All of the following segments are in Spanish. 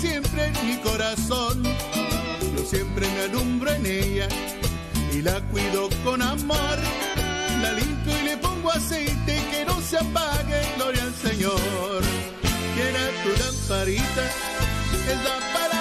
siempre en mi corazón. Yo siempre me alumbro en ella y la cuido con amor. La limpio y le pongo aceite que no se apague, gloria al Señor. Quiera tu lamparita, es la palabra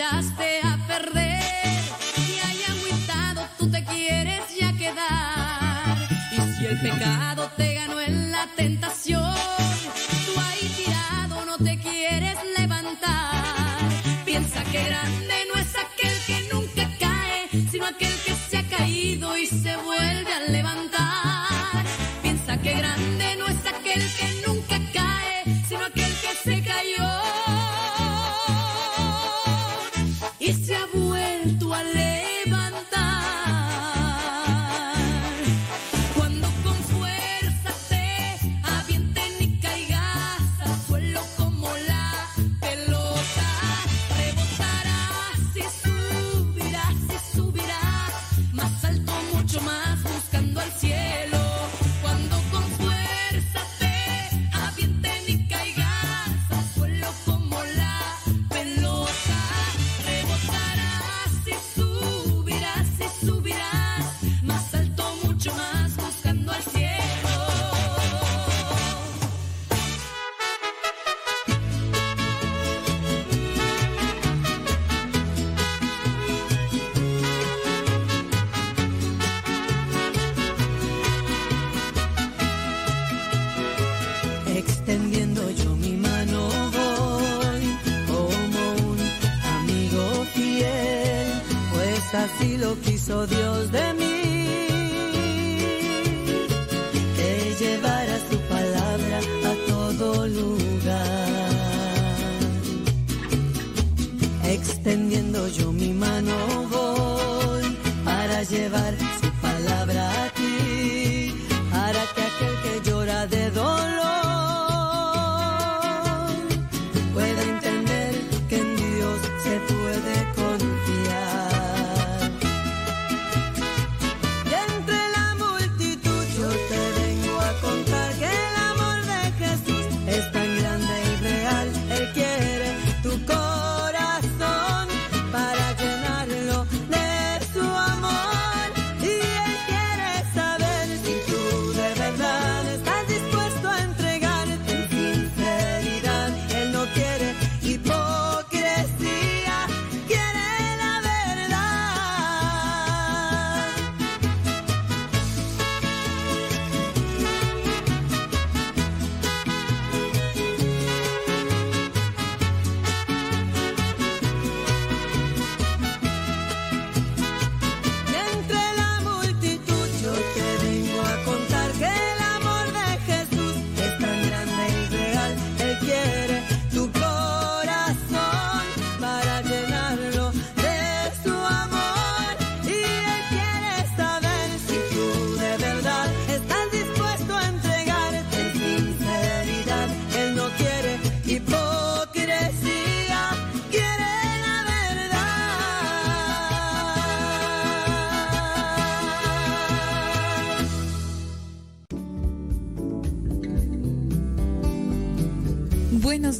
just quiso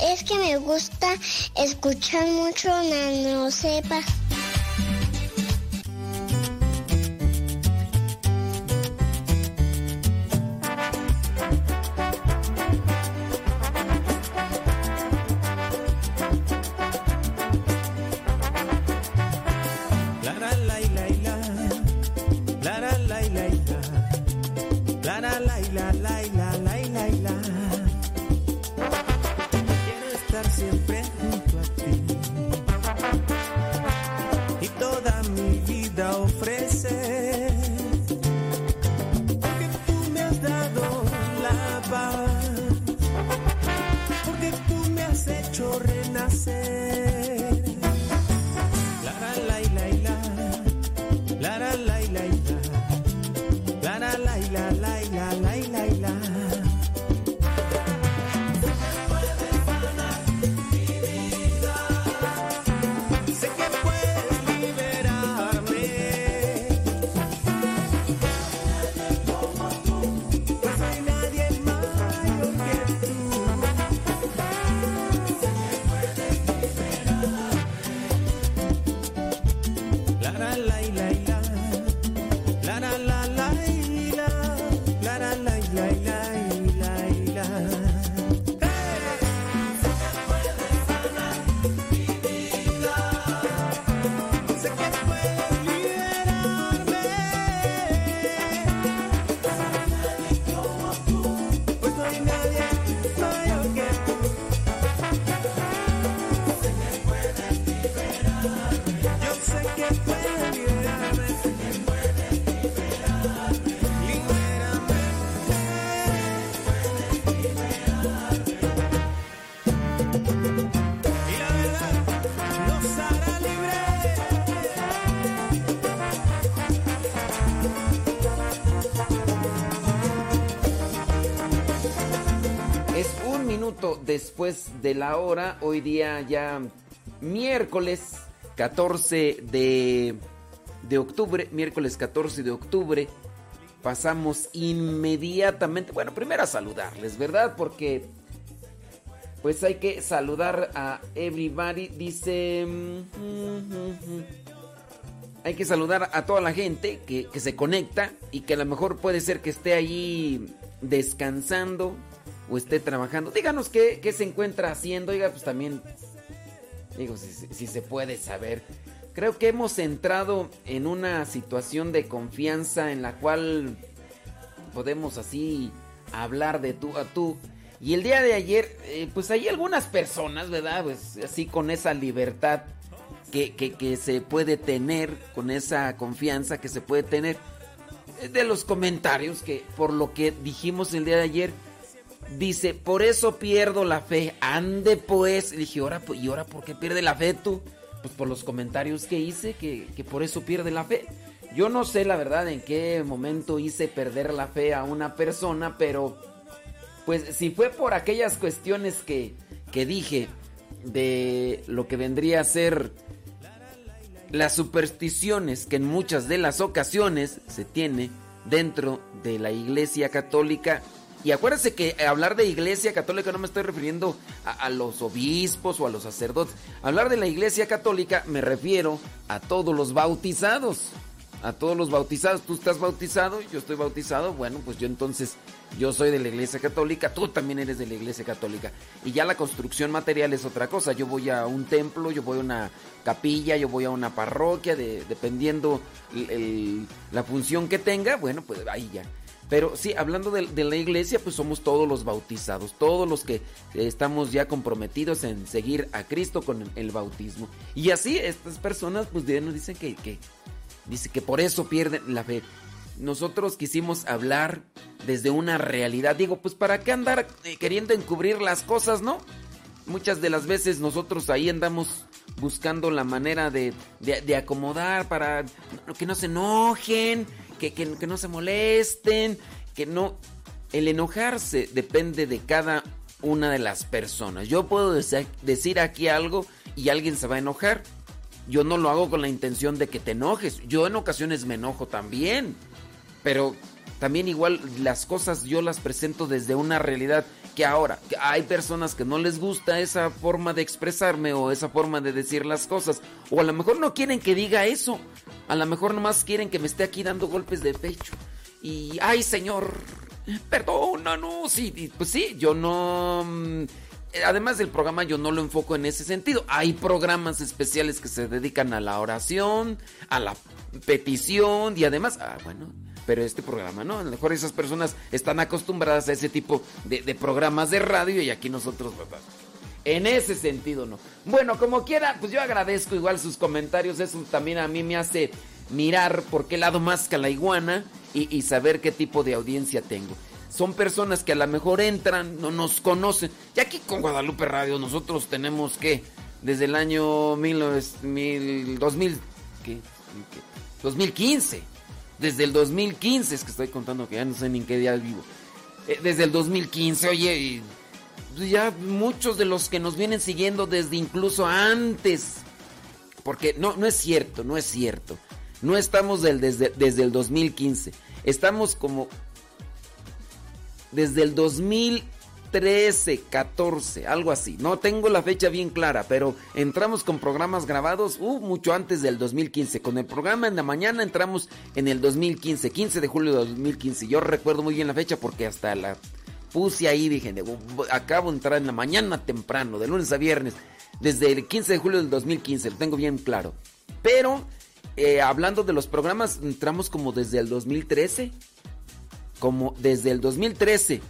Es que me gusta escuchar mucho Nano Sepa. la la la la después de la hora, hoy día ya miércoles 14 de, de octubre, miércoles 14 de octubre, pasamos inmediatamente, bueno, primero a saludarles, ¿verdad? Porque pues hay que saludar a everybody, dice... mm, Hay que saludar a toda la gente que, que se conecta y que a lo mejor puede ser que esté allí descansando o esté trabajando. Díganos qué, qué se encuentra haciendo. Oiga, pues también, digo, si, se puede saber. Creo que hemos entrado en una situación de confianza en la cual podemos así hablar de tú a tú. Y el día de ayer, eh, pues hay algunas personas, ¿verdad? Pues así con esa libertad que, que- que se puede tener, con esa confianza que se puede tener. eh, De los comentarios que por lo que dijimos el día de ayer, dice, por eso pierdo la fe. Ande pues. Y dije, ¿ahora, ¿y ahora por qué pierde la fe tú? Pues por los comentarios que hice, que, que por eso pierde la fe. Yo no sé la verdad en qué momento hice perder la fe a una persona, pero pues si fue por aquellas cuestiones que, que dije de lo que vendría a ser las supersticiones que en muchas de las ocasiones se tiene dentro de la iglesia católica. Y acuérdense que hablar de iglesia católica no me estoy refiriendo a, los obispos o a los sacerdotes. Hablar de la iglesia católica me refiero a todos los bautizados. A todos los bautizados. Tú estás bautizado, yo estoy bautizado. Bueno, pues yo entonces, yo soy de la iglesia católica, tú también eres de la iglesia católica. Y ya la construcción material es otra cosa. Yo voy a un templo, yo voy a una capilla, yo voy a una parroquia, de- dependiendo la función que tenga, bueno, pues ahí ya. Pero sí, hablando de, la iglesia, pues somos todos los bautizados, todos los que estamos ya comprometidos en seguir a Cristo con el, bautismo. Y así estas personas pues nos dicen que, que, dice que por eso pierden la fe. Nosotros quisimos hablar desde una realidad. Digo, pues para qué andar eh, queriendo encubrir las cosas, ¿no? Muchas de las veces nosotros ahí andamos buscando la manera de, de acomodar para que no se enojen, que, que, no se molesten, que no... El enojarse depende de cada una de las personas. Yo puedo decir aquí algo y alguien se va a enojar. Yo no lo hago con la intención de que te enojes. Yo en ocasiones me enojo también. Pero también igual las cosas yo las presento desde una realidad que ahora hay personas que no les gusta esa forma de expresarme o esa forma de decir las cosas o a lo mejor no quieren que diga eso a lo mejor nomás quieren que me esté aquí dando golpes de pecho. Y ay señor perdónanos y, pues sí yo no mm, además del programa yo no lo enfoco en ese sentido. Hay programas especiales que se dedican a la oración a la petición y además ah bueno pero este programa no. A lo mejor esas personas están acostumbradas a ese tipo de, programas de radio y aquí nosotros, ¿verdad? En ese sentido no. Bueno, como quiera, pues yo agradezco igual sus comentarios. Eso también a mí me hace mirar por qué lado más que la iguana y, saber qué tipo de audiencia tengo. Son personas que a lo mejor entran, no nos conocen. Y aquí con Guadalupe Radio nosotros tenemos que, desde el año mil, 2000, ¿qué? 2015 desde el 2015, es que estoy contando que ya no sé ni en qué día vivo. Eh, desde el 2015, oye, pues ya muchos de los que nos vienen siguiendo desde incluso antes. Porque no, no es cierto, no es cierto. No estamos desde, desde el 2015. Estamos como desde el 2000 13, 14, algo así. No tengo la fecha bien clara, pero entramos con programas grabados uh, mucho antes del 2015. Con el programa en la mañana entramos en el 2015, 15 de julio de 2015. Yo recuerdo muy bien la fecha porque hasta la puse ahí, dije, acabo de entrar en la mañana temprano, de lunes a viernes, desde el 15 de julio del 2015, lo tengo bien claro. Pero, eh, hablando de los programas, entramos como desde el 2013. Como desde el 2013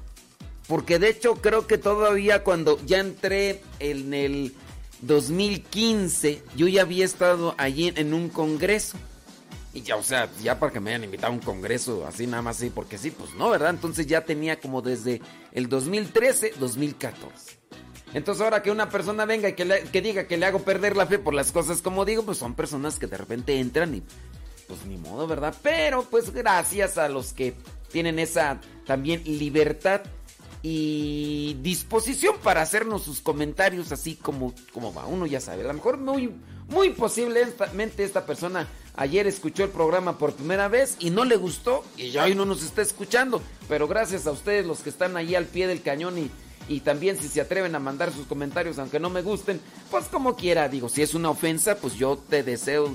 porque de hecho creo que todavía cuando ya entré en el 2015, yo ya había estado allí en un congreso. Y ya, o sea, ya para que me hayan invitado a un congreso así nada más así, porque sí, pues no, ¿verdad? Entonces ya tenía como desde el 2013, 2014. Entonces ahora que una persona venga y que, que diga que le hago perder la fe por las cosas como digo, pues son personas que de repente entran y pues ni modo, ¿verdad? Pero pues gracias a los que tienen esa también libertad y disposición para hacernos sus comentarios así como, como va. Uno ya sabe, a lo mejor muy, muy posiblemente esta persona ayer escuchó el programa por primera vez y no le gustó y ya hoy no nos está escuchando. Pero gracias a ustedes los que están ahí al pie del cañón y, y también si se atreven a mandar sus comentarios aunque no me gusten, pues como quiera, digo, si es una ofensa, pues yo te deseo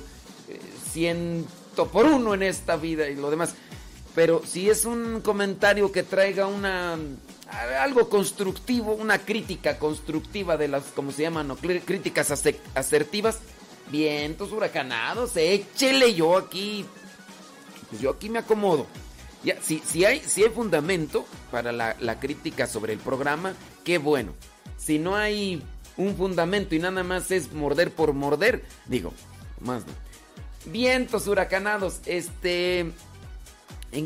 eh, ciento por uno en esta vida y lo demás. Pero si es un comentario que traiga una algo constructivo, una crítica constructiva de las, como se llaman, críticas asertivas. Vientos huracanados, échele yo aquí. Yo aquí me acomodo. Ya, si, si, hay, si hay fundamento para la crítica sobre el programa, qué bueno. Si no hay un fundamento y nada más es morder por morder, digo, más no. Vientos huracanados, este.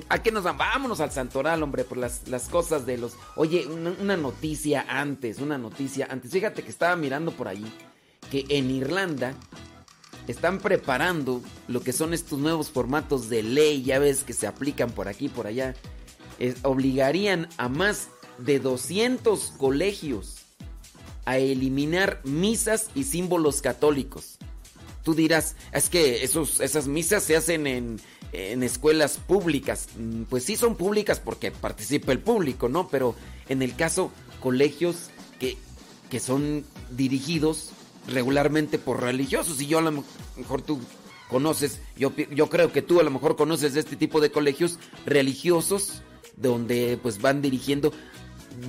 ¿A qué nos van? Vámonos al Santoral, hombre, por las, cosas de los... Oye, una, noticia antes, una noticia antes. Fíjate que estaba mirando por ahí que en Irlanda están preparando lo que son estos nuevos formatos de ley, ya ves que se aplican por aquí, por allá. obligarían a más de 200 colegios a eliminar misas y símbolos católicos. Tú dirás, es que esos, esas misas se hacen en, en escuelas públicas. Mm, pues sí son públicas porque participa el público, ¿no? Pero en el caso, colegios que, que son dirigidos regularmente por religiosos. Y yo a lo mejor tú conoces, yo, yo creo que tú a lo mejor conoces este tipo de colegios religiosos donde pues van dirigiendo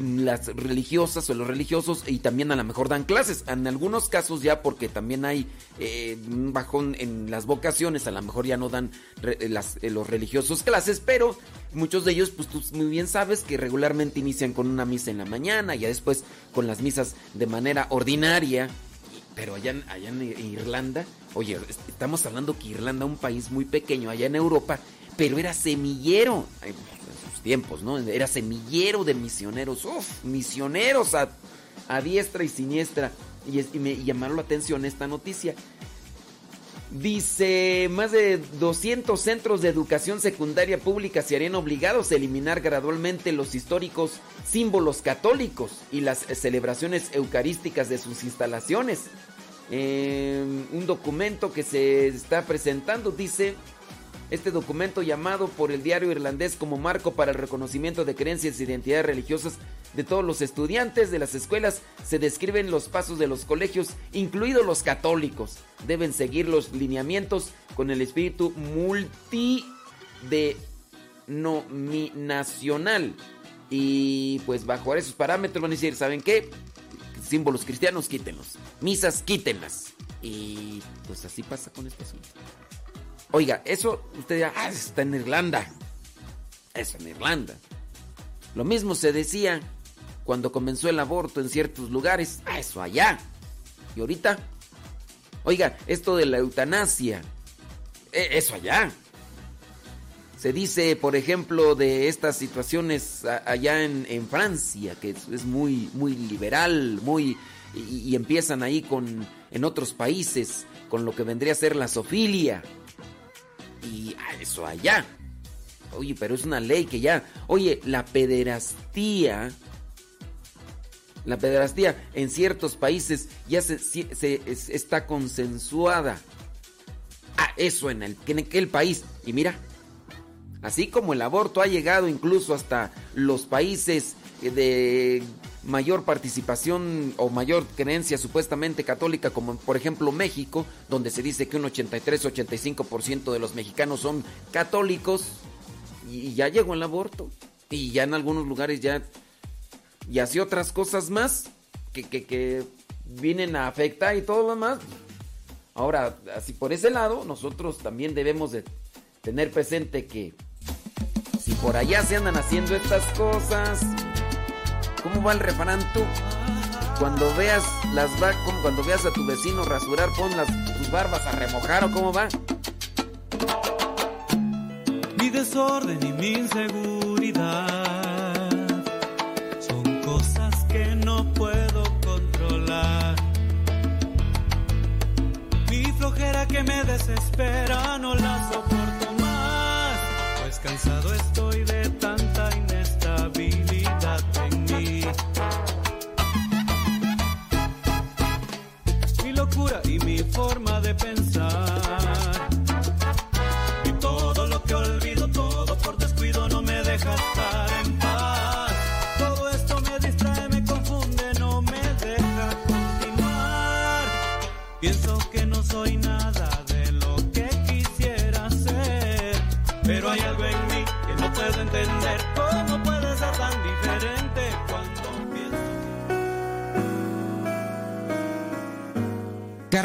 las religiosas o los religiosos y también a lo mejor dan clases. En algunos casos ya porque también hay eh, un bajón en las vocaciones, a lo mejor ya no dan eh, los religiosos clases, pero muchos de ellos, pues tú muy bien sabes que regularmente inician con una misa en la mañana, y ya después con las misas de manera ordinaria. Pero allá, allá en Irlanda, oye, estamos hablando que Irlanda, un país muy pequeño allá en Europa, pero era semillero tiempos, ¿no? Era semillero de misioneros, uf, misioneros a, diestra y siniestra. Y, me llamaron la atención esta noticia. Dice, más de 200 centros de educación secundaria pública se harían obligados a eliminar gradualmente los históricos símbolos católicos y las celebraciones eucarísticas de sus instalaciones. un documento que se está presentando dice este documento llamado por el diario irlandés como marco para el reconocimiento de creencias e identidades religiosas de todos los estudiantes de las escuelas se describen los pasos de los colegios, incluidos los católicos. Deben seguir los lineamientos con el espíritu multidenominacional. Y pues bajo esos parámetros van a decir, ¿saben qué? Símbolos cristianos, quítenlos. Misas, quítenlas. Y pues así pasa con este asunto. Oiga, eso usted dirá, ah, está en Irlanda. Eso en Irlanda. Lo mismo se decía cuando comenzó el aborto en ciertos lugares. Ah, eso allá. Y ahorita, oiga, esto de la eutanasia. E, eso allá. Se dice, por ejemplo, de estas situaciones allá en, Francia, que es, muy, muy liberal, muy. Y, y, empiezan ahí con. en otros países, con lo que vendría a ser la sofilia y eso allá. Oye, pero es una ley que ya. Oye, la pederastía. La pederastía en ciertos países ya se, está consensuada. Ah, eso en, el, en aquel país. Y mira, así como el aborto ha llegado incluso hasta los países de mayor participación o mayor creencia supuestamente católica, como por ejemplo México, donde se dice que un 83-85% de los mexicanos son católicos, y ya llegó el aborto. Y ya en algunos lugares ya, y así otras cosas más que, que, que vienen a afectar y todo lo demás. Ahora, así por ese lado, nosotros también debemos de tener presente que si por allá se andan haciendo estas cosas, ¿Cómo va el refrán? Cuando veas las va cuando veas a tu vecino rasurar, pon las tus barbas a remojar o cómo va. Mi desorden y mi inseguridad son cosas que no puedo controlar. Mi flojera que me desespera no la soporto más, pues cansado estoy de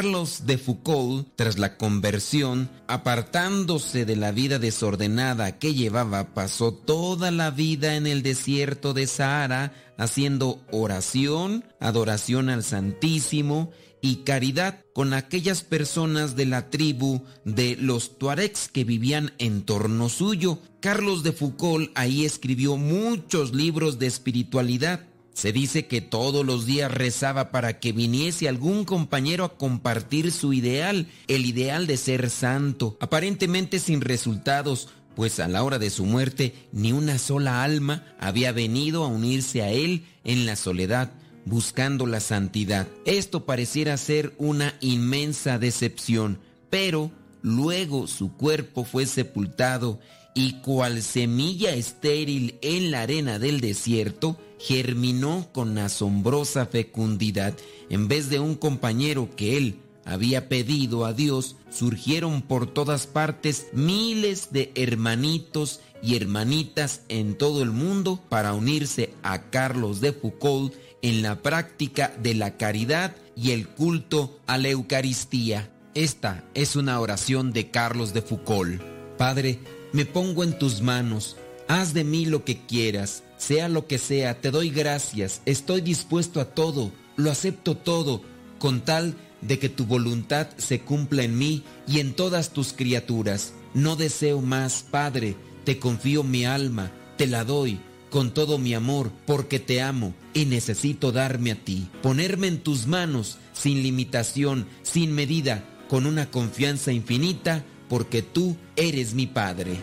Carlos de Foucault, tras la conversión, apartándose de la vida desordenada que llevaba, pasó toda la vida en el desierto de Sahara haciendo oración, adoración al Santísimo y caridad con aquellas personas de la tribu de los Tuaregs que vivían en torno suyo. Carlos de Foucault ahí escribió muchos libros de espiritualidad se dice que todos los días rezaba para que viniese algún compañero a compartir su ideal, el ideal de ser santo, aparentemente sin resultados, pues a la hora de su muerte ni una sola alma había venido a unirse a él en la soledad, buscando la santidad. Esto pareciera ser una inmensa decepción, pero luego su cuerpo fue sepultado y cual semilla estéril en la arena del desierto, germinó con asombrosa fecundidad. En vez de un compañero que él había pedido a Dios, surgieron por todas partes miles de hermanitos y hermanitas en todo el mundo para unirse a Carlos de Foucault en la práctica de la caridad y el culto a la Eucaristía. Esta es una oración de Carlos de Foucault. Padre, me pongo en tus manos, haz de mí lo que quieras, sea lo que sea, te doy gracias, estoy dispuesto a todo, lo acepto todo, con tal de que tu voluntad se cumpla en mí y en todas tus criaturas. No deseo más, Padre, te confío mi alma, te la doy con todo mi amor, porque te amo y necesito darme a ti, ponerme en tus manos sin limitación, sin medida, con una confianza infinita, porque tú eres mi Padre.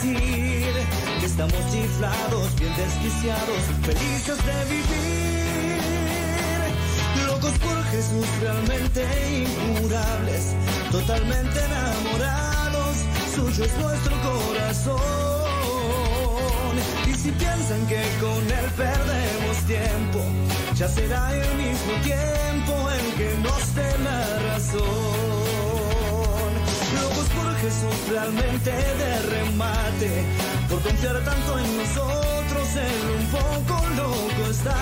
Que estamos chiflados, bien desquiciados, felices de vivir. Locos por Jesús, realmente incurables, totalmente enamorados, suyo es nuestro corazón. Y si piensan que con él perdemos tiempo, ya será el mismo tiempo en que nos dé la razón. Jesús, realmente de remate, por confiar tanto en nosotros, él un poco loco está.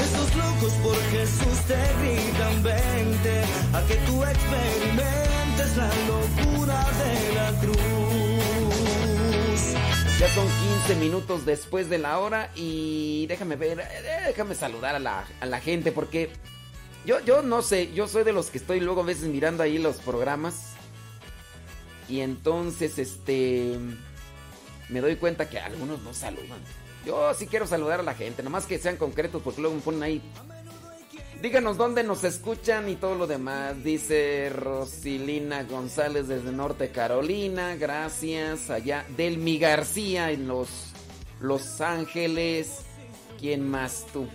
Estos locos por Jesús te gritan vente a que tú experimentes la locura de la cruz. Ya son 15 minutos después de la hora y déjame ver, eh, déjame saludar a la, a la gente porque yo, yo no sé, yo soy de los que estoy luego a veces mirando ahí los programas y entonces este me doy cuenta que algunos no saludan. Yo sí quiero saludar a la gente, nomás que sean concretos porque luego me ponen ahí. Díganos dónde nos escuchan y todo lo demás. Dice Rosilina González desde Norte Carolina. Gracias. Allá Delmi García en Los, los Ángeles. ¿Quién más tú?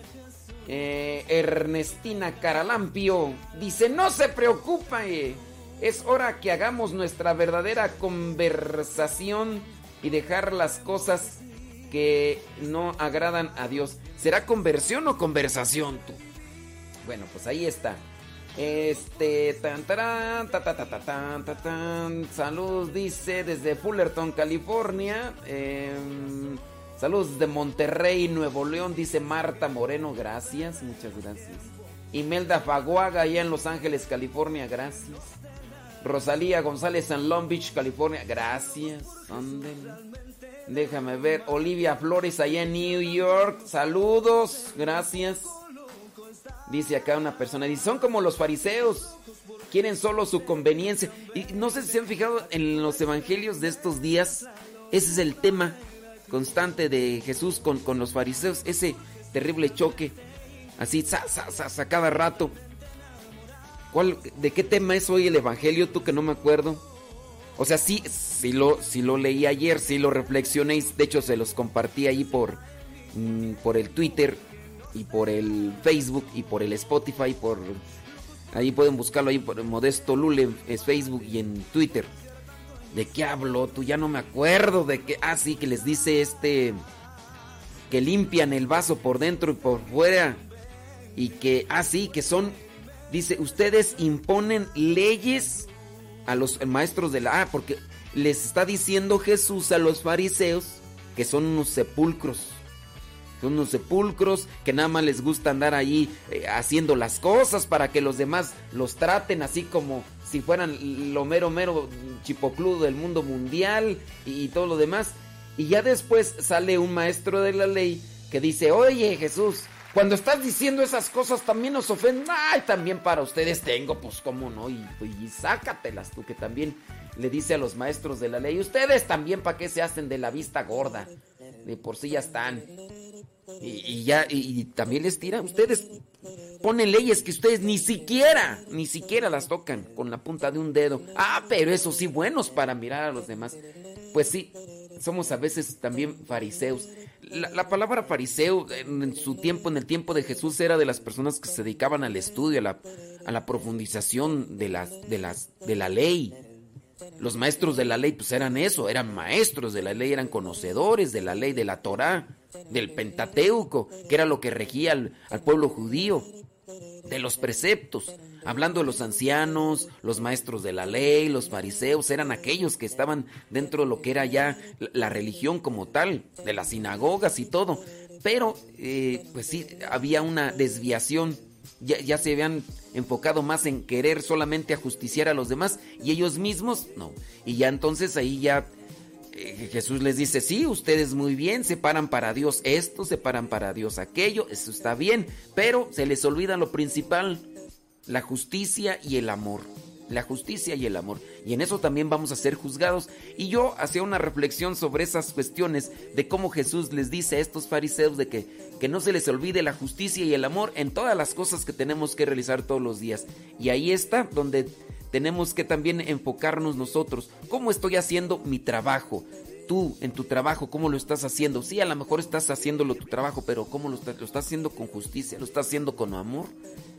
Eh, Ernestina Caralampio dice: No se preocupe. Es hora que hagamos nuestra verdadera conversación y dejar las cosas que no agradan a Dios. ¿Será conversión o conversación tú? Bueno, pues ahí está. Este, tan, tarán, ta, ta, ta, ta, tan, ta, tan. Saludos, dice, desde Fullerton, California. Em, saludos de Monterrey, Nuevo León, dice Marta Moreno, gracias, muchas gracias. Imelda Faguaga, allá en Los Ángeles, California, gracias. Rosalía González en Long Beach, California, gracias. Ándele. Déjame ver, Olivia Flores, allá en New York, saludos, gracias. Dice acá una persona, dice, son como los fariseos, quieren solo su conveniencia. Y no sé si se han fijado en los evangelios de estos días, ese es el tema constante de Jesús con, con los fariseos, ese terrible choque, así, sa, cada rato. ¿Cuál, ¿De qué tema es hoy el evangelio? Tú que no me acuerdo. O sea, sí, sí lo, sí lo leí ayer, sí lo reflexionéis, de hecho se los compartí ahí por, mm, por el Twitter y por el Facebook y por el Spotify, por ahí pueden buscarlo ahí por Modesto Lule es Facebook y en Twitter. ¿De qué hablo? Tú ya no me acuerdo de qué. Ah, sí, que les dice este que limpian el vaso por dentro y por fuera y que ah sí, que son dice, ustedes imponen leyes a los maestros de la ah, porque les está diciendo Jesús a los fariseos que son unos sepulcros son unos sepulcros que nada más les gusta andar ahí eh, haciendo las cosas para que los demás los traten así como si fueran lo mero mero chipocludo del mundo mundial y, y todo lo demás. Y ya después sale un maestro de la ley que dice, oye Jesús, cuando estás diciendo esas cosas también nos ofenden. Ay, también para ustedes tengo, pues cómo no, y, y sácatelas tú, que también le dice a los maestros de la ley, ustedes también para qué se hacen de la vista gorda, de por sí ya están. Y, ya, y, también les tira, ustedes ponen leyes que ustedes ni siquiera, ni siquiera las tocan con la punta de un dedo. Ah, pero eso sí, buenos para mirar a los demás. Pues sí, somos a veces también fariseos. La, palabra fariseo en, su tiempo, en el tiempo de Jesús, era de las personas que se dedicaban al estudio, a la, a la profundización de, las, de, las, de la ley. Los maestros de la ley, pues eran eso, eran maestros de la ley, eran conocedores de la ley, de la Torá, del Pentateuco, que era lo que regía al pueblo judío, de los preceptos. Hablando de los ancianos, los maestros de la ley, los fariseos, eran aquellos que estaban dentro de lo que era ya la religión como tal, de las sinagogas y todo. Pero, eh, pues sí, había una desviación ya, se habían enfocado más en querer solamente ajusticiar a los demás y ellos mismos no. Y ya entonces ahí ya eh, Jesús les dice, sí, ustedes muy bien, se paran para Dios esto, se paran para Dios aquello, eso está bien, pero se les olvida lo principal, la justicia y el amor la justicia y el amor. Y en eso también vamos a ser juzgados. Y yo hacía una reflexión sobre esas cuestiones de cómo Jesús les dice a estos fariseos de que, que no se les olvide la justicia y el amor en todas las cosas que tenemos que realizar todos los días. Y ahí está donde tenemos que también enfocarnos nosotros. ¿Cómo estoy haciendo mi trabajo? Tú, en tu trabajo, ¿cómo lo estás haciendo? Sí, a lo mejor estás haciéndolo tu trabajo, pero ¿cómo lo estás, lo estás haciendo con justicia? ¿Lo estás haciendo con amor?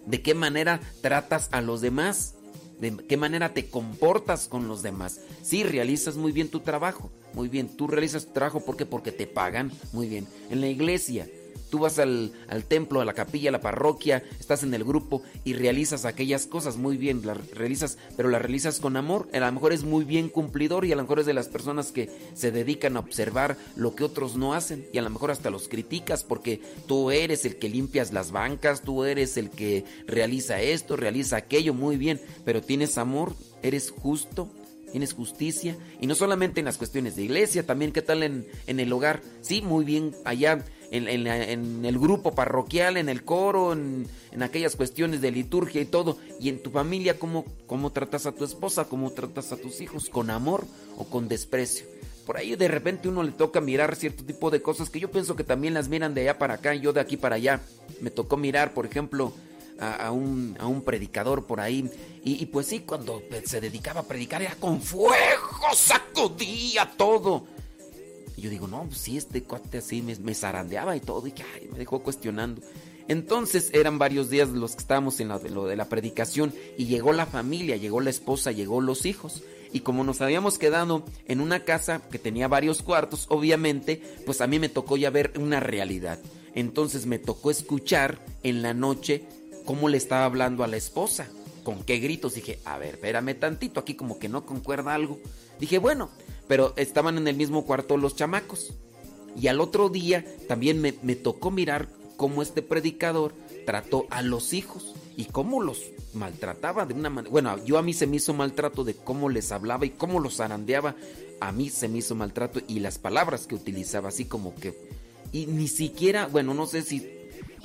¿De qué manera tratas a los demás? de qué manera te comportas con los demás. Sí, realizas muy bien tu trabajo, muy bien, tú realizas tu trabajo porque porque te pagan, muy bien. En la iglesia, Tú vas al, templo, a la capilla, a la parroquia, estás en el grupo y realizas aquellas cosas muy bien, las realizas, pero las realizas con amor. A lo mejor es muy bien cumplidor y a lo mejor es de las personas que se dedican a observar lo que otros no hacen y a lo mejor hasta los criticas porque tú eres el que limpias las bancas, tú eres el que realiza esto, realiza aquello, muy bien, pero tienes amor, eres justo, tienes justicia. Y no solamente en las cuestiones de iglesia, también qué tal en, en el hogar. Sí, muy bien, allá en, el grupo parroquial, en el coro, en, aquellas cuestiones de liturgia y todo. Y en tu familia, ¿cómo, ¿cómo tratas a tu esposa? ¿Cómo tratas a tus hijos? ¿Con amor o con desprecio? Por ahí de repente uno le toca mirar cierto tipo de cosas que yo pienso que también las miran de allá para acá, yo de aquí para allá. Me tocó mirar, por ejemplo, a, un, a un, predicador por ahí. Y, y, pues sí, cuando se dedicaba a predicar era con fuego, sacudía todo yo digo, no, pues sí, este cuate así me, zarandeaba y todo, y que me dejó cuestionando. Entonces eran varios días los que estábamos en lo de la predicación y llegó la familia, llegó la esposa, llegó los hijos. Y como nos habíamos quedado en una casa que tenía varios cuartos, obviamente, pues a mí me tocó ya ver una realidad. Entonces me tocó escuchar en la noche cómo le estaba hablando a la esposa, con qué gritos. Dije, a ver, espérame tantito, aquí como que no concuerda algo. Dije, bueno, pero estaban en el mismo cuarto los chamacos. Y al otro día también me, tocó mirar cómo este predicador trató a los hijos y cómo los maltrataba de una manera. Bueno, yo a mí se me hizo maltrato de cómo les hablaba y cómo los zarandeaba. A mí se me hizo maltrato y las palabras que utilizaba, así como que. Y ni siquiera, bueno, no sé si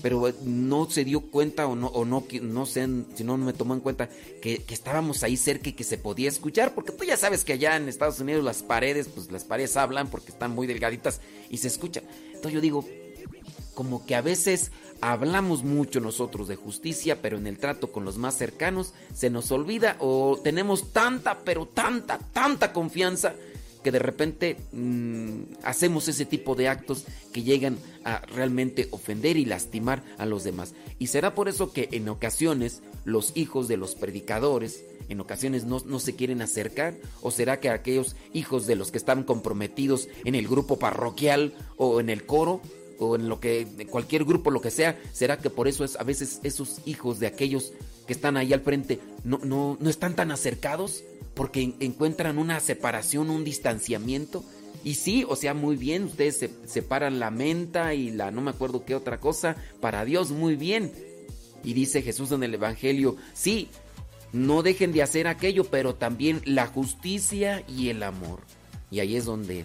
pero eh, no se dio cuenta o no, o no, no sé si no me tomó en cuenta que, estábamos ahí cerca y que se podía escuchar, porque tú ya sabes que allá en Estados Unidos las paredes, pues las paredes hablan porque están muy delgaditas y se escucha. Entonces yo digo, como que a veces hablamos mucho nosotros de justicia, pero en el trato con los más cercanos se nos olvida o tenemos tanta, pero tanta, tanta confianza que de repente mm, hacemos ese tipo de actos que llegan a realmente ofender y lastimar a los demás. Y será por eso que en ocasiones los hijos de los predicadores, en ocasiones no, no, se quieren acercar? ¿O será que aquellos hijos de los que están comprometidos en el grupo parroquial o en el coro o en lo que cualquier grupo lo que sea, será que por eso es a veces esos hijos de aquellos que están ahí al frente no no no están tan acercados? Porque encuentran una separación, un distanciamiento. Y sí, o sea, muy bien, ustedes se separan la menta y la no me acuerdo qué otra cosa, para Dios muy bien. Y dice Jesús en el Evangelio, sí, no dejen de hacer aquello, pero también la justicia y el amor. Y ahí es donde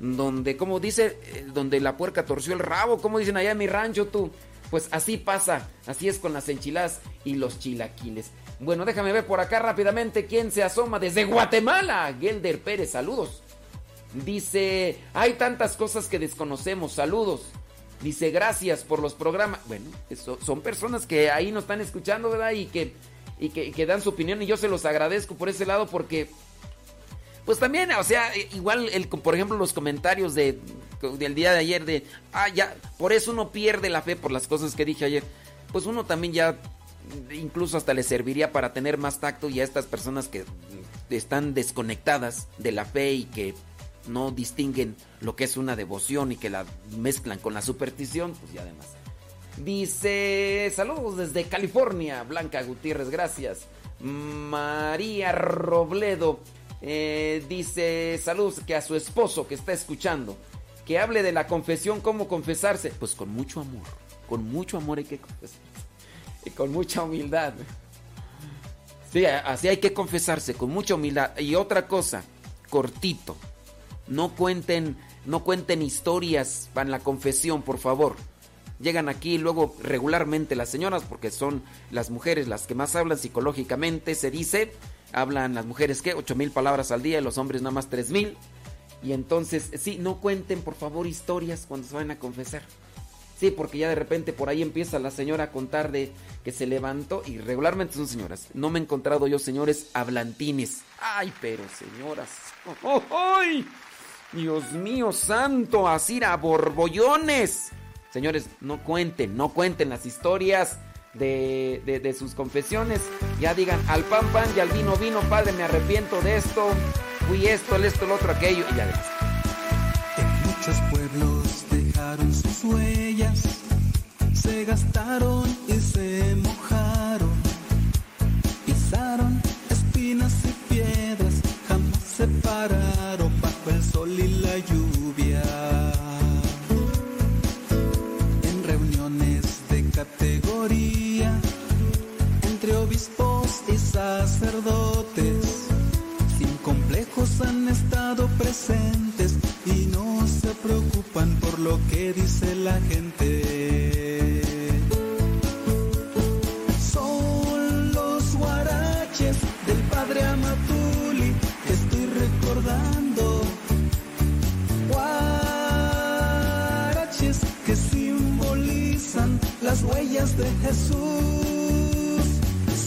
donde, como dice, eh, donde la puerca torció el rabo, como dicen allá en mi rancho tú. Pues así pasa, así es con las enchiladas y los chilaquiles. Bueno, déjame ver por acá rápidamente quién se asoma desde Guatemala. Gelder Pérez, saludos. Dice, hay tantas cosas que desconocemos, saludos. Dice, gracias por los programas. Bueno, eso, son personas que ahí nos están escuchando, ¿verdad? Y que, y que, que dan su opinión y yo se los agradezco por ese lado porque pues también, o sea, igual, el, por ejemplo, los comentarios de, del día de ayer de, ah, ya, por eso uno pierde la fe por las cosas que dije ayer. Pues uno también ya, incluso hasta le serviría para tener más tacto y a estas personas que están desconectadas de la fe y que no distinguen lo que es una devoción y que la mezclan con la superstición, pues ya además. Dice, saludos desde California, Blanca Gutiérrez, gracias. María Robledo. Eh, dice, saludos que a su esposo que está escuchando, que hable de la confesión, cómo confesarse. Pues con mucho amor, con mucho amor hay que confesarse. Y con mucha humildad. Sí, así hay que confesarse, con mucha humildad. Y otra cosa, cortito. No cuenten, no cuenten historias para la confesión, por favor. Llegan aquí luego regularmente las señoras, porque son las mujeres las que más hablan psicológicamente, se dice hablan las mujeres que 8 mil palabras al día y los hombres nada más 3 mil. Y entonces, sí, no cuenten por favor historias cuando se van a confesar. Sí, porque ya de repente por ahí empieza la señora a contar de que se levantó y regularmente son señoras. No me he encontrado yo señores hablantines. Ay, pero señoras. ¡Ay! Dios mío santo, así borbollones. Señores, no cuenten, no cuenten las historias de, sus confesiones. Ya digan, al pan pan y al vino vino, padre, me arrepiento de esto, fui esto, el esto, el otro, aquello, y ya ves. En muchos pueblos dejaron sus huellas, se gastaron y se mojaron, pisaron espinas y piedras, jamás se pararon bajo el sol y la lluvia. En reuniones de categoría obispos y sacerdotes, sin complejos han estado presentes y no se preocupan por lo que dice la gente. Son los guaraches del padre Amatuli estoy recordando. Guaraches que simbolizan las huellas de Jesús.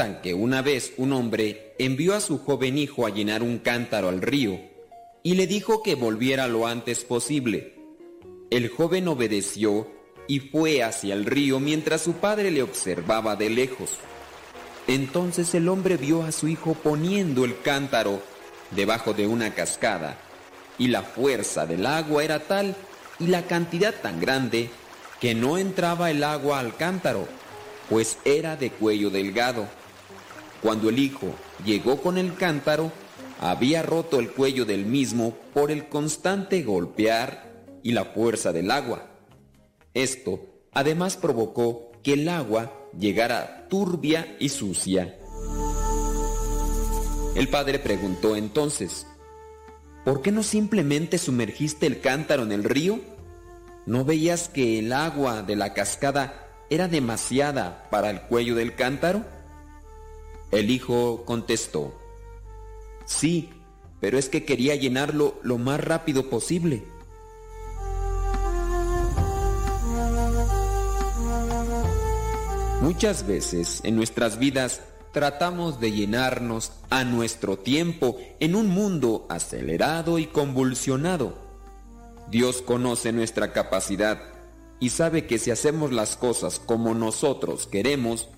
Que una vez un hombre envió a su joven hijo a llenar un cántaro al río y le dijo que volviera lo antes posible. El joven obedeció y fue hacia el río mientras su padre le observaba de lejos. Entonces el hombre vio a su hijo poniendo el cántaro debajo de una cascada, y la fuerza del agua era tal y la cantidad tan grande que no entraba el agua al cántaro, pues era de cuello delgado. Cuando el hijo llegó con el cántaro, había roto el cuello del mismo por el constante golpear y la fuerza del agua. Esto además provocó que el agua llegara turbia y sucia. El padre preguntó entonces, ¿por qué no simplemente sumergiste el cántaro en el río? ¿No veías que el agua de la cascada era demasiada para el cuello del cántaro? El hijo contestó, Sí, pero es que quería llenarlo lo más rápido posible. Muchas veces en nuestras vidas tratamos de llenarnos a nuestro tiempo en un mundo acelerado y convulsionado. Dios conoce nuestra capacidad y sabe que si hacemos las cosas como nosotros queremos,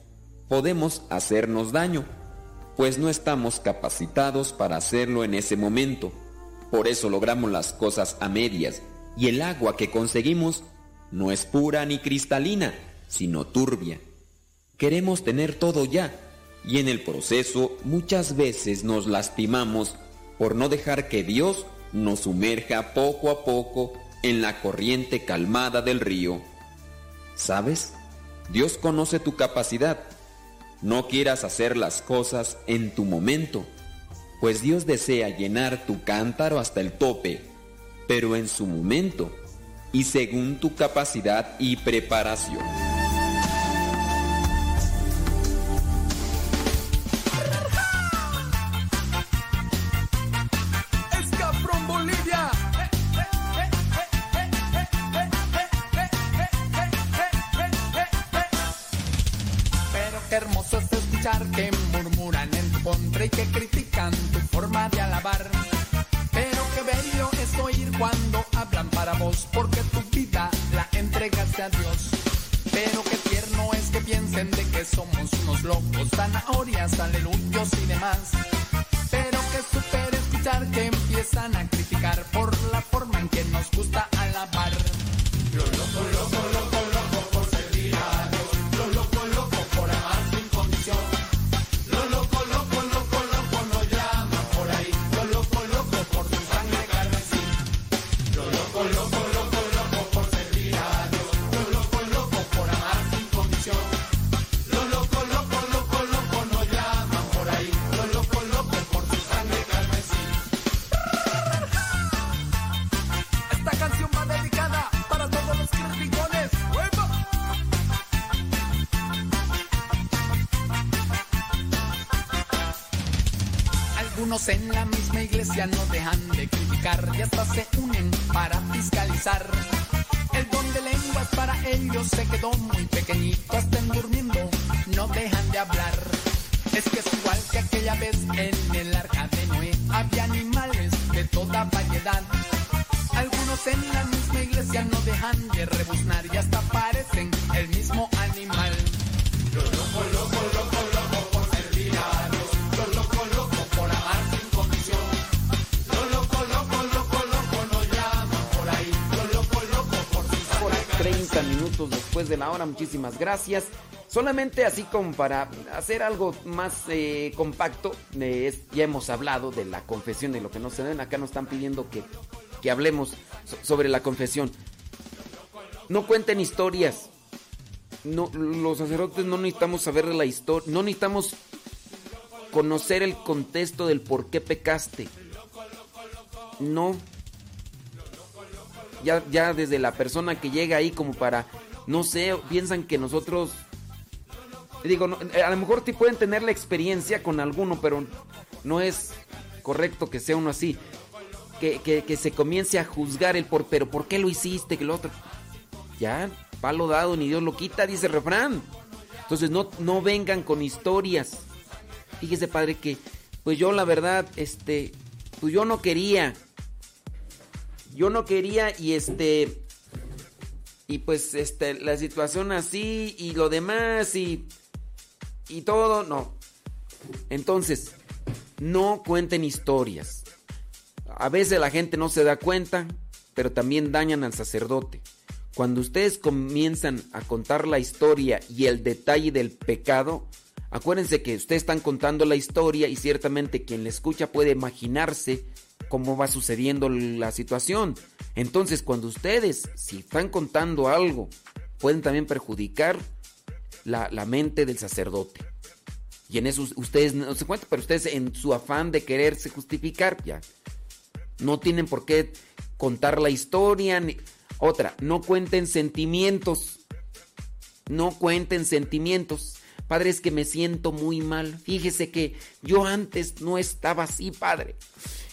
podemos hacernos daño pues no estamos capacitados para hacerlo en ese momento. Por eso logramos las cosas a medias y el agua que conseguimos no es pura ni cristalina, sino turbia. Queremos tener todo ya y en el proceso muchas veces nos lastimamos por no dejar que Dios nos sumerja poco a poco en la corriente calmada del río. ¿Sabes? Dios conoce tu capacidad. No quieras hacer las cosas en tu momento, pues Dios desea llenar tu cántaro hasta el tope, pero en su momento y según tu capacidad y preparación. Iglesia no muchísimas gracias. Solamente así como para hacer algo más eh, compacto, eh, es- ya hemos hablado de la confesión y lo que no se ven. Acá nos están pidiendo que, que hablemos so- sobre la confesión. No cuenten historias. No, los sacerdotes no necesitamos saber la historia, no necesitamos conocer el contexto del por qué pecaste. No. Ya, ya desde la persona que llega ahí como para, no sé, piensan que nosotros... Digo, no, a lo mejor te pueden tener la experiencia con alguno, pero no es correcto que sea uno así. Que, que- que se comience a juzgar el por, pero ¿por qué lo hiciste? Que lo otro. Ya, palo dado, ni Dios lo quita, dice el refrán. Entonces no, no vengan con historias. Fíjese, padre, que pues yo la verdad, este, pues yo no quería. Yo no quería y este, y pues este, la situación así y lo demás y, y todo, no. Entonces, no cuenten historias. A veces la gente no se da cuenta, pero también dañan al sacerdote. Cuando ustedes comienzan a contar la historia y el detalle del pecado, acuérdense que ustedes están contando la historia y ciertamente quien la escucha puede imaginarse cómo va sucediendo la situación. Entonces, cuando ustedes, si están contando algo, pueden también perjudicar la, la mente del sacerdote. Y en eso ustedes no se cuentan, pero ustedes en su afán de quererse justificar, ya. No tienen por qué contar la historia. ni- Otra, no cuenten sentimientos. No cuenten sentimientos. Padre, es que me siento muy mal. Fíjese que yo antes no estaba así, padre.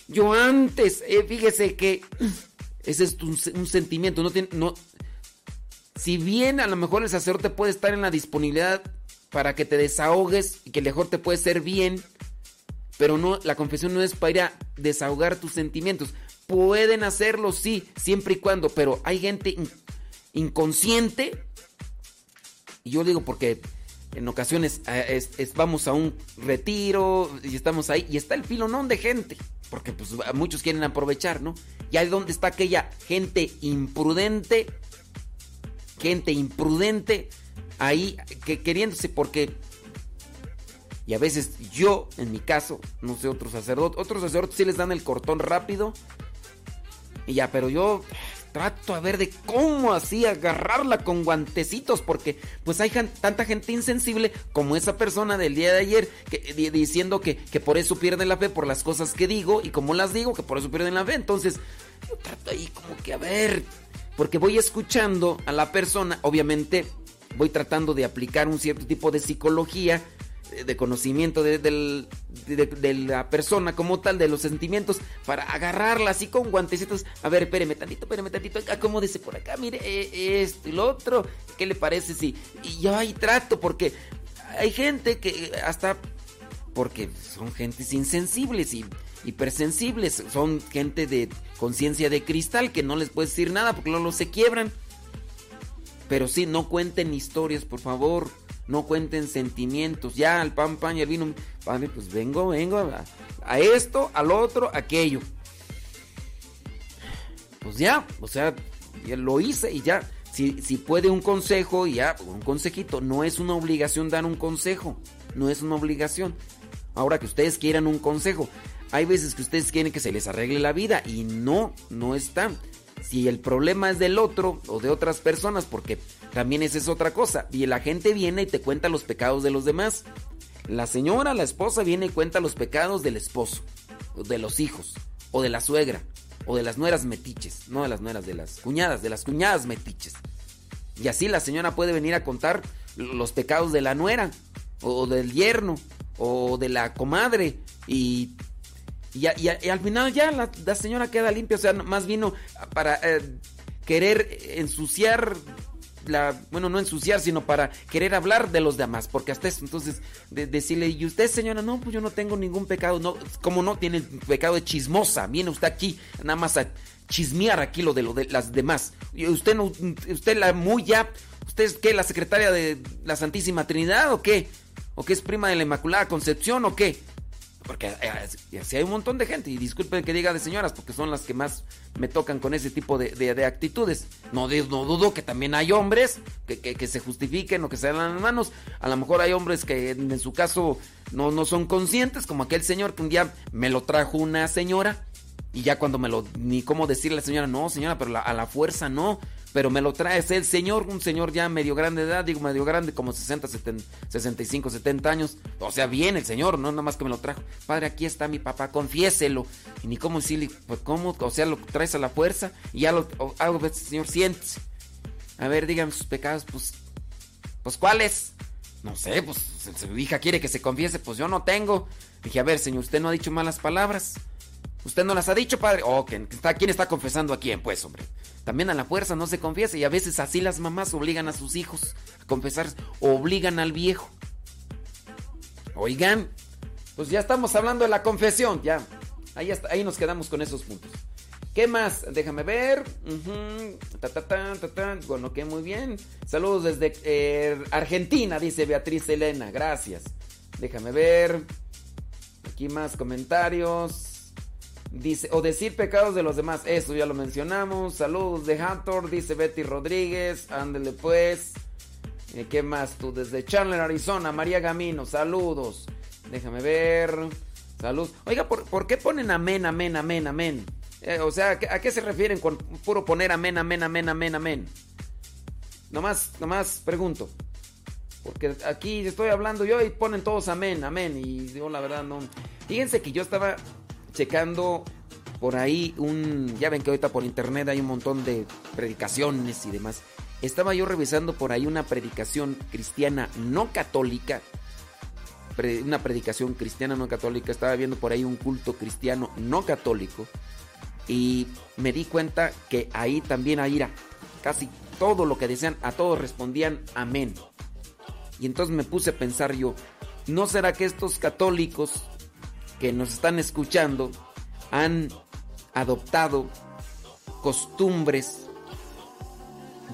Yo antes, eh, fíjese que ese es un, sentimiento. No tiene, no, si bien a lo mejor el sacerdote puede estar en la disponibilidad para que te desahogues y que mejor te puede ser bien, pero no, la confesión no es para ir a desahogar tus sentimientos. Pueden hacerlo, sí, siempre y cuando, pero hay gente in- inconsciente, y yo digo porque en ocasiones eh, vamos a un retiro y estamos ahí, y está el filonón de gente, porque pues muchos quieren aprovechar, ¿no? Y ahí donde está aquella gente imprudente gente imprudente ahí que queriéndose porque y a veces yo, en mi caso, no sé, otros sacerdotes, otros sacerdotes sí les dan el cortón rápido. Y ya, pero yo trato a ver de cómo así agarrarla con guantecitos, porque pues hay tanta gente insensible como esa persona del día de ayer, que, diciendo que, que, por eso pierden la fe por las cosas que digo, y como las digo, que por eso pierden la fe. Entonces, yo trato ahí como que a ver, porque voy escuchando a la persona, obviamente voy tratando de aplicar un cierto tipo de psicología de conocimiento de, la persona como tal, de los sentimientos, para agarrarla así con guantecitos. A ver, espéreme tantito, espéreme tantito, acomódese por acá, mire eh, esto y lo otro. ¿Qué le parece si? Y yo ahí trato, porque hay gente que hasta. Porque son gentes insensibles y hipersensibles, son gente de conciencia de cristal que no les puedes decir nada porque luego se quiebran. Pero sí, no cuenten historias, por favor no cuenten sentimientos. Ya al pan, pan y el vino, padre, pues vengo, vengo a, esto, al otro, aquello. Pues ya, o sea, ya lo hice y ya. Si, si puede un consejo, ya, un consejito. No es una obligación dar un consejo. No es una obligación. Ahora que ustedes quieran un consejo. Hay veces que ustedes quieren que se les arregle la vida y no, no está. Si el problema es del otro o de otras personas, porque también esa es otra cosa. Y la gente viene y te cuenta los pecados de los demás. La señora, la esposa, viene y cuenta los pecados del esposo, de los hijos, o de la suegra, o de las nueras metiches. No de las nueras, de las cuñadas, de las cuñadas metiches. Y así la señora puede venir a contar los pecados de la nuera, o del yerno, o de la comadre. Y, y, al final ya la, señora queda limpia. O sea, más vino para eh, querer ensuciar bueno, no ensuciar, sino para querer hablar de los demás, porque hasta eso, entonces, decirle, y usted señora, no, pues yo no tengo ningún pecado, no, como no tiene el pecado de chismosa, viene usted aquí nada más a chismear aquí lo de lo de las demás. Y usted no, usted la muy ya, usted es qué, la secretaria de la Santísima Trinidad o qué, o qué es prima de la Inmaculada Concepción o qué. Porque eh, si hay un montón de gente, y disculpen que diga de señoras, porque son las que más me tocan con ese tipo de, actitudes. No, no, dudo que también hay hombres que, se justifiquen o que se dan las manos. A lo mejor hay hombres que en, su caso no, no son conscientes, como aquel señor que un día me lo trajo una señora. Y ya cuando me lo, ni cómo decirle a la señora, no señora, pero a la fuerza no pero me lo trae el señor, un señor ya medio grande de edad, digo medio grande, como 60, 70, 65, 70 años. O sea, bien el señor, no nada más que me lo trajo. Padre, aquí está mi papá, confiéselo. Y ni cómo decirle, pues cómo, o sea, lo traes a la fuerza y ya lo hago, señor, siéntese. A ver, dígame sus pecados, pues, pues ¿cuáles? No sé, pues su hija quiere que se confiese, pues yo no tengo. Dije, a ver, señor, usted no ha dicho malas palabras. Usted no las ha dicho, padre. Oh, ¿quién está confesando a quién? Pues, hombre. También a la fuerza no se confiesa y a veces así las mamás obligan a sus hijos a confesar, obligan al viejo. Oigan, pues ya estamos hablando de la confesión, ya. Ahí, ahí nos quedamos con esos puntos. ¿Qué más? Déjame ver. Bueno, que muy bien. Saludos desde eh, Argentina, dice Beatriz Elena. Gracias. Déjame ver. Aquí más comentarios. Dice, o decir pecados de los demás, eso ya lo mencionamos. Saludos de Hathor, dice Betty Rodríguez. Ándele pues. Eh, ¿Qué más tú? Desde Chandler, Arizona, María Gamino, saludos. Déjame ver. Salud. Oiga, ¿por, qué ponen amén, amén, amén, amén? Eh, o sea, ¿a qué se refieren con puro poner amén, amén, amén, amén, amén? Nomás, nomás pregunto. Porque aquí estoy hablando yo y ponen todos amén, amén. Y digo la verdad, no. Fíjense que yo estaba checando por ahí un... Ya ven que ahorita por internet hay un montón de predicaciones y demás. Estaba yo revisando por ahí una predicación cristiana no católica. una predicación cristiana no católica. Estaba viendo por ahí un culto cristiano no católico. Y me di cuenta que ahí también ahí casi todo lo que decían, a todos respondían amén. Y entonces me puse a pensar yo, ¿no será que estos católicos que nos están escuchando han adoptado costumbres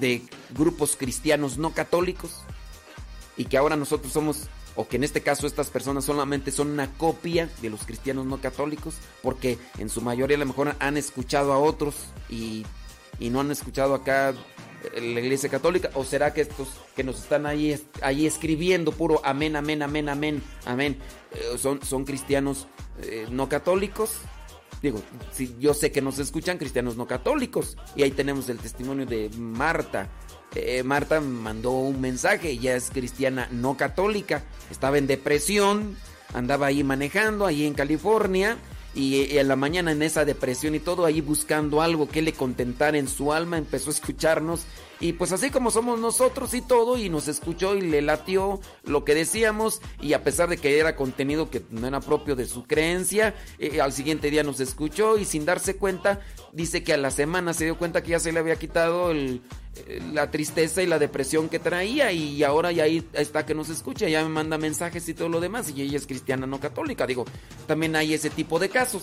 de grupos cristianos no católicos y que ahora nosotros somos, o que en este caso estas personas solamente son una copia de los cristianos no católicos, porque en su mayoría a lo mejor han escuchado a otros y, y no han escuchado acá la iglesia católica o será que estos que nos están ahí, escribiendo puro amén, amén, amén, amén, amén, eh, son, son cristianos eh, no católicos? Digo, si yo sé que nos escuchan cristianos no católicos y ahí tenemos el testimonio de Marta. Marta mandó un mensaje, ella es cristiana no católica, estaba en depresión, andaba ahí manejando, ahí en California, y en la mañana en esa depresión y todo ahí buscando algo que le contentara en su alma, empezó a escucharnos y pues así como somos nosotros y todo y nos escuchó y le latió lo que decíamos y a pesar de que era contenido que no era propio de su creencia, eh, al siguiente día nos escuchó y sin darse cuenta dice que a la semana se dio cuenta que ya se le había quitado el, eh, la tristeza y la depresión que traía y ahora ya ahí está que nos escucha, ya me manda mensajes y todo lo demás y ella es cristiana no católica, digo, también hay ese tipo de casos,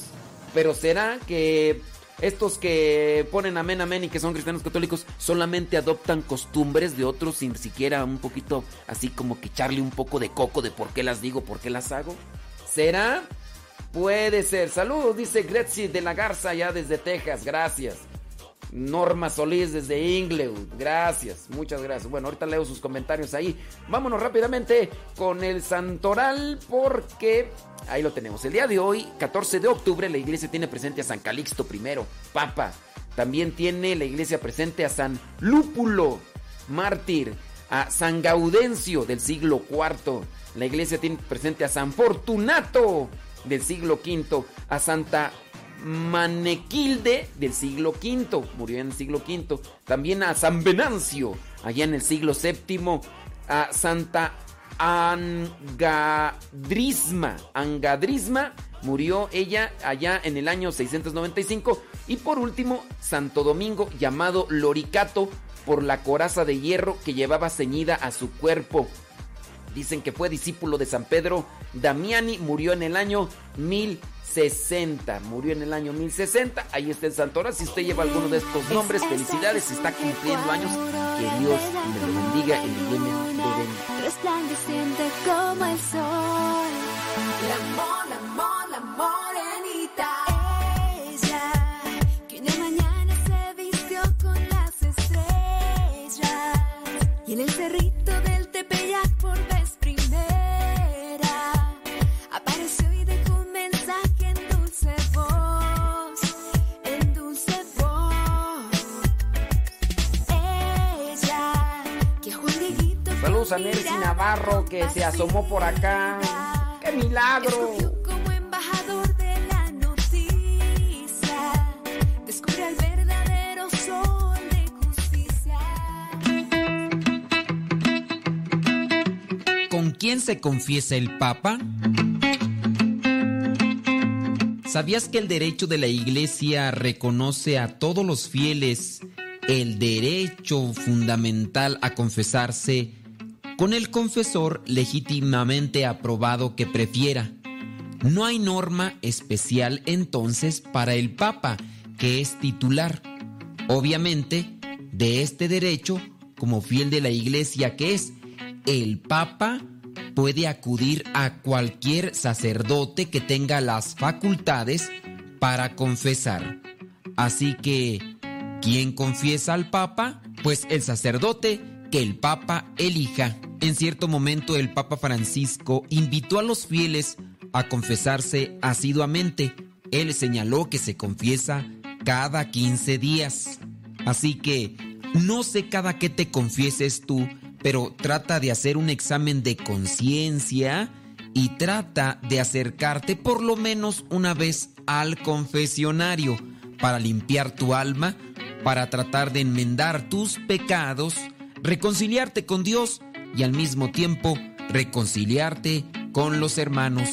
pero será que estos que ponen amén, amén y que son cristianos católicos solamente adoptan costumbres de otros sin siquiera un poquito así como que echarle un poco de coco de por qué las digo, por qué las hago. ¿Será? Puede ser. Saludos, dice Gretzi de la Garza ya desde Texas. Gracias. Norma Solís desde Inglewood. Gracias, muchas gracias. Bueno, ahorita leo sus comentarios ahí. Vámonos rápidamente con el Santoral porque ahí lo tenemos. El día de hoy, 14 de octubre, la iglesia tiene presente a San Calixto I, Papa. También tiene la iglesia presente a San Lúpulo, mártir, a San Gaudencio del siglo IV. La iglesia tiene presente a San Fortunato del siglo V, a Santa Manequilde del siglo V, murió en el siglo V. También a San Venancio, allá en el siglo VII. A Santa Angadrisma, Angadrisma, murió ella allá en el año 695. Y por último, Santo Domingo, llamado Loricato, por la coraza de hierro que llevaba ceñida a su cuerpo. Dicen que fue discípulo de San Pedro Damiani, murió en el año 1060. Murió en el año 1060. Ahí está el Santora. Si usted lleva alguno de estos nombres, felicidades. Está cumpliendo años, que Dios me lo bendiga y le llene de. Resplandeciente como el sol. La amor, la amor, la morenita. Ella, que una mañana se vistió con las estrellas. Y en el cerrito del Tepeyac por a Navarro que se asomó por acá. ¡Qué milagro! escogió como embajador de la noticia. Descubre al verdadero sol de justicia. ¿Con quién se confiesa el Papa? ¿Sabías que el derecho de la Iglesia reconoce a todos los fieles el derecho fundamental a confesarse con el confesor legítimamente aprobado que prefiera? No hay norma especial entonces para el Papa, que es titular. Obviamente, de este derecho, como fiel de la Iglesia que es, el Papa puede acudir a cualquier sacerdote que tenga las facultades para confesar. Así que, ¿quién confiesa al Papa? Pues el sacerdote que el Papa elija. En cierto momento el Papa Francisco invitó a los fieles a confesarse asiduamente. Él señaló que se confiesa cada 15 días. Así que no sé cada qué te confieses tú, pero trata de hacer un examen de conciencia y trata de acercarte por lo menos una vez al confesionario para limpiar tu alma, para tratar de enmendar tus pecados, reconciliarte con Dios y al mismo tiempo reconciliarte con los hermanos.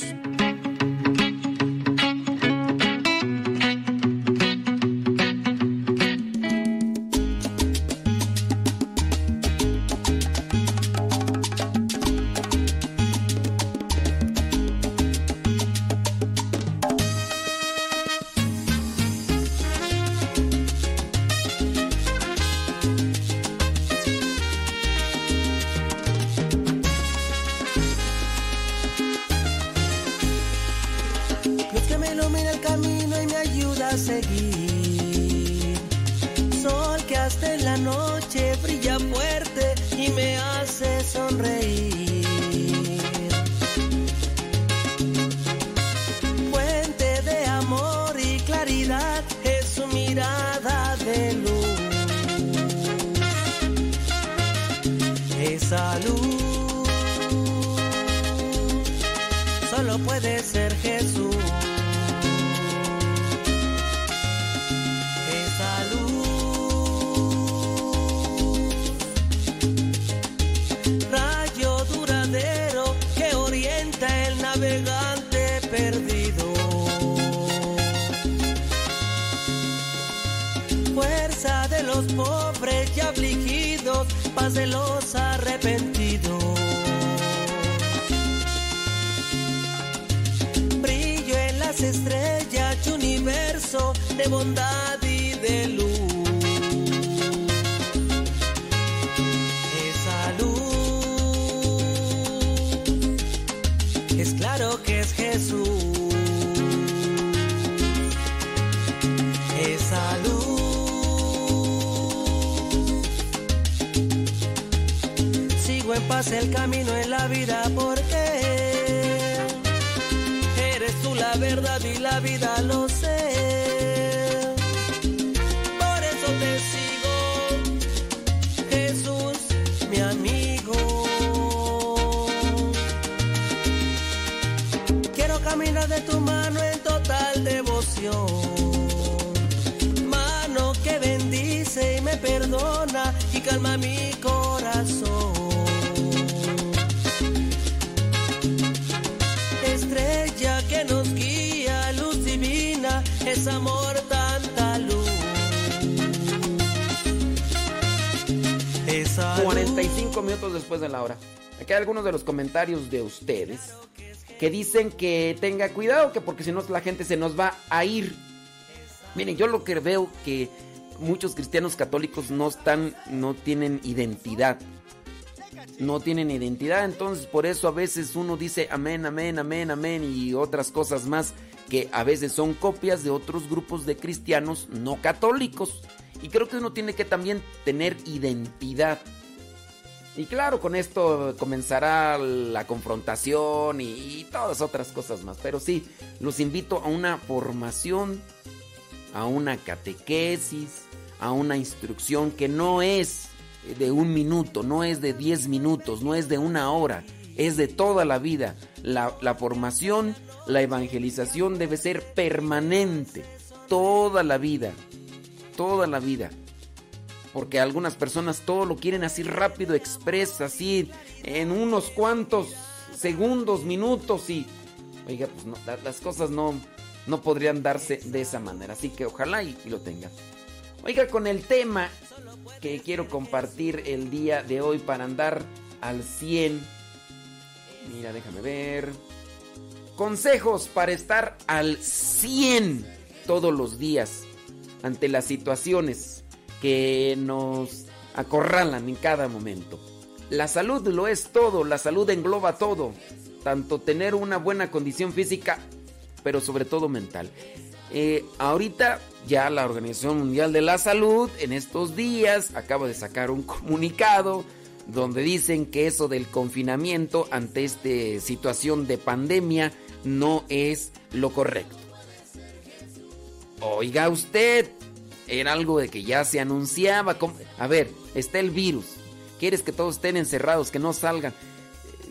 45 minutos después de la hora. Aquí hay algunos de los comentarios de ustedes que dicen que tenga cuidado, que porque si no la gente se nos va a ir. Miren, yo lo que veo que muchos cristianos católicos no están, no tienen identidad. No tienen identidad, entonces por eso a veces uno dice amén, amén, amén, amén y otras cosas más que a veces son copias de otros grupos de cristianos no católicos. Y creo que uno tiene que también tener identidad. Y claro, con esto comenzará la confrontación y, y todas otras cosas más. Pero sí, los invito a una formación, a una catequesis, a una instrucción que no es de un minuto, no es de diez minutos, no es de una hora, es de toda la vida. La, formación, la evangelización debe ser permanente, toda la vida, toda la vida. Porque algunas personas todo lo quieren así rápido, express, así en unos cuantos segundos, minutos y... Oiga, pues las cosas no, no podrían darse de esa manera. Así que ojalá y, y lo tengan. Oiga, con el tema que quiero compartir el día de hoy para andar al 100. Mira, déjame ver. Consejos para estar al 100 todos los días ante las situaciones que nos acorralan en cada momento. La salud lo es todo, la salud engloba todo, tanto tener una buena condición física, pero sobre todo mental. Eh, ahorita ya la Organización Mundial de la Salud en estos días acaba de sacar un comunicado donde dicen que eso del confinamiento ante esta situación de pandemia no es lo correcto. Oiga usted, era algo de que ya se anunciaba. A ver, está el virus. ¿Quieres que todos estén encerrados, que no salgan?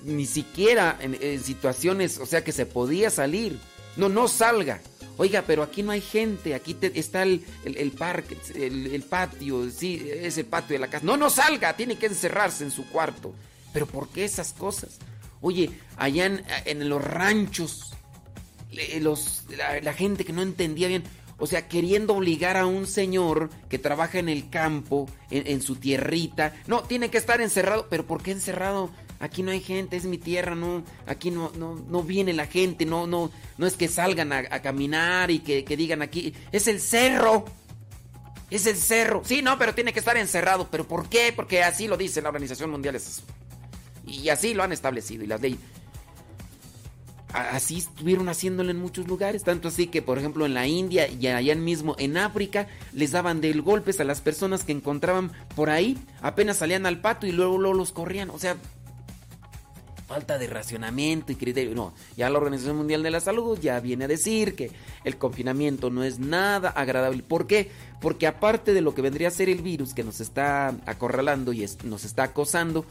Ni siquiera en, en situaciones, o sea, que se podía salir. No, no salga. Oiga, pero aquí no hay gente, aquí está el, el- el parque, el, el patio, sí, ese patio de la casa. No, no salga, tiene que encerrarse en su cuarto. Pero ¿por qué esas cosas? Oye, allá en, los ranchos, los, la, la gente que no entendía bien, o sea, queriendo obligar a un señor que trabaja en el campo, en, en su tierrita, no, tiene que estar encerrado, pero ¿por qué encerrado? Aquí no hay gente, es mi tierra, no, aquí no, no, no viene la gente, no, no, no es que salgan a, caminar y que, que digan aquí, es el cerro, es el cerro. Sí, no, pero tiene que estar encerrado, pero ¿por qué? Porque así lo dice la Organización Mundial. Y así lo han establecido y las leyes. así estuvieron haciéndolo en muchos lugares, tanto así que por ejemplo en la India y allá mismo en África les daban del golpes a las personas que encontraban por ahí, apenas salían al pato y luego, luego los corrían, o sea, falta de racionamiento y criterio. No, ya la Organización Mundial de la Salud ya viene a decir que el confinamiento no es nada agradable. ¿Por qué? Porque aparte de lo que vendría a ser el virus que nos está acorralando y nos está acosando,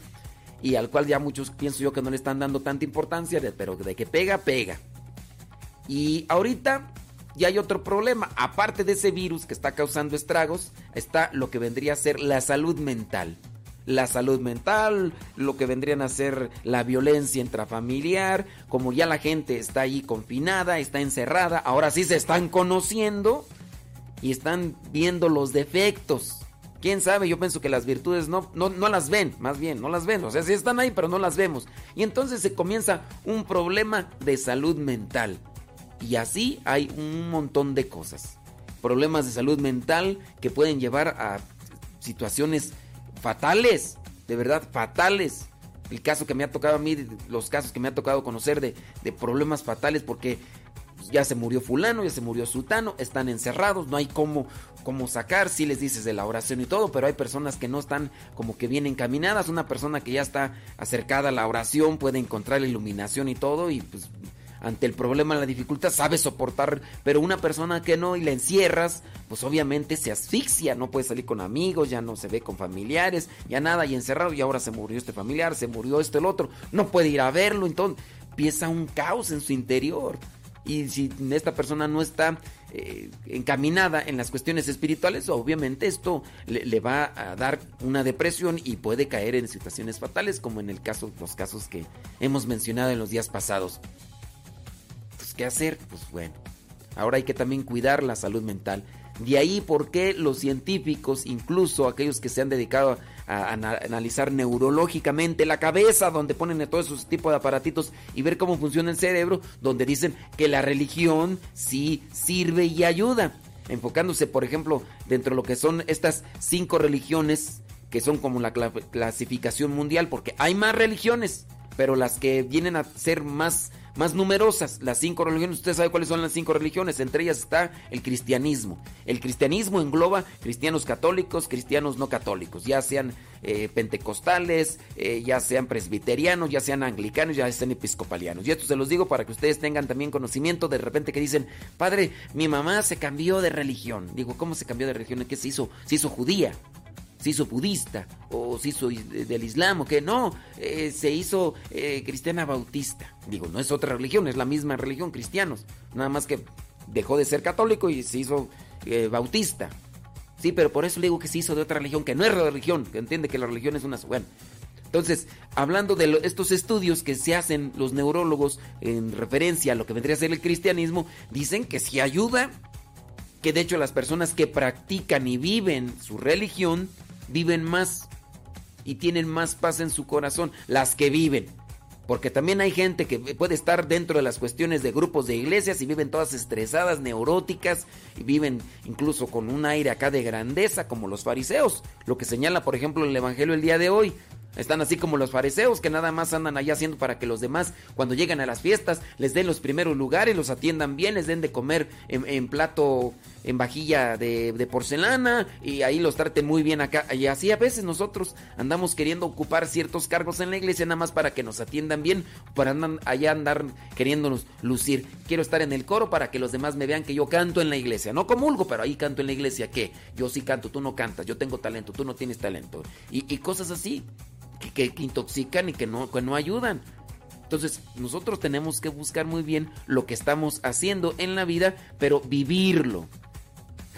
y al cual ya muchos pienso yo que no le están dando tanta importancia, pero de que pega, pega. Y ahorita ya hay otro problema. Aparte de ese virus que está causando estragos, está lo que vendría a ser la salud mental. La salud mental, lo que vendrían a ser la violencia intrafamiliar, como ya la gente está ahí confinada, está encerrada, ahora sí se están conociendo y están viendo los defectos. ¿Quién sabe? Yo pienso que las virtudes no, no, no las ven, más bien, no las ven. O sea, sí están ahí, pero no las vemos. Y entonces se comienza un problema de salud mental. Y así hay un montón de cosas. Problemas de salud mental que pueden llevar a situaciones fatales, de verdad, fatales. El caso que me ha tocado a mí, los casos que me ha tocado conocer de, de problemas fatales porque ya se murió fulano, ya se murió sultano, están encerrados, no hay cómo, cómo sacar, si les dices de la oración y todo, pero hay personas que no están como que bien encaminadas, una persona que ya está acercada a la oración puede encontrar la iluminación y todo y pues ante el problema, la dificultad, sabe soportar, pero una persona que no y la encierras, pues obviamente se asfixia, no puede salir con amigos, ya no se ve con familiares, ya nada, y encerrado, y ahora se murió este familiar, se murió este el otro, no puede ir a verlo, entonces empieza un caos en su interior. Y si esta persona no está eh, encaminada en las cuestiones espirituales, obviamente esto le, le va a dar una depresión y puede caer en situaciones fatales, como en el caso, los casos que hemos mencionado en los días pasados. ¿Qué hacer? Pues bueno, ahora hay que también cuidar la salud mental. De ahí por qué los científicos, incluso aquellos que se han dedicado a, ana- analizar neurológicamente la cabeza, donde ponen todos esos tipos de aparatitos y ver cómo funciona el cerebro, donde dicen que la religión sí sirve y ayuda. Enfocándose, por ejemplo, dentro de lo que son estas cinco religiones, que son como la cla- clasificación mundial, porque hay más religiones, pero las que vienen a ser más, más numerosas, las cinco religiones, usted sabe cuáles son las cinco religiones, entre ellas está el cristianismo. El cristianismo engloba cristianos católicos, cristianos no católicos, ya sean eh, pentecostales, eh, ya sean presbiterianos, ya sean anglicanos, ya sean episcopalianos. Y esto se los digo para que ustedes tengan también conocimiento de repente que dicen, padre, mi mamá se cambió de religión. Digo, ¿cómo se cambió de religión? ¿Qué se hizo? Se hizo judía se hizo budista o se hizo del islam o qué no eh, se hizo eh, cristiana bautista. Digo no es otra religión es la misma religión cristianos nada más que dejó de ser católico y se hizo eh, bautista. Sí pero por eso le digo que se hizo de otra religión que no es religión que entiende que la religión es una bueno. Entonces, hablando de estos estudios que se hacen los neurólogos en referencia a lo que vendría a ser el cristianismo, dicen que sí ayuda, que de hecho las personas que practican y viven su religión viven más y tienen más paz en su corazón, las que viven. Porque también hay gente que puede estar dentro de las cuestiones de grupos de iglesias y viven todas estresadas, neuróticas, y viven incluso con un aire acá de grandeza, como los fariseos. Lo que señala, por ejemplo, el Evangelio el día de hoy. Están así como los fariseos que nada más andan allá haciendo para que los demás, cuando llegan a las fiestas, les den los primeros lugares, los atiendan bien, les den de comer en, en plato, en vajilla de, porcelana y ahí los traten muy bien acá. Y así a veces nosotros andamos queriendo ocupar ciertos cargos en la iglesia nada más para que nos atiendan bien, para allá andar queriéndonos lucir. Quiero estar en el coro para que los demás me vean que yo canto en la iglesia. No comulgo, pero ahí canto en la iglesia. ¿Qué? Yo sí canto, tú no cantas, yo tengo talento, tú no tienes talento. Y, cosas así que, que- que intoxican y que no, que no ayudan. Entonces, nosotros tenemos que buscar muy bien lo que estamos haciendo en la vida, pero vivirlo.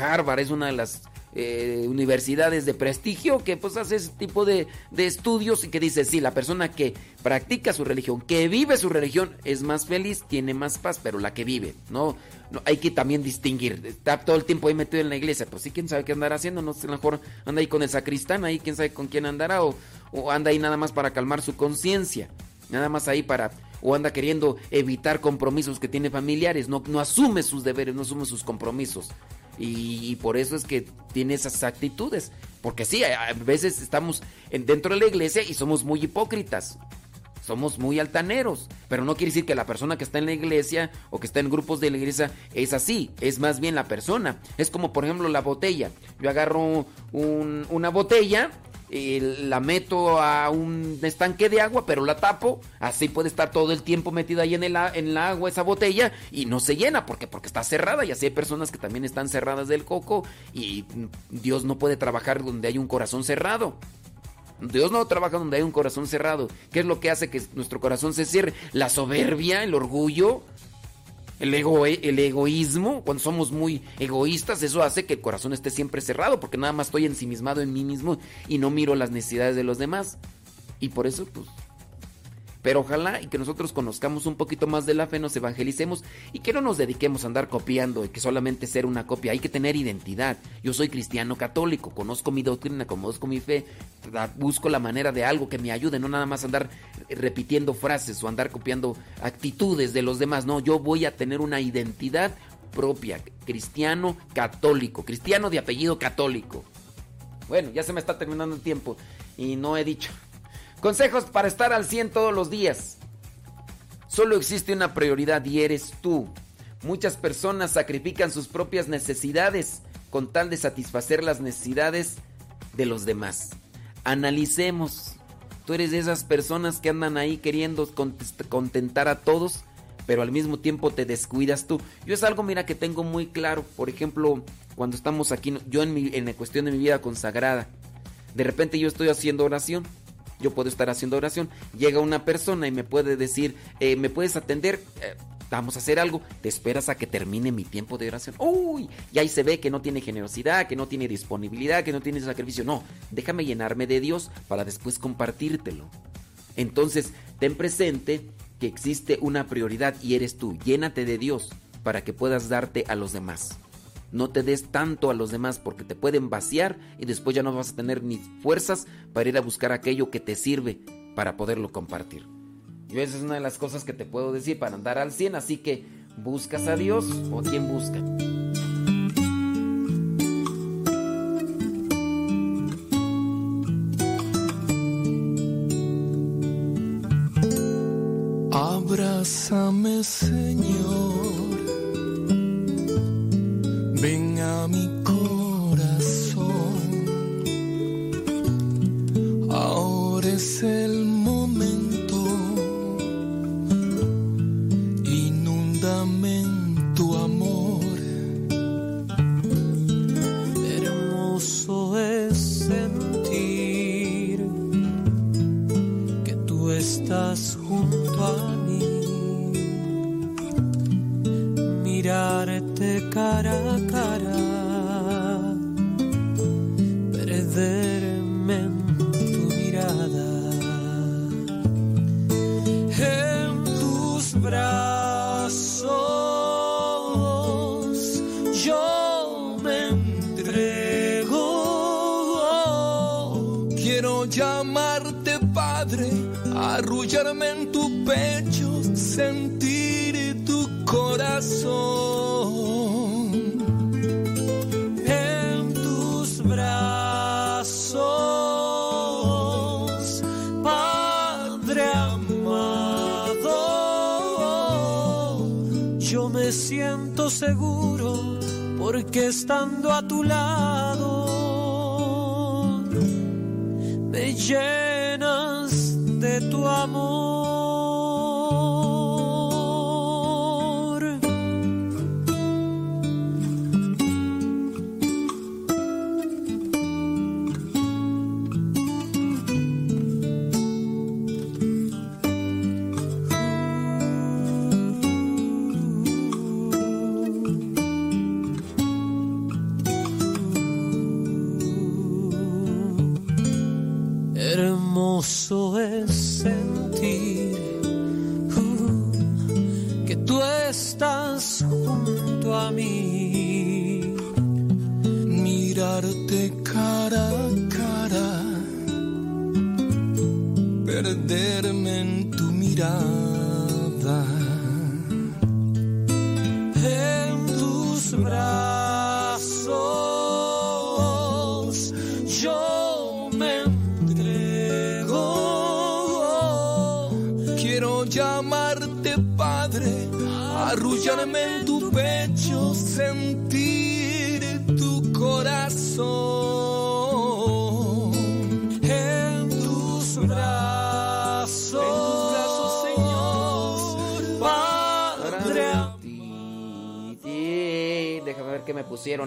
Harvard es una de las eh, universidades de prestigio que pues hace ese tipo de, de estudios y que dice, sí, la persona que practica su religión, que vive su religión, es más feliz, tiene más paz, pero la que vive, ¿no? no hay que también distinguir. Está todo el tiempo ahí metido en la iglesia, pues sí, quién sabe qué andará haciendo, no sé, a lo mejor anda ahí con el sacristán, ahí quién sabe con quién andará, o, o anda ahí nada más para calmar su conciencia, nada más ahí para o anda queriendo evitar compromisos que tiene familiares, no, asume sus deberes, no asume sus compromisos. Y, por eso es que tiene esas actitudes. Porque sí, a, veces estamos en- dentro de la iglesia y somos muy hipócritas. Somos muy altaneros, pero no quiere decir que la persona que está en la iglesia o que está en grupos de la iglesia es así, es más bien la persona. Es como por ejemplo la botella. Yo agarro un- una botella, la meto a un estanque de agua, pero la tapo, así puede estar todo el tiempo metida ahí en el, en el agua esa botella y no se llena, porque porque está cerrada y así hay personas que también están cerradas del coco y Dios no puede trabajar donde hay un corazón cerrado. Dios no trabaja donde hay un corazón cerrado. ¿Qué es lo que hace que nuestro corazón se cierre? La soberbia, el orgullo, el, ego, el egoísmo. Cuando somos muy egoístas, eso hace que el corazón esté siempre cerrado, porque nada más estoy ensimismado en mí mismo y no miro las necesidades de los demás. Y por eso, pues, pero ojalá y que nosotros conozcamos un poquito más de la fe, nos evangelicemos y que no nos dediquemos a andar copiando y que solamente ser una copia. Hay que tener identidad. Yo soy cristiano católico, conozco mi doctrina, conozco mi fe, busco la manera de algo que me ayude, no nada más andar repitiendo frases o andar copiando actitudes de los demás. No, yo voy a tener una identidad propia, cristiano católico, cristiano de apellido católico. Bueno, ya se me está terminando el tiempo y no he dicho. Consejos para estar al 100 todos los días. Solo existe una prioridad y eres tú. Muchas personas sacrifican sus propias necesidades con tal de satisfacer las necesidades de los demás. Analicemos. Tú eres de esas personas que andan ahí queriendo contentar a todos, pero al mismo tiempo te descuidas tú. Yo es algo, mira, que tengo muy claro. Por ejemplo, cuando estamos aquí, yo en, mi, en la cuestión de mi vida consagrada, de repente yo estoy haciendo oración. Yo puedo estar haciendo oración. Llega una persona y me puede decir, eh, ¿me puedes atender? Eh, vamos a hacer algo. Te esperas a que termine mi tiempo de oración. Uy, y ahí se ve que no tiene generosidad, que no tiene disponibilidad, que no tiene sacrificio. No, déjame llenarme de Dios para después compartírtelo. Entonces, ten presente que existe una prioridad y eres tú. Llénate de Dios para que puedas darte a los demás. No te des tanto a los demás porque te pueden vaciar y después ya no vas a tener ni fuerzas para ir a buscar aquello que te sirve para poderlo compartir. Yo esa es una de las cosas que te puedo decir para andar al 100, así que buscas a Dios o quién busca. Abrázame, Señor. Ven arrullarme en tu pecho, sentir tu corazón. En tus brazos, Padre amado, yo me siento seguro porque estando a tu lado me llenas tu amor.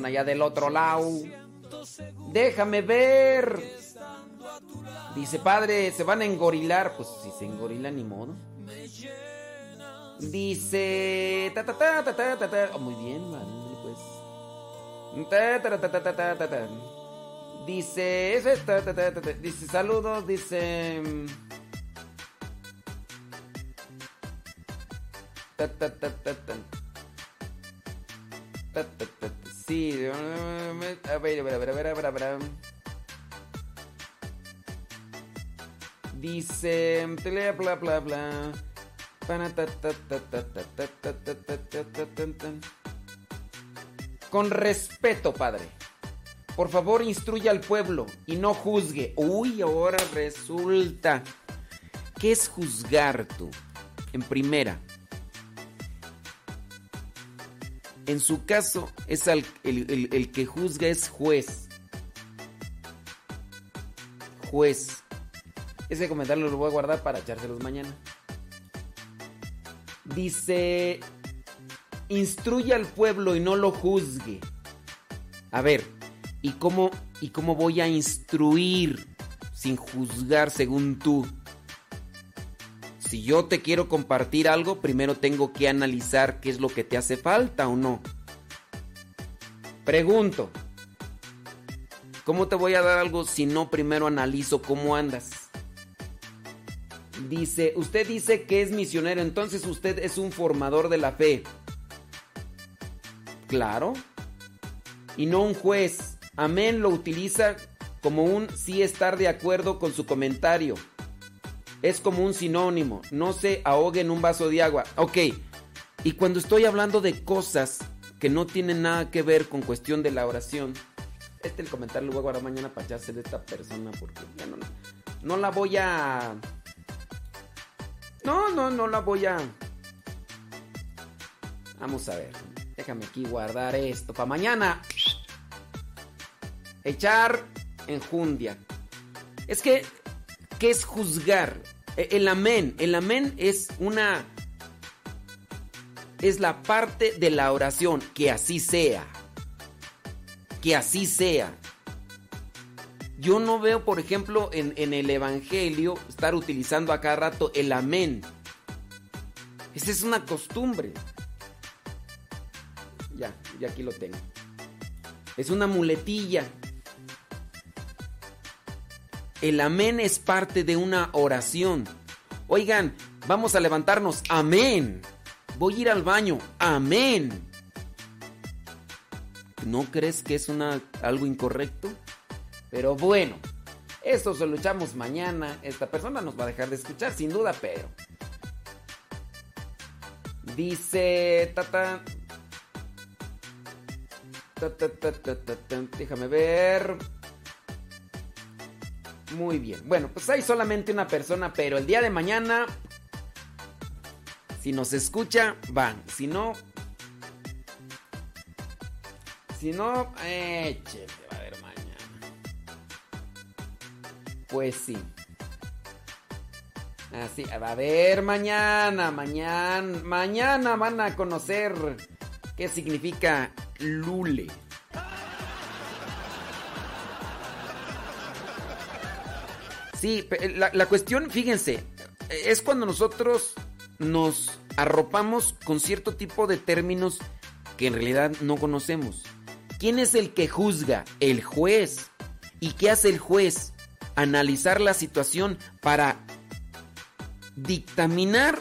Pusieron allá del otro lado. Déjame ver. Dice, padre, se van a engorilar. Pues si se engorilan, ni modo. Dice. Ta, ta, ta, ta, ta, ta, ta. Oh, muy bien, vale, pues. Ta, ta, ta, ta, ta, ta, ta. Dice. Eso es, ta, ta, ta, ta, ta. Dice, saludos. Dice. Ta, ta, ta, ta, ta. Ta, ta, ta, ta. Sí. A ver, a ver, a ver. Dice. Bla, bla, bla. Con respeto, padre. Por favor, instruya al pueblo y no juzgue. Uy, ahora resulta. ¿Qué es juzgar tú? En primera. En su caso, es el, el- el que juzga es juez. Juez. Ese comentario lo voy a guardar para echárselos mañana. Dice, instruye al pueblo y no lo juzgue. A ver, ¿y cómo, ¿y cómo voy a instruir sin juzgar según tú? Si yo te quiero compartir algo, primero tengo que analizar qué es lo que te hace falta o no. Pregunto, ¿cómo te voy a dar algo si no primero analizo cómo andas? Dice, usted dice que es misionero, entonces usted es un formador de la fe. Claro. Y no un juez. Amén lo utiliza como un sí estar de acuerdo con su comentario. Es como un sinónimo. No se ahogue en un vaso de agua. Ok. Y cuando estoy hablando de cosas que no tienen nada que ver con cuestión de la oración, este el comentario lo voy a guardar mañana para echarse de esta persona porque ya no, no la voy a... No, no, no la voy a... Vamos a ver. Déjame aquí guardar esto para mañana. Echar enjundia. Es que, ¿qué es juzgar? E- El amén. El amén es una... Es la parte de la oración. Que así sea. Que así sea. Yo no veo, por ejemplo, en, en el Evangelio estar utilizando a cada rato el amén. Esa es una costumbre. Ya, ya aquí lo tengo. Es una muletilla. El amén es parte de una oración. Oigan, vamos a levantarnos. Amén. Voy a ir al baño. Amén. ¿No crees que es algo incorrecto? Pero bueno, esto se lo echamos mañana. Esta persona nos va a dejar de escuchar, sin duda, pero. Dice. Tata. Ta, ta, ta, ta, ta, ta, Déjame ver. Muy bien. Bueno, pues hay solamente una persona, pero el día de mañana. Si nos escucha, van. Si no. Si no, échete, va a ver mañana. Pues sí. Así, va a ver mañana, mañana, mañana van a conocer qué significa lule. Sí, la cuestión, fíjense, es cuando nosotros nos arropamos con cierto tipo de términos que en realidad no conocemos. ¿Quién es el que juzga? El juez. ¿Y qué hace el juez? Analizar la situación para dictaminar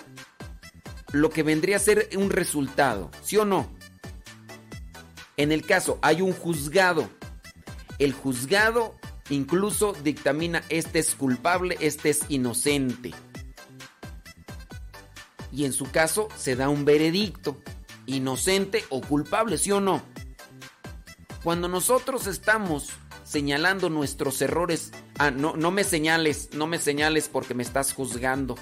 lo que vendría a ser un resultado, ¿sí o no? En el caso, hay un juzgado. El juzgado incluso dictamina este es culpable, este es inocente. Y en su caso se da un veredicto, inocente o culpable, ¿sí o no? Cuando nosotros estamos señalando nuestros errores, ah, no, no me señales, no me señales porque me estás juzgando.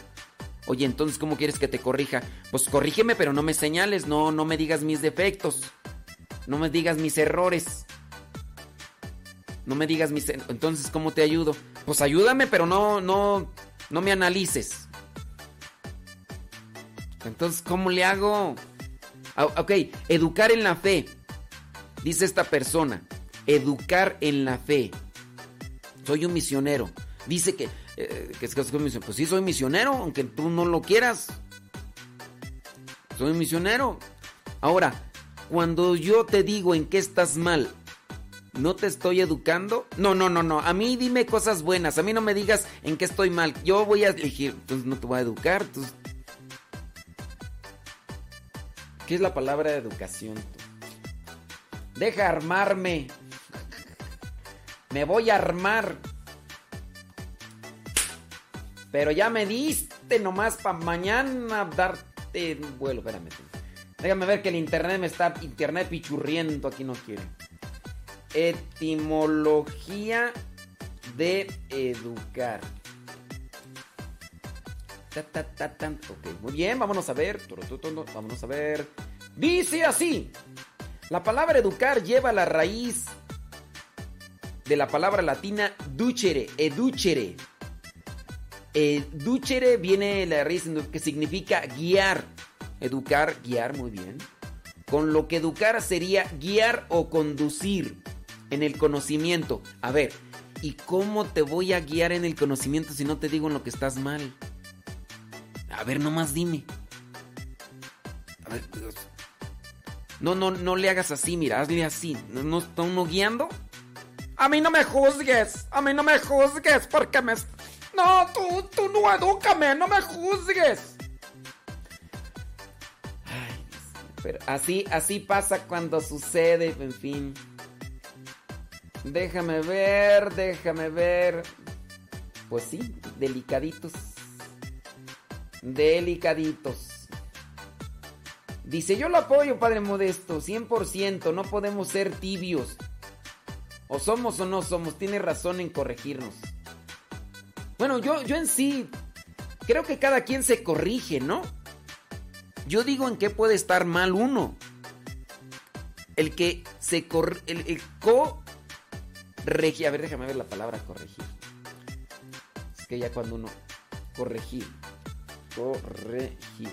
Oye, entonces, ¿cómo quieres que te corrija? Pues corrígeme, pero no me señales, no, no me digas mis defectos. No me digas mis errores. No me digas mis... Entonces, ¿cómo te ayudo? Pues ayúdame, pero no, no, no me analices. Entonces, ¿cómo le hago? Ah, ok, educar en la fe. Dice esta persona, educar en la fe. Soy un misionero. Dice que, eh, que que misionero. Pues sí, soy misionero, aunque tú no lo quieras. Soy un misionero. Ahora, cuando yo te digo en qué estás mal, ¿no te estoy educando? No, no, no, no. A mí dime cosas buenas. A mí no me digas en qué estoy mal. Yo voy a elegir. Entonces no te voy a educar. ¿Qué es la palabra educación? Deja armarme. Me voy a armar. Pero ya me diste nomás para mañana darte vuelo. Espérame. Déjame ver que el internet me está. Internet pichurriendo. Aquí no quiere. Etimología de educar. Ta, ta, ta, muy bien, vámonos a ver. Vámonos a ver. Dice así. La palabra educar lleva la raíz de la palabra latina ducere, educere. Educere viene de la raíz que significa guiar. Educar, guiar, muy bien. Con lo que educar sería guiar o conducir en el conocimiento. A ver, ¿y cómo te voy a guiar en el conocimiento si no te digo en lo que estás mal? A ver, nomás dime. A ver, Dios. No, no, no le hagas así, mira, hazle así. ¿No, no está uno guiando? A mí no me juzgues, a mí no me juzgues, porque me... No, tú, tú no edúcame, no me juzgues. Ay, pero así, así pasa cuando sucede, en fin. Déjame ver, déjame ver. Pues sí, delicaditos. Delicaditos. Dice, yo lo apoyo, Padre Modesto, 100%, no podemos ser tibios. O somos o no somos, tiene razón en corregirnos. Bueno, yo, yo en sí, creo que cada quien se corrige, ¿no? Yo digo en qué puede estar mal uno. El que se corre, el, el a ver, déjame ver la palabra corregir. Es que ya cuando uno, corregir, corregir.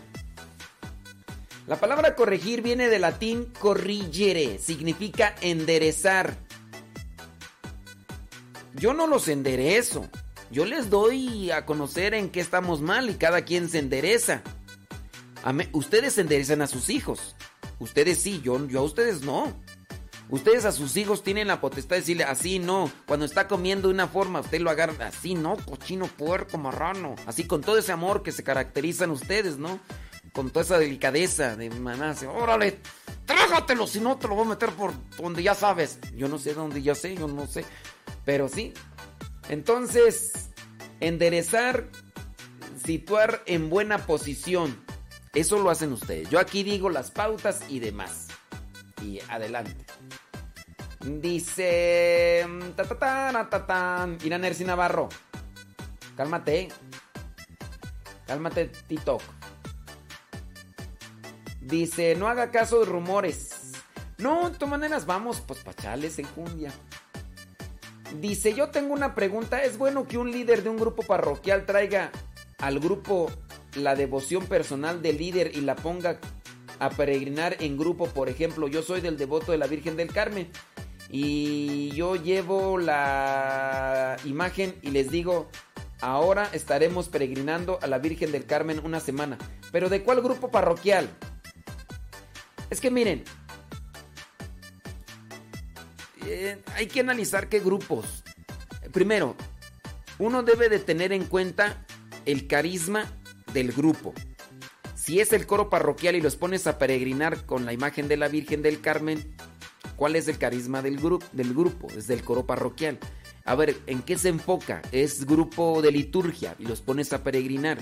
La palabra corregir viene del latín corrigere, significa enderezar. Yo no los enderezo, yo les doy a conocer en qué estamos mal y cada quien se endereza. Ustedes enderezan a sus hijos, ustedes sí, yo a ustedes no. Ustedes a sus hijos tienen la potestad de decirle así no. Cuando está comiendo de una forma, usted lo agarra así no, cochino, puerco, marrano. Así con todo ese amor que se caracterizan ustedes, ¿no? Con toda esa delicadeza de mamá. así, Órale, trágatelo, si no te lo voy a meter por donde ya sabes. Yo no sé dónde ya sé, yo no sé. Pero sí. Entonces, enderezar, situar en buena posición. Eso lo hacen ustedes. Yo aquí digo las pautas y demás. Y adelante. Dice. mm, Irán Erci Navarro. Cálmate. Cálmate, Tito. Dice: No haga caso de rumores. No, de todas maneras, vamos, pues pachales en cumbia. Dice: Yo tengo una pregunta. ¿Es bueno que un líder de un grupo parroquial traiga al grupo la devoción personal del líder y la ponga a peregrinar en grupo? Por ejemplo, yo soy del devoto de la Virgen del Carmen y yo llevo la imagen y les digo, ahora estaremos peregrinando a la Virgen del Carmen una semana. ¿Pero de cuál grupo parroquial? Es que miren, eh, hay que analizar qué grupos. Primero, uno debe de tener en cuenta el carisma del grupo. Si es el coro parroquial y los pones a peregrinar con la imagen de la Virgen del Carmen, ¿cuál es el carisma del, grupo del grupo? Es del coro parroquial. A ver, ¿en qué se enfoca? Es grupo de liturgia y los pones a peregrinar.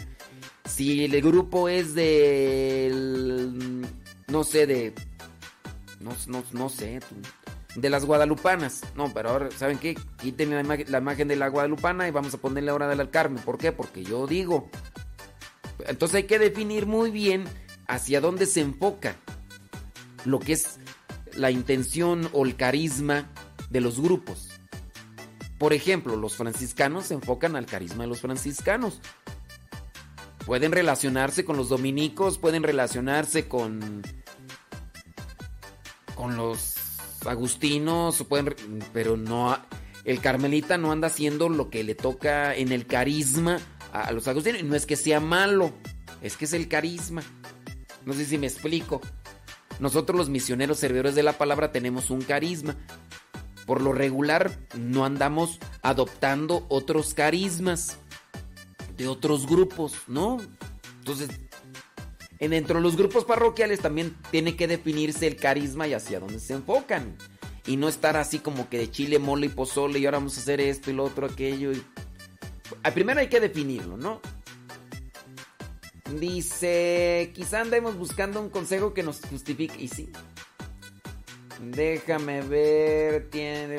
Si el grupo es del... no sé, de... no, no, no sé, de las guadalupanas. No, pero ahora, ¿saben qué? Quiten la, imagen- la imagen de la guadalupana y vamos a ponerle ahora de la Carmen. ¿Por qué? Porque yo digo. Entonces hay que definir muy bien hacia dónde se enfoca lo que es la intención o el carisma de los grupos. Por ejemplo, los franciscanos se enfocan al carisma de los franciscanos. Pueden relacionarse con los dominicos, pueden relacionarse con con los agustinos, pueden, pero no el carmelita no anda haciendo lo que le toca en el carisma a los agustinos. No es que sea malo, es que es el carisma. No sé si me explico. Nosotros los misioneros servidores de la palabra tenemos un carisma. Por lo regular no andamos adoptando otros carismas de otros grupos, ¿no? Entonces, en dentro de los grupos parroquiales también tiene que definirse el carisma y hacia dónde se enfocan. Y no estar así como que de chile, mole y pozole y ahora vamos a hacer esto y lo otro, aquello. Y... Primero hay que definirlo, ¿no? Dice, quizá andemos buscando un consejo que nos justifique. Y sí. Déjame ver. Tiene...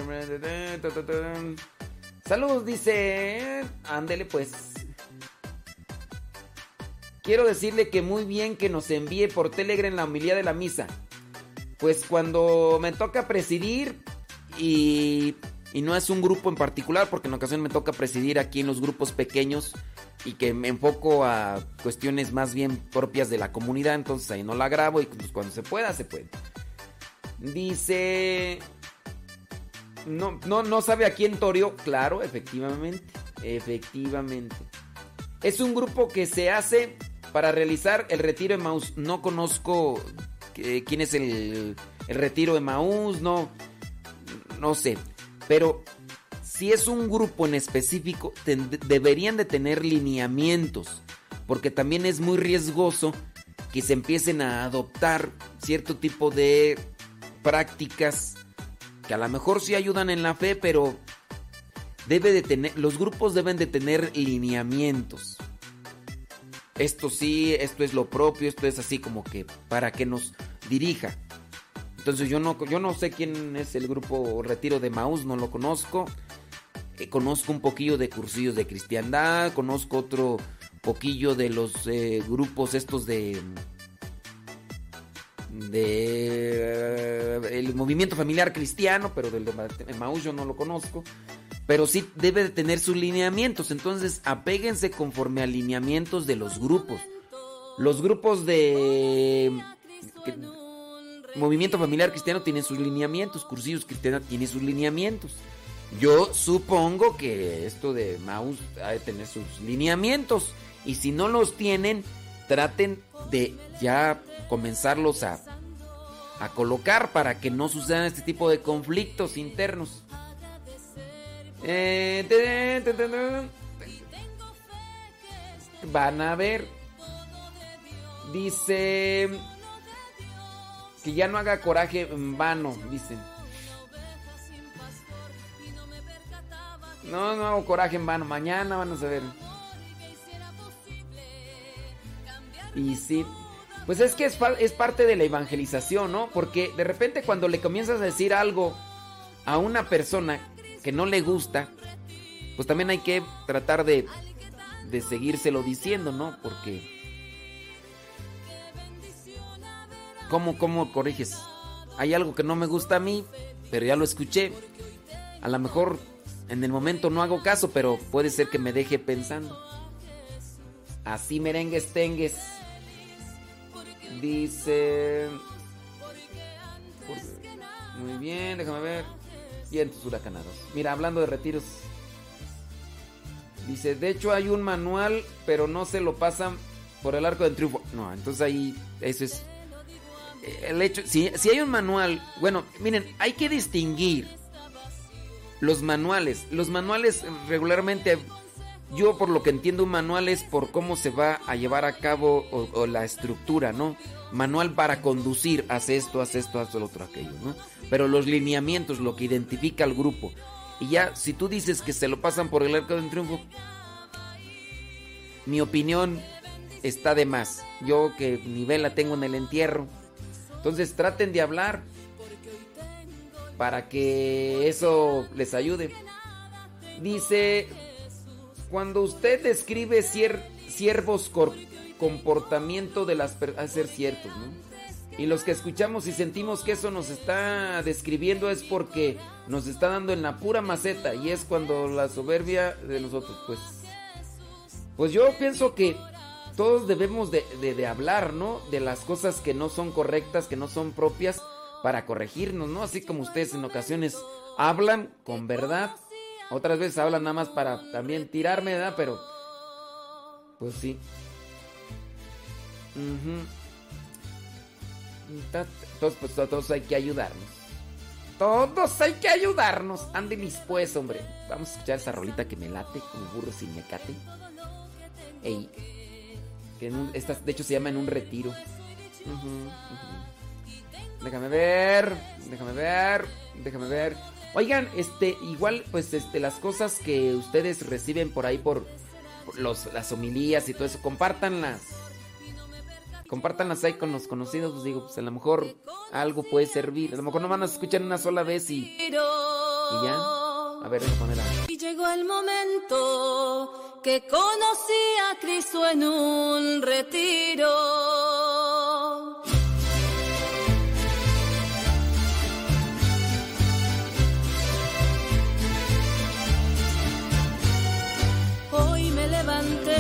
Saludos, dice. Ándele pues. Quiero decirle que muy bien que nos envíe por Telegram la homilía de la misa. Pues cuando me toca presidir y, y no es un grupo en particular, porque en ocasión me toca presidir aquí en los grupos pequeños y que me enfoco a cuestiones más bien propias de la comunidad, entonces ahí no la grabo y pues cuando se pueda, se puede. Dice... No, no, no sabe a quién Torio. Claro, efectivamente. Efectivamente. Es un grupo que se hace para realizar el retiro de Maús. No conozco eh, quién es el, el retiro de Maús, no, no sé. Pero si es un grupo en específico, deberían de tener lineamientos. Porque también es muy riesgoso que se empiecen a adoptar cierto tipo de prácticas que a lo mejor sí ayudan en la fe, pero debe de tener, los grupos deben de tener lineamientos. Esto sí, esto es lo propio, esto es así como que para que nos dirija. Entonces yo no, yo no sé quién es el grupo Retiro de Maús, no lo conozco. Eh, conozco un poquillo de cursillos de cristiandad, conozco otro poquillo de los eh, grupos estos de de eh, el movimiento familiar cristiano, pero del de Maús yo no lo conozco. Pero sí debe de tener sus lineamientos. Entonces, apéguense conforme a lineamientos de los grupos. Los grupos de movimiento familiar cristiano tienen sus lineamientos. Cursillos cristianos tienen sus lineamientos. Yo supongo que esto de Maus ha de tener sus lineamientos. Y si no los tienen, traten de ya comenzarlos a, a colocar para que no sucedan este tipo de conflictos internos. Eh, van a ver. Dice que ya no haga coraje en vano, dicen. No, no hago coraje en vano. Mañana van a saber. Y sí. Pues es que es, es, parte de la evangelización, ¿no? Porque de repente cuando le comienzas a decir algo a una persona que no le gusta, pues también hay que tratar de, de seguírselo diciendo, ¿no? Porque... ¿Cómo, ¿Cómo corriges? Hay algo que no me gusta a mí, pero ya lo escuché. A lo mejor en el momento no hago caso, pero puede ser que me deje pensando. Así merengues tengues. Dice... Muy bien, déjame ver. Vientos huracanados. Mira, hablando de retiros. Dice, de hecho hay un manual, pero no se lo pasan por el arco del triunfo. No, entonces ahí, eso es... El hecho, si, si hay un manual, bueno, miren, hay que distinguir los manuales. Los manuales regularmente, yo por lo que entiendo un manual es por cómo se va a llevar a cabo o, la estructura, ¿no? Manual para conducir, haz esto, haz esto, haz lo otro, aquello, ¿no? Pero los lineamientos, lo que identifica al grupo. Y ya, si tú dices que se lo pasan por el arco del triunfo, mi opinión está de más. Yo que nivel la tengo en el entierro. Entonces traten de hablar para que eso les ayude. Dice, cuando usted describe siervos comportamiento de las personas, ser ciertos, ¿no? Y los que escuchamos y sentimos que eso nos está describiendo es porque nos está dando en la pura maceta y es cuando la soberbia de nosotros, pues, pues yo pienso que todos debemos de, de- hablar, ¿no? De las cosas que no son correctas, que no son propias, para corregirnos, ¿no? Así como ustedes en ocasiones hablan con verdad, otras veces hablan nada más para también tirarme, ¿verdad? Pero, pues sí. Entonces, pues a todos hay que ayudarnos. Todos hay que ayudarnos. Anden pues, hombre. Vamos a escuchar esa rolita que me late, como burro sin mecate. Ey. Que en un- esta, de hecho, se llama En un retiro. Déjame ver, déjame ver, déjame ver. Oigan, este, igual, pues, este, las cosas que ustedes reciben por ahí por, por los, las homilías y todo eso, compártanlas. Compártanlas ahí con los conocidos, pues digo, pues a lo mejor algo puede servir. A lo mejor no van a escuchar una sola vez y, y ya. A ver, déjame poner a- Y llegó el momento que conocí a Cristo en un retiro. Hoy me levanté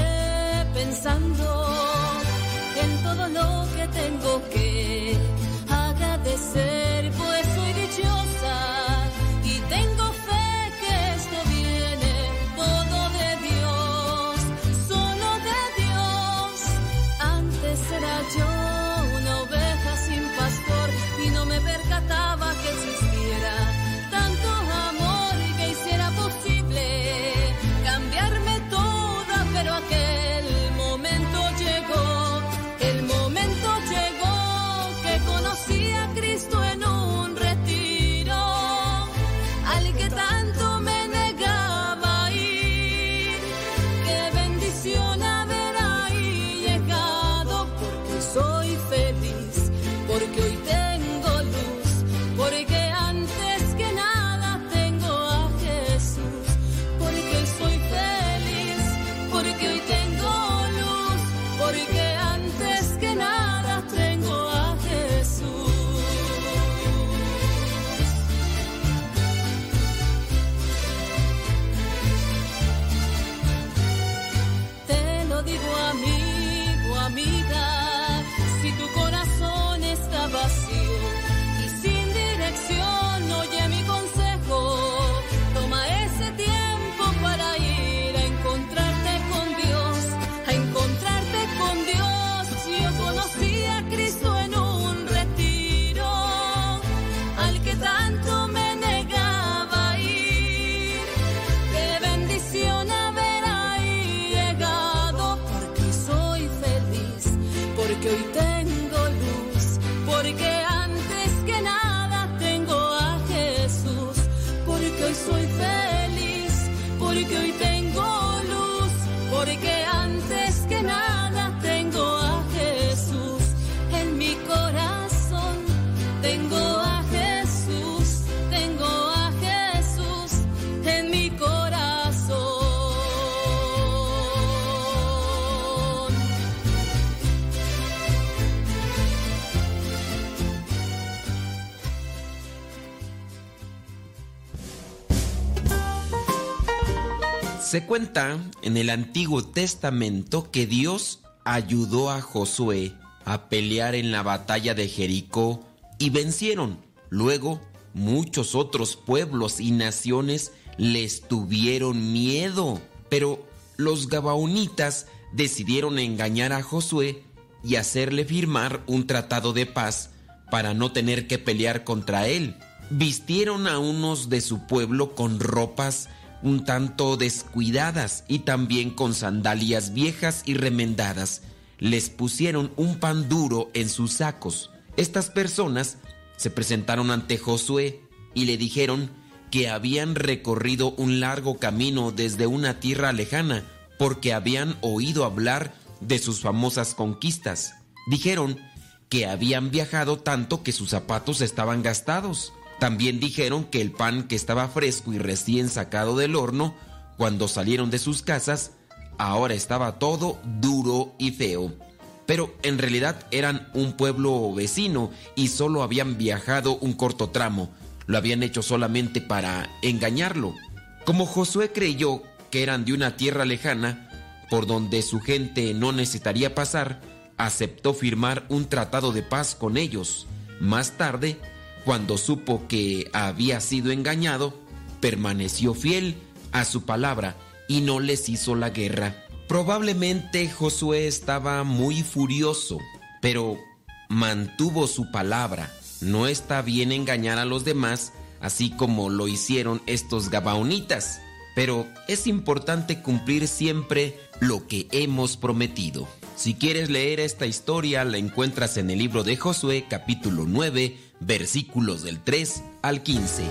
pensando Se cuenta en el Antiguo Testamento que Dios ayudó a Josué a pelear en la batalla de Jericó y vencieron. Luego, muchos otros pueblos y naciones les tuvieron miedo. Pero los gabaonitas decidieron engañar a Josué y hacerle firmar un tratado de paz para no tener que pelear contra él. Vistieron a unos de su pueblo con ropas un tanto descuidadas y también con sandalias viejas y remendadas. Les pusieron un pan duro en sus sacos. Estas personas se presentaron ante Josué y le dijeron que habían recorrido un largo camino desde una tierra lejana porque habían oído hablar de sus famosas conquistas. Dijeron que habían viajado tanto que sus zapatos estaban gastados. También dijeron que el pan que estaba fresco y recién sacado del horno, cuando salieron de sus casas, ahora estaba todo duro y feo. Pero en realidad eran un pueblo vecino y solo habían viajado un corto tramo. Lo habían hecho solamente para engañarlo. Como Josué creyó que eran de una tierra lejana, por donde su gente no necesitaría pasar, aceptó firmar un tratado de paz con ellos. Más tarde, cuando supo que había sido engañado, permaneció fiel a su palabra y no les hizo la guerra. Probablemente Josué estaba muy furioso, pero mantuvo su palabra. No está bien engañar a los demás, así como lo hicieron estos gabaonitas, pero es importante cumplir siempre lo que hemos prometido. Si quieres leer esta historia, la encuentras en el libro de Josué capítulo 9, versículos del 3 al 15.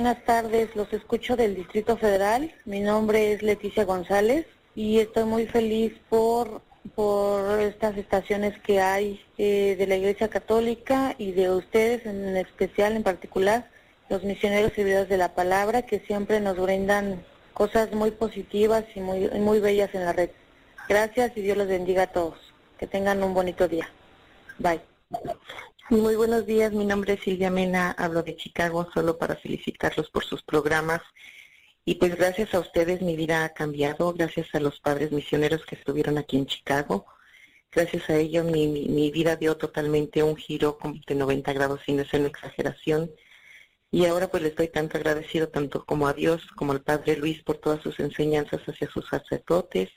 Buenas tardes. Los escucho del Distrito Federal. Mi nombre es Leticia González y estoy muy feliz por, por estas estaciones que hay eh, de la Iglesia Católica y de ustedes en especial, en particular, los misioneros y servidores de la palabra que siempre nos brindan cosas muy positivas y muy, muy bellas en la red. Gracias y Dios los bendiga a todos. Que tengan un bonito día. Bye. Muy buenos días, mi nombre es Silvia Mena, hablo de Chicago solo para felicitarlos por sus programas Y pues gracias a ustedes mi vida ha cambiado, gracias a los padres misioneros que estuvieron aquí en Chicago. Gracias a ellos mi, mi, vida dio totalmente un giro de 90 grados sin ser una exageración. Y ahora pues le estoy tanto agradecido tanto como a Dios como al Padre Luis por todas sus enseñanzas hacia sus sacerdotes,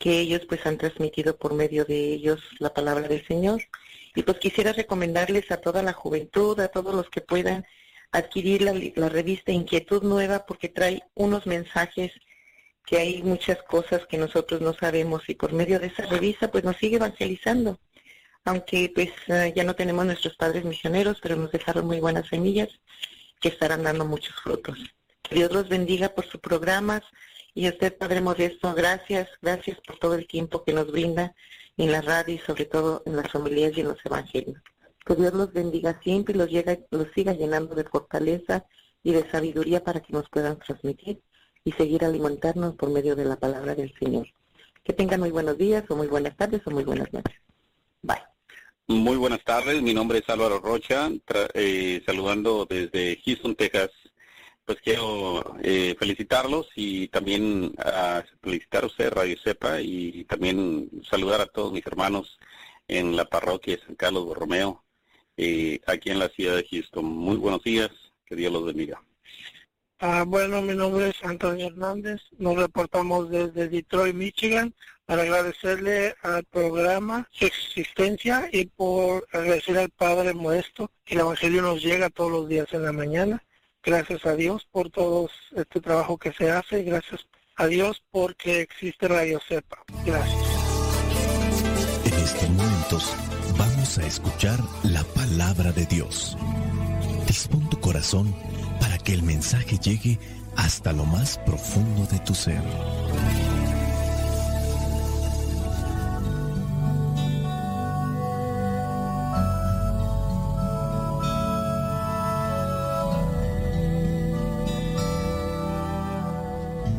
que ellos pues han transmitido por medio de ellos la palabra del Señor. Y pues quisiera recomendarles a toda la juventud, a todos los que puedan adquirir la, la revista Inquietud Nueva porque trae unos mensajes que hay muchas cosas que nosotros no sabemos y por medio de esa revista pues nos sigue evangelizando. Aunque pues eh, ya no tenemos nuestros padres misioneros, pero nos dejaron muy buenas semillas que estarán dando muchos frutos. Que Dios los bendiga por sus programas y a usted, Padre Modesto, gracias, gracias por todo el tiempo que nos brinda en la radio y sobre todo en las familias y en los evangelios. Que Dios los bendiga siempre y los, llega, los siga llenando de fortaleza y de sabiduría para que nos puedan transmitir y seguir alimentarnos por medio de la palabra del Señor. Que tengan muy buenos días o muy buenas tardes o muy buenas noches. Bye. Muy buenas tardes, mi nombre es Álvaro Rocha, eh, saludando desde Houston, Texas. Pues quiero eh, felicitarlos y también a felicitar a usted, Radio Cepa, y también saludar a todos mis hermanos en la parroquia de San Carlos Borromeo, eh, aquí en la ciudad de Houston. Muy buenos días, que Dios los bendiga. Ah, bueno, mi nombre es Antonio Hernández. Nos reportamos desde Detroit, Michigan, para agradecerle al programa su existencia y por agradecer al Padre Modesto que el Evangelio nos llega todos los días en la mañana. Gracias a Dios por todo este trabajo que se hace y gracias a Dios porque existe Radio Cepa. Gracias. En estos momentos vamos a escuchar la palabra de Dios. Dispón tu corazón para que el mensaje llegue hasta lo más profundo de tu ser.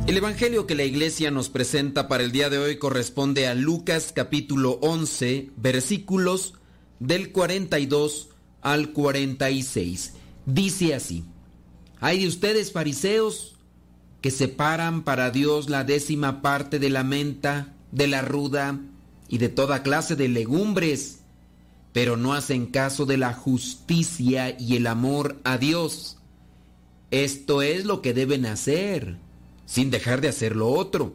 El Evangelio que la iglesia nos presenta para el día de hoy corresponde a Lucas capítulo 11, versículos del 42 al 46. Dice así, hay de ustedes fariseos que separan para Dios la décima parte de la menta, de la ruda y de toda clase de legumbres, pero no hacen caso de la justicia y el amor a Dios. Esto es lo que deben hacer, sin dejar de hacer lo otro.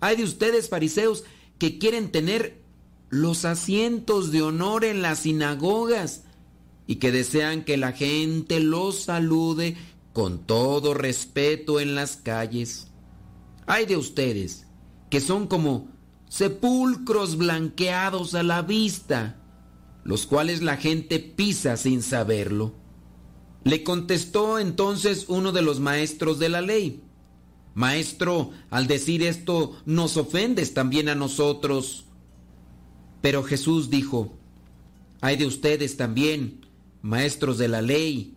Hay de ustedes, fariseos, que quieren tener los asientos de honor en las sinagogas y que desean que la gente los salude con todo respeto en las calles. Hay de ustedes que son como sepulcros blanqueados a la vista, los cuales la gente pisa sin saberlo. Le contestó entonces uno de los maestros de la ley. Maestro, al decir esto nos ofendes también a nosotros. Pero Jesús dijo, hay de ustedes también, maestros de la ley,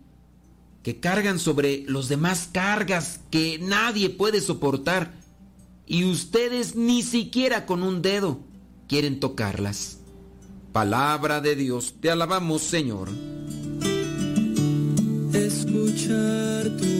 que cargan sobre los demás cargas que nadie puede soportar, y ustedes ni siquiera con un dedo quieren tocarlas. Palabra de Dios, te alabamos Señor. escuchar tu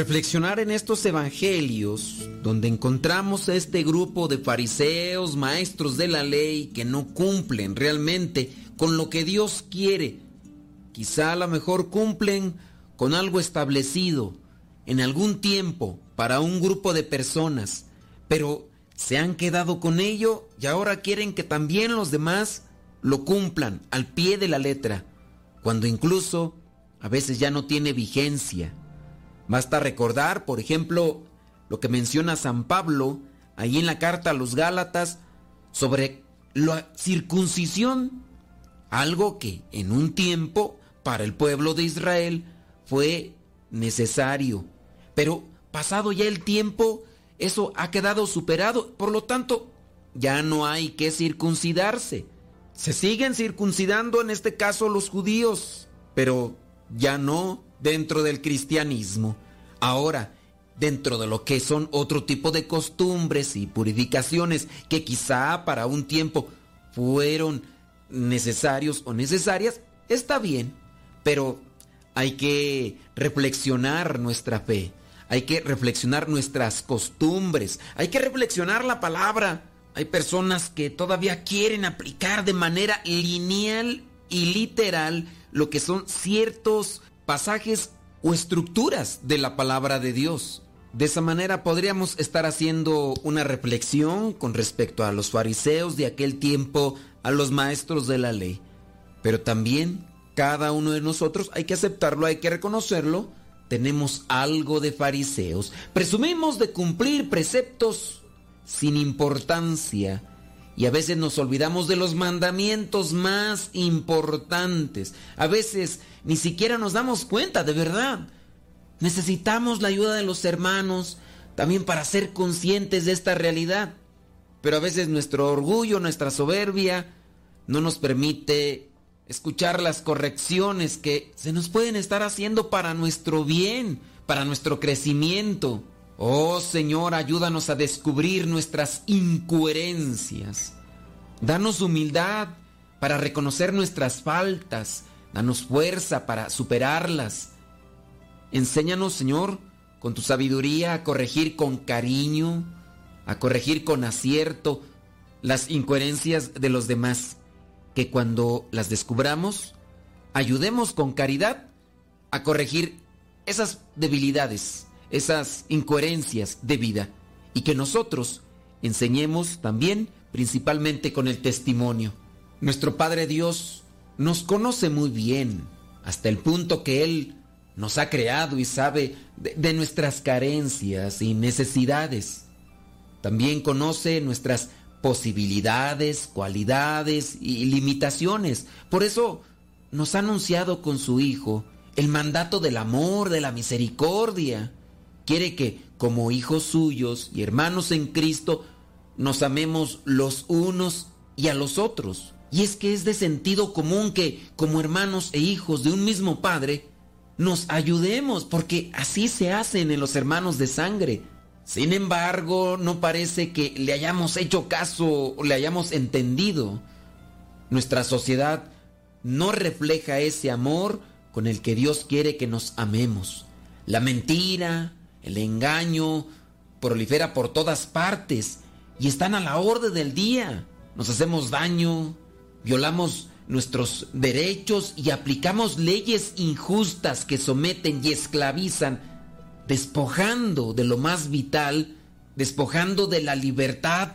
reflexionar en estos evangelios, donde encontramos a este grupo de fariseos, maestros de la ley, que no cumplen realmente con lo que Dios quiere, quizá a lo mejor cumplen con algo establecido en algún tiempo para un grupo de personas, pero se han quedado con ello y ahora quieren que también los demás lo cumplan al pie de la letra, cuando incluso a veces ya no tiene vigencia. Basta recordar, por ejemplo, lo que menciona San Pablo ahí en la carta a los Gálatas sobre la circuncisión, algo que en un tiempo para el pueblo de Israel fue necesario, pero pasado ya el tiempo, eso ha quedado superado, por lo tanto, ya no hay que circuncidarse. Se siguen circuncidando en este caso los judíos, pero ya no dentro del cristianismo. Ahora, dentro de lo que son otro tipo de costumbres y purificaciones que quizá para un tiempo fueron necesarios o necesarias, está bien, pero hay que reflexionar nuestra fe, hay que reflexionar nuestras costumbres, hay que reflexionar la palabra. Hay personas que todavía quieren aplicar de manera lineal y literal lo que son ciertos pasajes o estructuras de la palabra de Dios. De esa manera podríamos estar haciendo una reflexión con respecto a los fariseos de aquel tiempo, a los maestros de la ley. Pero también cada uno de nosotros hay que aceptarlo, hay que reconocerlo. Tenemos algo de fariseos. Presumimos de cumplir preceptos sin importancia y a veces nos olvidamos de los mandamientos más importantes. A veces ni siquiera nos damos cuenta, de verdad. Necesitamos la ayuda de los hermanos también para ser conscientes de esta realidad. Pero a veces nuestro orgullo, nuestra soberbia, no nos permite escuchar las correcciones que se nos pueden estar haciendo para nuestro bien, para nuestro crecimiento. Oh Señor, ayúdanos a descubrir nuestras incoherencias. Danos humildad para reconocer nuestras faltas. Danos fuerza para superarlas. Enséñanos, Señor, con tu sabiduría a corregir con cariño, a corregir con acierto las incoherencias de los demás, que cuando las descubramos, ayudemos con caridad a corregir esas debilidades, esas incoherencias de vida, y que nosotros enseñemos también principalmente con el testimonio. Nuestro Padre Dios nos conoce muy bien, hasta el punto que Él nos ha creado y sabe de, nuestras carencias y necesidades. También conoce nuestras posibilidades, cualidades y limitaciones. Por eso nos ha anunciado con su Hijo el mandato del amor, de la misericordia. Quiere que, como hijos suyos y hermanos en Cristo, nos amemos los unos y a los otros. Y es que es de sentido común que, como hermanos e hijos de un mismo Padre, nos ayudemos, porque así se hacen en los hermanos de sangre. Sin embargo, no parece que le hayamos hecho caso o le hayamos entendido. Nuestra sociedad no refleja ese amor con el que Dios quiere que nos amemos. La mentira, el engaño, prolifera por todas partes y están a la orden del día. Nos hacemos daño, violamos nuestros derechos y aplicamos leyes injustas que someten y esclavizan, despojando de lo más vital, despojando de la libertad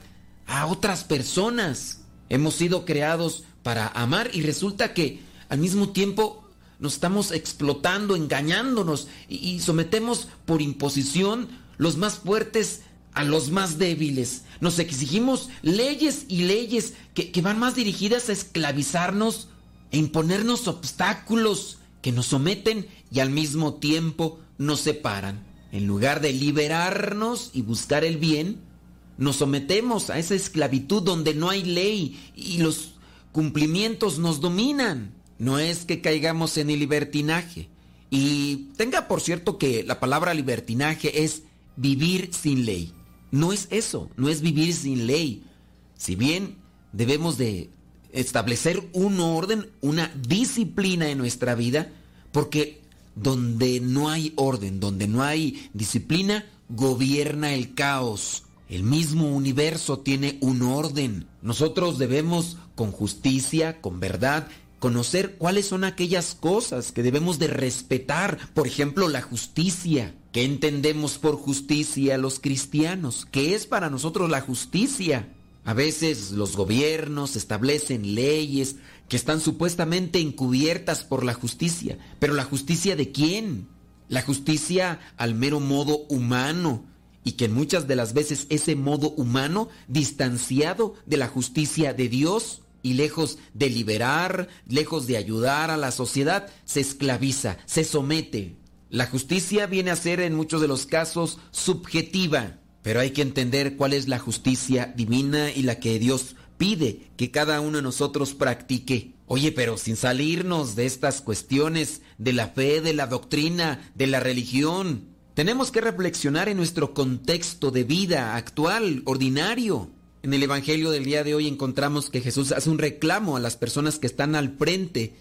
a otras personas. Hemos sido creados para amar y resulta que al mismo tiempo nos estamos explotando, engañándonos y, sometemos por imposición los más fuertes a los más débiles. Nos exigimos leyes y leyes que, van más dirigidas a esclavizarnos e imponernos obstáculos que nos someten y al mismo tiempo nos separan. En lugar de liberarnos y buscar el bien, nos sometemos a esa esclavitud donde no hay ley y los cumplimientos nos dominan. No es que caigamos en el libertinaje. Y tenga por cierto que la palabra libertinaje es vivir sin ley. No es eso, no es vivir sin ley. Si bien debemos de establecer un orden, una disciplina en nuestra vida, porque donde no hay orden, donde no hay disciplina, gobierna el caos. El mismo universo tiene un orden. Nosotros debemos, con justicia, con verdad, conocer cuáles son aquellas cosas que debemos de respetar. Por ejemplo, la justicia. ¿Qué entendemos por justicia los cristianos? ¿Qué es para nosotros la justicia? A veces los gobiernos establecen leyes que están supuestamente encubiertas por la justicia. Pero la justicia de quién? La justicia al mero modo humano. Y que muchas de las veces ese modo humano, distanciado de la justicia de Dios y lejos de liberar, lejos de ayudar a la sociedad, se esclaviza, se somete. La justicia viene a ser en muchos de los casos subjetiva, pero hay que entender cuál es la justicia divina y la que Dios pide que cada uno de nosotros practique. Oye, pero sin salirnos de estas cuestiones de la fe, de la doctrina, de la religión, tenemos que reflexionar en nuestro contexto de vida actual, ordinario. En el Evangelio del día de hoy encontramos que Jesús hace un reclamo a las personas que están al frente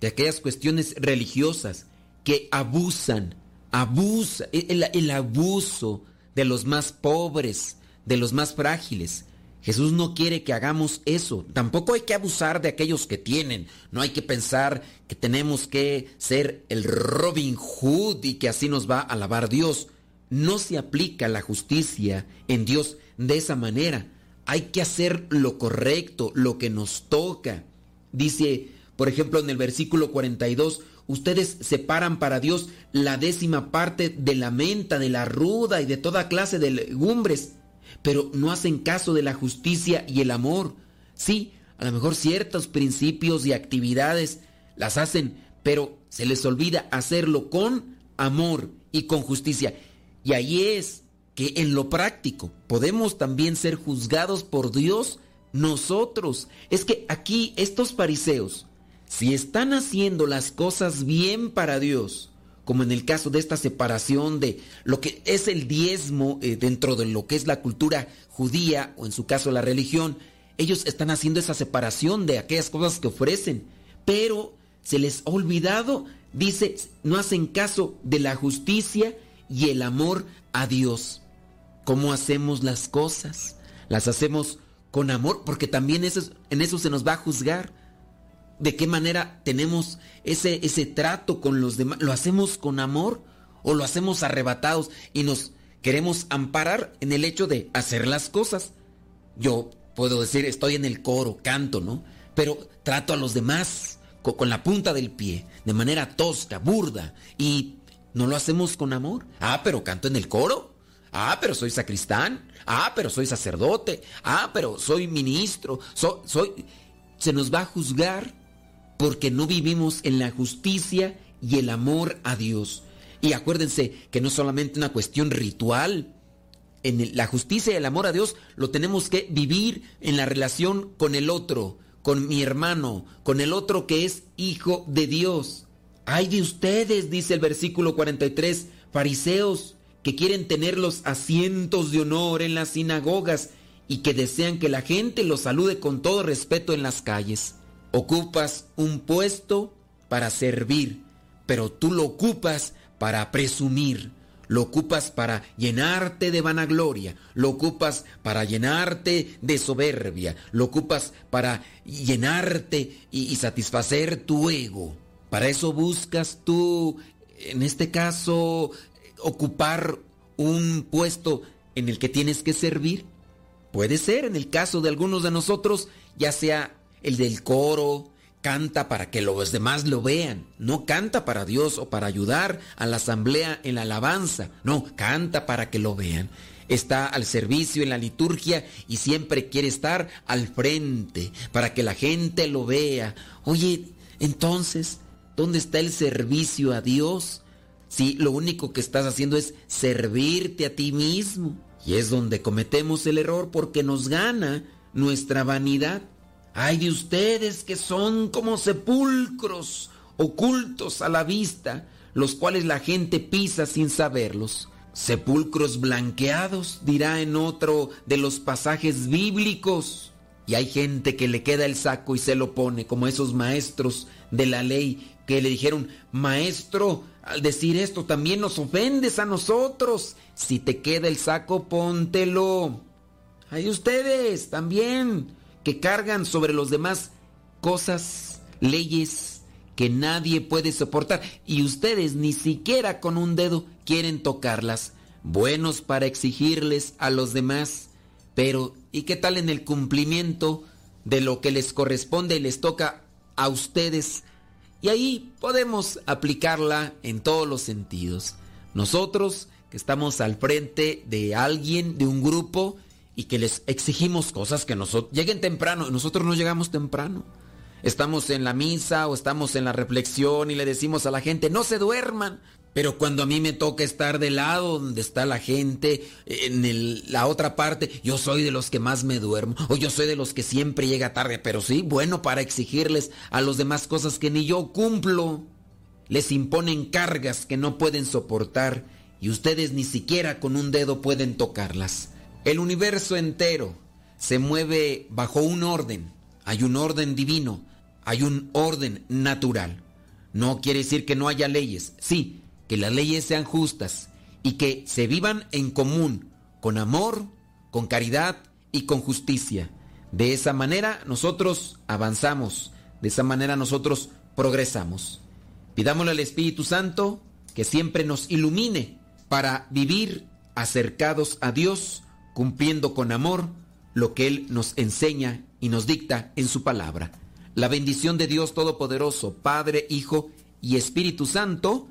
de aquellas cuestiones religiosas, que abusan, abusa, el, el abuso de los más pobres, de los más frágiles. Jesús no quiere que hagamos eso. Tampoco hay que abusar de aquellos que tienen. No hay que pensar que tenemos que ser el Robin Hood y que así nos va a alabar Dios. No se aplica la justicia en Dios de esa manera. Hay que hacer lo correcto, lo que nos toca. Dice, por ejemplo, en el versículo 42, ustedes separan para Dios la décima parte de la menta, de la ruda y de toda clase de legumbres pero no hacen caso de la justicia y el amor. Sí, a lo mejor ciertos principios y actividades las hacen, pero se les olvida hacerlo con amor y con justicia. Y ahí es que en lo práctico podemos también ser juzgados por Dios nosotros. Es que aquí estos fariseos, si están haciendo las cosas bien para Dios, como en el caso de esta separación de lo que es el diezmo eh, dentro de lo que es la cultura judía o en su caso la religión, ellos están haciendo esa separación de aquellas cosas que ofrecen, pero se les ha olvidado, dice, no hacen caso de la justicia y el amor a Dios. ¿Cómo hacemos las cosas? Las hacemos con amor, porque también eso, en eso se nos va a juzgar de qué manera tenemos ese, ese trato con los demás. ¿Lo hacemos con amor o lo hacemos arrebatados y nos queremos amparar en el hecho de hacer las cosas? Yo puedo decir, estoy en el coro, canto, ¿no? Pero trato a los demás con, la punta del pie, de manera tosca, burda, y no lo hacemos con amor. Ah, pero canto en el coro. Ah, pero soy sacristán. Ah, pero soy sacerdote. Ah, pero soy ministro. soy... Se nos va a juzgar porque no vivimos en la justicia y el amor a Dios. Y acuérdense que no es solamente una cuestión ritual. En la justicia y el amor a Dios lo tenemos que vivir en la relación con el otro, con mi hermano, con el otro que es hijo de Dios. Ay de ustedes, dice el versículo 43, fariseos, que quieren tener los asientos de honor en las sinagogas y que desean que la gente los salude con todo respeto en las calles. Ocupas un puesto para servir, pero tú lo ocupas para presumir, lo ocupas para llenarte de vanagloria, lo ocupas para llenarte de soberbia, lo ocupas para llenarte y, satisfacer tu ego. Para eso buscas tú, en este caso, ocupar un puesto en el que tienes que servir. Puede ser en el caso de algunos de nosotros, ya sea el del coro, canta para que los demás lo vean, no canta para Dios o para ayudar a la asamblea en la alabanza, no, canta para que lo vean. Está al servicio en la liturgia y siempre quiere estar al frente para que la gente lo vea. Oye, entonces, ¿dónde está el servicio a Dios? Si lo único que estás haciendo es servirte a ti mismo. Y es donde cometemos el error porque nos gana nuestra vanidad. Hay de ustedes que son como sepulcros ocultos a la vista, los cuales la gente pisa sin saberlos. Sepulcros blanqueados, dirá en otro de los pasajes bíblicos. Y hay gente que le queda el saco y se lo pone, como esos maestros de la ley que le dijeron, maestro, al decir esto también nos ofendes a nosotros. Si te queda el saco, póntelo. Hay ustedes también que cargan sobre los demás cosas, leyes que nadie puede soportar y ustedes ni siquiera con un dedo quieren tocarlas, buenos para exigirles a los demás, pero ¿y qué tal en el cumplimiento de lo que les corresponde y les toca a ustedes y ahí podemos aplicarla en todos los sentidos. Nosotros que estamos al frente de alguien, de un grupo y que les exigimos cosas que nosotros lleguen temprano, nosotros no llegamos temprano. Estamos en la misa o estamos en la reflexión y le decimos a la gente, no se duerman. Pero cuando a mí me toca estar del lado donde está la gente, en la otra parte, yo soy de los que más me duermo, o yo soy de los que siempre llega tarde, pero sí, bueno, para exigirles a los demás cosas que ni yo cumplo. Les imponen cargas que no pueden soportar y ustedes ni siquiera con un dedo pueden tocarlas. El universo entero se mueve bajo un orden. Hay un orden divino, hay un orden natural. No quiere decir que no haya leyes, sí, que las leyes sean justas y que se vivan en común, con amor, con caridad y con justicia. De esa manera nosotros avanzamos, de esa manera nosotros progresamos. Pidámosle al Espíritu Santo que siempre nos ilumine para vivir acercados a Dios, cumpliendo con amor lo que Él nos enseña y nos dicta en su palabra. La bendición de Dios Todopoderoso, Padre, Hijo y Espíritu Santo,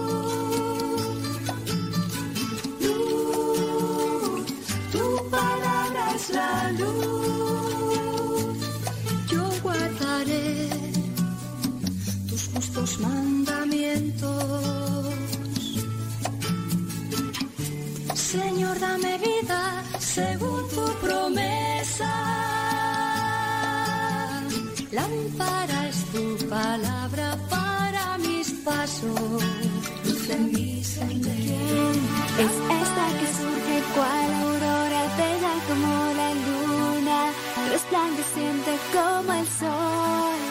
La luz. Yo guardaré tus justos mandamientos. Señor, dame vida según tu promesa. Lámpara es tu palabra para mis pasos, luz en mi sendero. Es esta que surge cual bella como la luna, resplandeciente como el sol.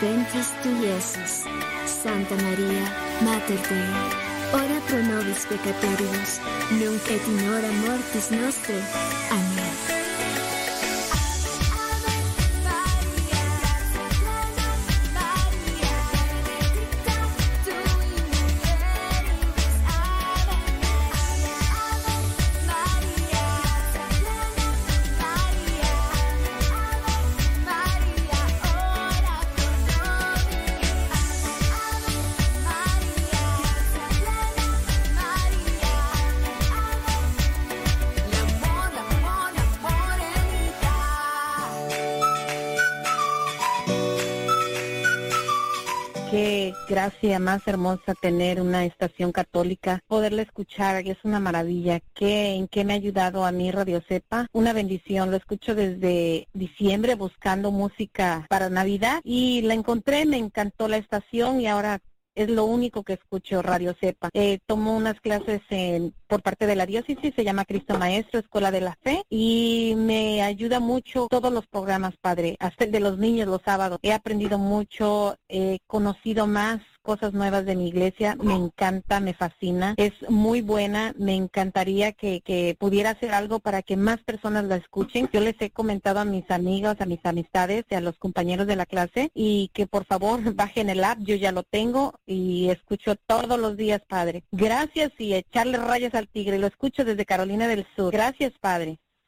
Ventris tui, Iesus. Santa Maria, Mater Dei, ora pro nobis peccatoribus, nunc et in hora mortis nostre. Amén. Gracia más hermosa tener una estación católica, poderla escuchar, es una maravilla. ¿Qué, ¿En qué me ha ayudado a mí Radio Cepa? Una bendición, lo escucho desde diciembre buscando música para Navidad y la encontré, me encantó la estación y ahora es lo único que escucho Radio Cepa. Eh, tomo unas clases en, por parte de la diócesis, se llama Cristo Maestro, Escuela de la Fe, y me ayuda mucho todos los programas, Padre, hasta el de los niños los sábados. He aprendido mucho, he conocido más cosas nuevas de mi iglesia, me encanta, me fascina, es muy buena, me encantaría que, que pudiera hacer algo para que más personas la escuchen. Yo les he comentado a mis amigos, a mis amistades y a los compañeros de la clase y que por favor bajen el app, yo ya lo tengo y escucho todos los días, Padre. Gracias y echarle rayas al tigre, lo escucho desde Carolina del Sur. Gracias, Padre.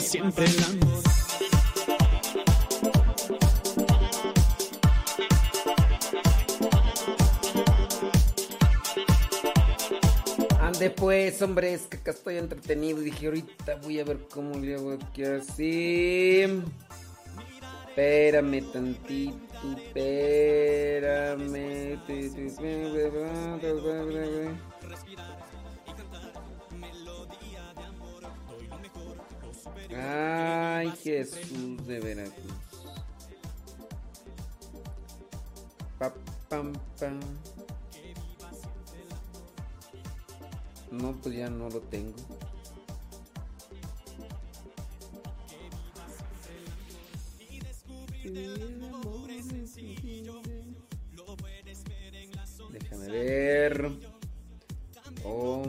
Viva siempre. Ande pues, hombre, es que acá estoy entretenido. Dije, ahorita voy a ver cómo le hago aquí así. Espérame tantito, espérame. Jesús de Veracruz. Pa, pam, pam. No, pues ya no lo tengo. Déjame ver. Oh,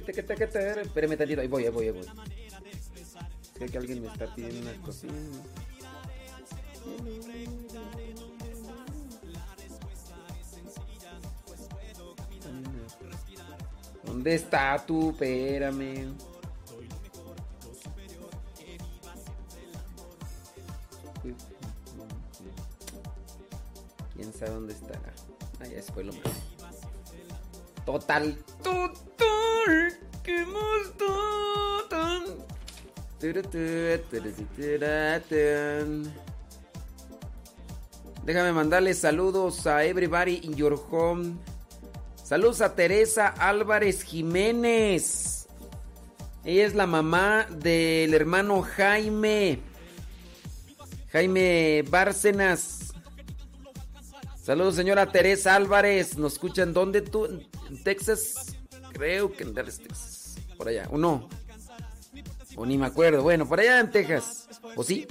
Espérame tantito, ahí voy, ahí voy, ahí voy. Sé que alguien me está pidiendo unas cositas. ¿Dónde está tú? Espérame. ¿Quién sabe dónde estará? Ah, ya se fue el hombre. Total. Total. ¡Qué total! Déjame mandarle saludos a everybody in your home. Saludos a Teresa Álvarez Jiménez. Ella es la mamá del hermano Jaime. Jaime Bárcenas. Saludos, señora Teresa Álvarez. ¿Nos escuchan dónde tú? ¿En Texas? Creo que en Dallas, Texas. Por allá. ¿O no? O ni me acuerdo. Bueno, por allá en Texas. ¿O sí?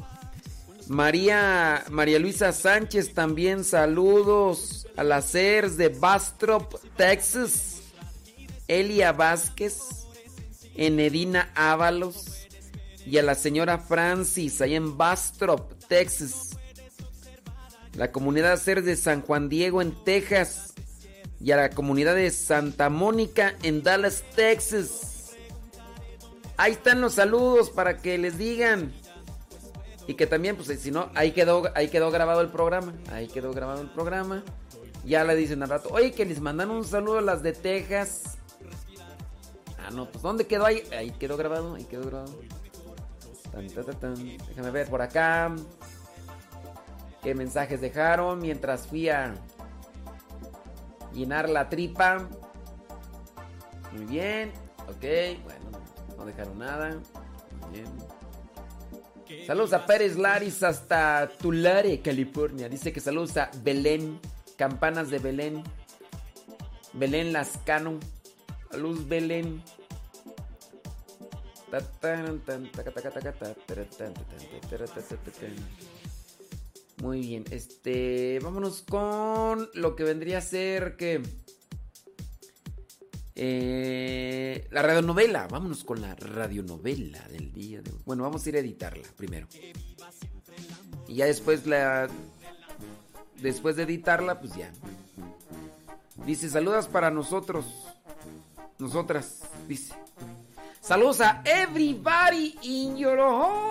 María, María Luisa Sánchez también. Saludos a las CERS de Bastrop, Texas. Elia Vázquez. Enedina Ábalos. Y a la señora Francis, allá en Bastrop, Texas. La comunidad CERS de San Juan Diego, en Texas y a la comunidad de Santa Mónica en Dallas, Texas. Ahí están los saludos para que les digan. Y que también, pues si no, ahí quedó, ahí quedó grabado el programa. Ahí quedó grabado el programa. Ya le dicen al rato, oye, que les mandan un saludo a las de Texas. Ah, no, pues ¿dónde quedó ahí? Ahí quedó grabado, ahí quedó grabado. Déjame ver por acá. ¿Qué mensajes dejaron mientras fui a llenar la tripa? Muy bien. Ok, bueno, no dejaron nada. Muy bien. Saludos a Pérez Laris hasta Tulare, California. Dice que saludos a Belén, campanas de Belén. Belén Lascano. Saludos Belén. Muy bien, este, vámonos con lo que vendría a ser que eh, la radionovela. Vámonos con la radionovela del día de hoy. Bueno, vamos a ir a editarla primero. Y ya después la después de editarla, pues ya. Dice, "Saludas para nosotros." Nosotras, dice. Saludos a everybody in your home.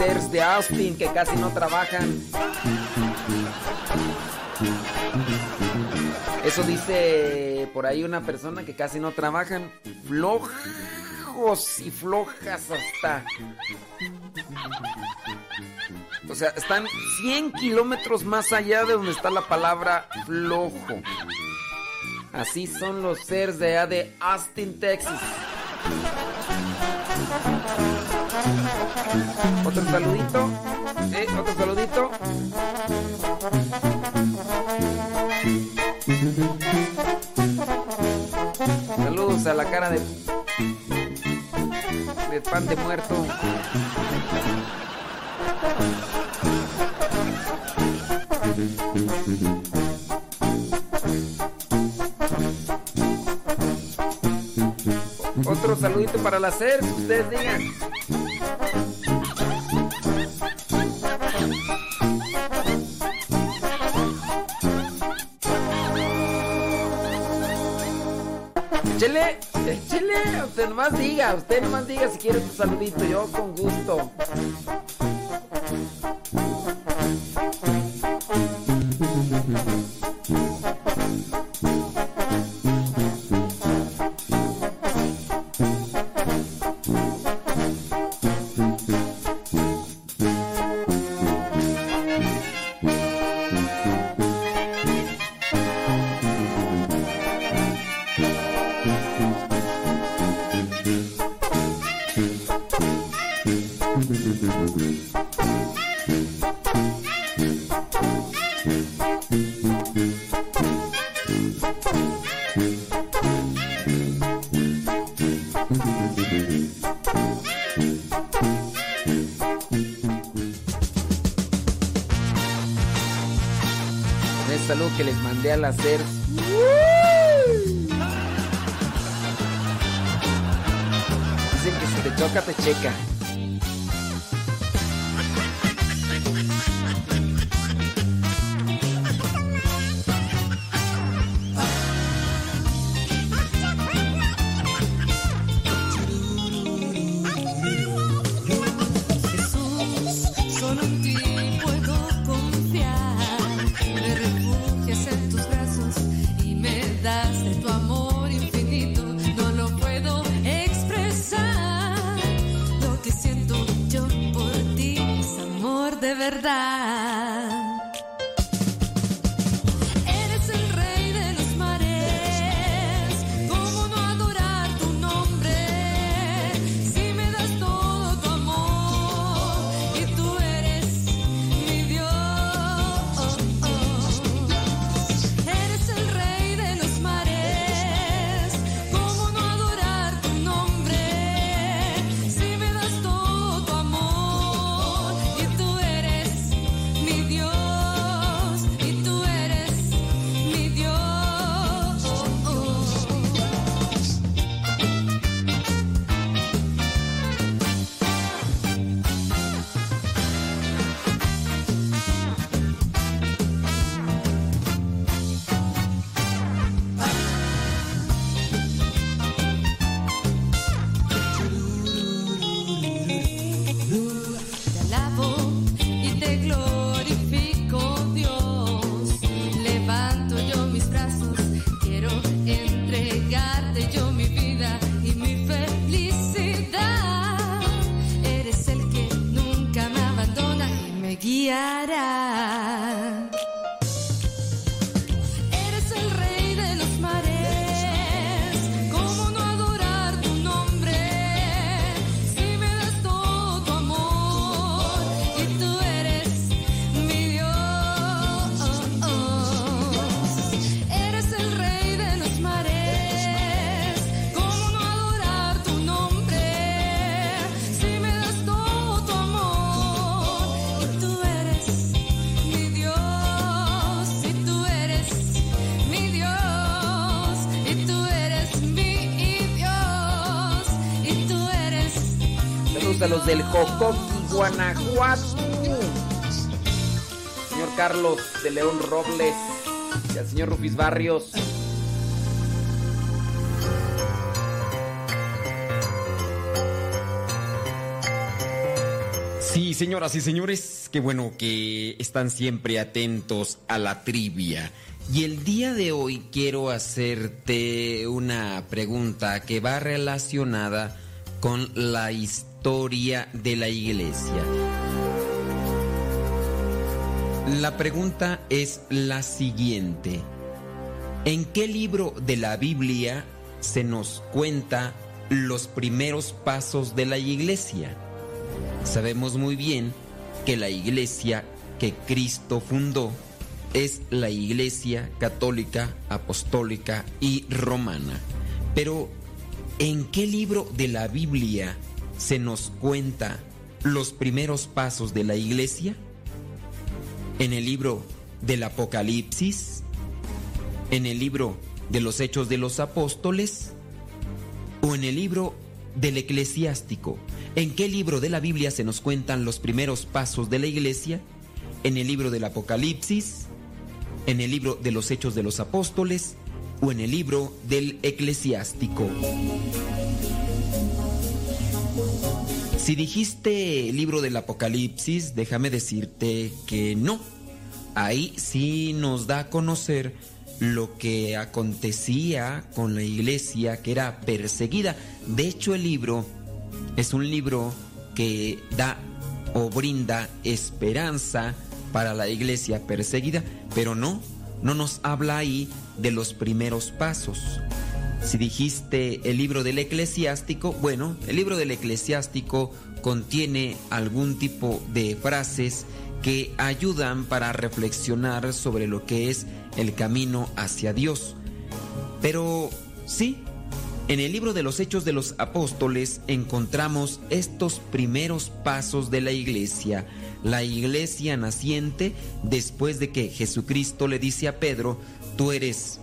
Chasers de Austin que casi no trabajan. Eso dice por ahí una persona que casi no trabajan. Flojos y flojas hasta. O sea, están 100 kilómetros más allá de donde está la palabra flojo. Así son los seres de allá de Austin, Texas. Otro saludito. Eh, otro saludito. Saludos a la cara de, de pan de muerto. Otro saludito para la SER, ustedes digan. usted nomás diga, usted nomás diga si quiere tu saludito, yo con gusto. brindé al hacer. Dicen que si te choca, te checa. De León Robles y al señor Rufis Barrios. Sí, señoras y señores, qué bueno que están siempre atentos a la trivia. Y el día de hoy quiero hacerte una pregunta que va relacionada con la historia de la iglesia. La pregunta es la siguiente. ¿En qué libro de la Biblia se nos cuenta los primeros pasos de la iglesia? Sabemos muy bien que la iglesia que Cristo fundó es la iglesia católica, apostólica y romana. Pero, ¿en qué libro de la Biblia se nos cuenta los primeros pasos de la iglesia? ¿En el libro del Apocalipsis? ¿En el libro de los Hechos de los Apóstoles? ¿O en el libro del Eclesiástico? ¿En qué libro de la Biblia se nos cuentan los primeros pasos de la iglesia? ¿En el libro del Apocalipsis? ¿En el libro de los Hechos de los Apóstoles? ¿O en el libro del Eclesiástico? Si dijiste libro del Apocalipsis, déjame decirte que no. Ahí sí nos da a conocer lo que acontecía con la iglesia que era perseguida. De hecho, el libro es un libro que da o brinda esperanza para la iglesia perseguida, pero no, no nos habla ahí de los primeros pasos. Si dijiste el libro del eclesiástico, bueno, el libro del eclesiástico contiene algún tipo de frases que ayudan para reflexionar sobre lo que es el camino hacia Dios. Pero sí, en el libro de los Hechos de los Apóstoles encontramos estos primeros pasos de la iglesia, la iglesia naciente después de que Jesucristo le dice a Pedro, tú eres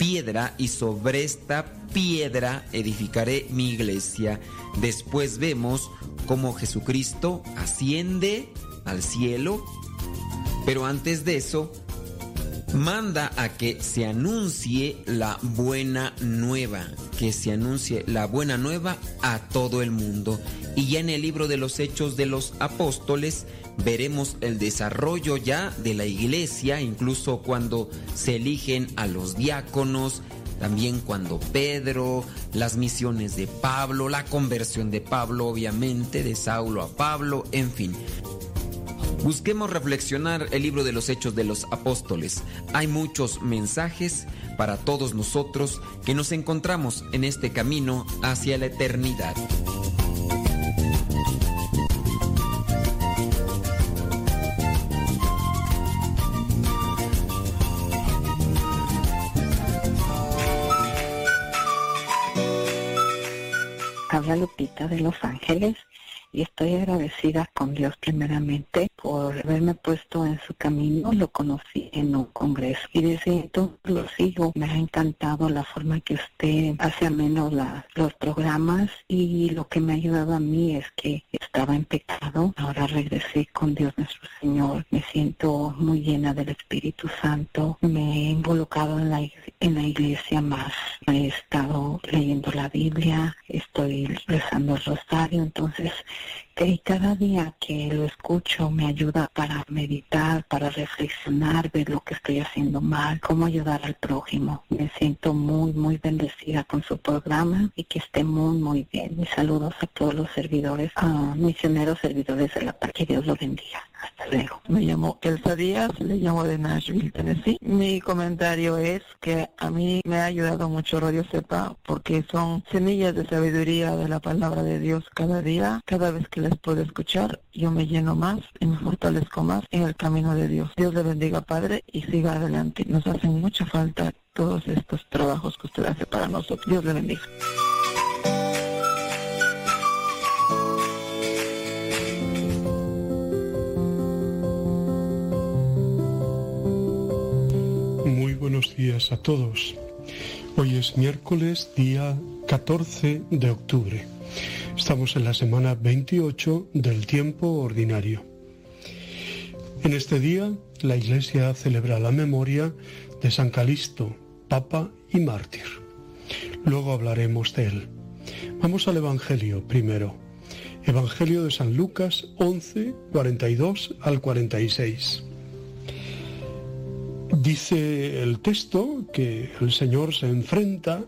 piedra y sobre esta piedra edificaré mi iglesia. Después vemos cómo Jesucristo asciende al cielo, pero antes de eso manda a que se anuncie la buena nueva, que se anuncie la buena nueva a todo el mundo. Y ya en el libro de los Hechos de los Apóstoles veremos el desarrollo ya de la iglesia, incluso cuando se eligen a los diáconos, también cuando Pedro, las misiones de Pablo, la conversión de Pablo, obviamente, de Saulo a Pablo, en fin. Busquemos reflexionar el libro de los Hechos de los Apóstoles. Hay muchos mensajes para todos nosotros que nos encontramos en este camino hacia la eternidad. Habla Lupita de Los Ángeles y estoy agradecida con Dios primeramente por haberme puesto en su camino. Lo conocí en un congreso y desde entonces lo sigo. Me ha encantado la forma que usted hace ameno la, los programas y lo que me ha ayudado a mí es que estaba en pecado. Ahora regresé con Dios nuestro Señor. Me siento muy llena del Espíritu Santo. Me he involucrado en la, en la iglesia más. He estado leyendo la Biblia, estoy rezando el rosario, entonces que cada día que lo escucho me ayuda para meditar, para reflexionar, ver lo que estoy haciendo mal, cómo ayudar al prójimo. Me siento muy, muy bendecida con su programa y que esté muy, muy bien. Mis saludos a todos los servidores, a misioneros servidores de la paz. Que Dios los bendiga. Hasta luego. Me llamo Elsa Díaz, le llamo de Nashville, Tennessee. Mi comentario es que a mí me ha ayudado mucho Radio Sepa porque son semillas de sabiduría de la palabra de Dios cada día. Cada vez que les puedo escuchar, yo me lleno más y me fortalezco más en el camino de Dios. Dios le bendiga, Padre, y siga adelante. Nos hacen mucha falta todos estos trabajos que usted hace para nosotros. Dios le bendiga. Muy buenos días a todos. Hoy es miércoles, día 14 de octubre. Estamos en la semana 28 del tiempo ordinario. En este día la Iglesia celebra la memoria de San Calisto, Papa y Mártir. Luego hablaremos de él. Vamos al Evangelio primero. Evangelio de San Lucas 11, 42 al 46. Dice el texto que el Señor se enfrenta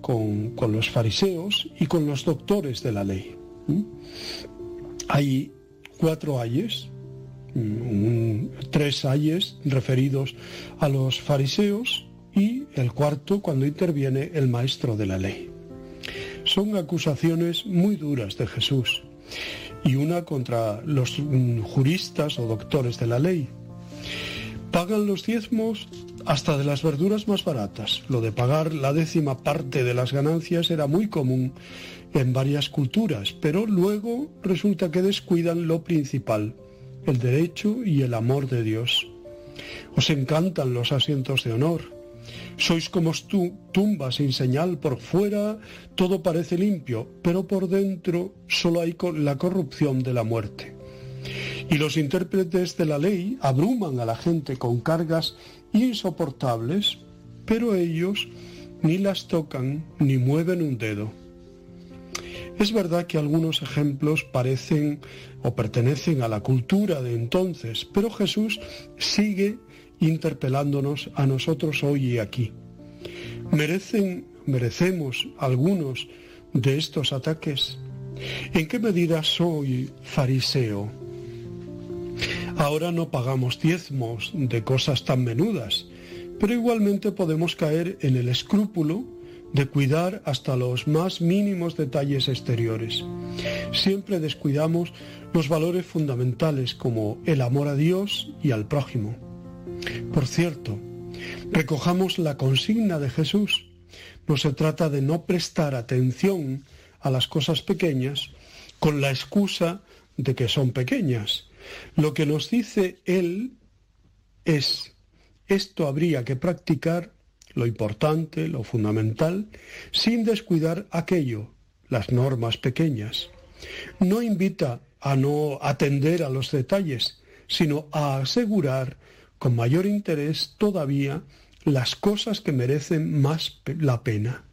con, los fariseos y con los doctores de la ley. Hay cuatro ayes, tres ayes referidos a los fariseos y el cuarto cuando interviene el maestro de la ley. Son acusaciones muy duras de Jesús y una contra los juristas o doctores de la ley. Pagan los diezmos hasta de las verduras más baratas. Lo de pagar la décima parte de las ganancias era muy común en varias culturas, pero luego resulta que descuidan lo principal, el derecho y el amor de Dios. Os encantan los asientos de honor. Sois como tumbas sin señal, por fuera todo parece limpio, pero por dentro solo hay la corrupción de la muerte. Y los intérpretes de la ley abruman a la gente con cargas insoportables, pero ellos ni las tocan ni mueven un dedo. Es verdad que algunos ejemplos parecen o pertenecen a la cultura de entonces, pero Jesús sigue interpelándonos a nosotros hoy y aquí. ¿Merecen, merecemos algunos de estos ataques? ¿En qué medida soy fariseo? Ahora no pagamos diezmos de cosas tan menudas, pero igualmente podemos caer en el escrúpulo de cuidar hasta los más mínimos detalles exteriores. Siempre descuidamos los valores fundamentales como el amor a Dios y al prójimo. Por cierto, recojamos la consigna de Jesús. No se trata de no prestar atención a las cosas pequeñas con la excusa de que son pequeñas, lo que nos dice él es, esto habría que practicar, lo importante, lo fundamental, sin descuidar aquello, las normas pequeñas. No invita a no atender a los detalles, sino a asegurar con mayor interés todavía las cosas que merecen más la pena.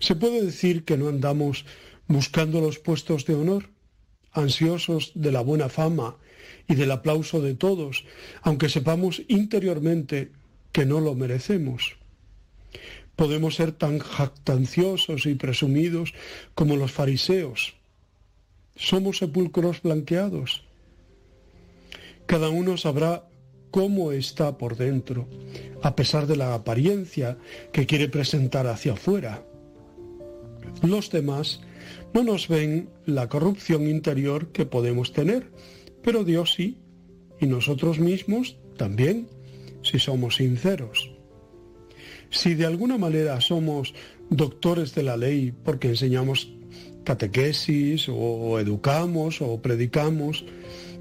Se puede decir que no andamos buscando los puestos de honor, ansiosos de la buena fama y del aplauso de todos, aunque sepamos interiormente que no lo merecemos. Podemos ser tan jactanciosos y presumidos como los fariseos. Somos sepulcros blanqueados. Cada uno sabrá cómo está por dentro, a pesar de la apariencia que quiere presentar hacia afuera. Los demás no nos ven la corrupción interior que podemos tener, pero Dios sí, y nosotros mismos también, si somos sinceros. Si de alguna manera somos doctores de la ley porque enseñamos catequesis o educamos o predicamos,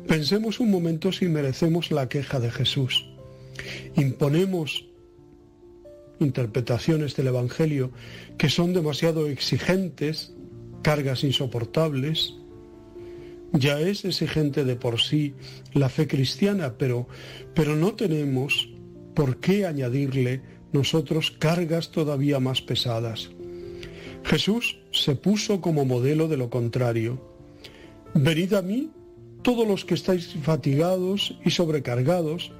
pensemos un momento si merecemos la queja de Jesús. Imponemos interpretaciones del Evangelio que son demasiado exigentes cargas insoportables. Ya es exigente de por sí la fe cristiana, pero, pero no tenemos por qué añadirle nosotros cargas todavía más pesadas. Jesús se puso como modelo de lo contrario. Venid a mí todos los que estáis fatigados y sobrecargados,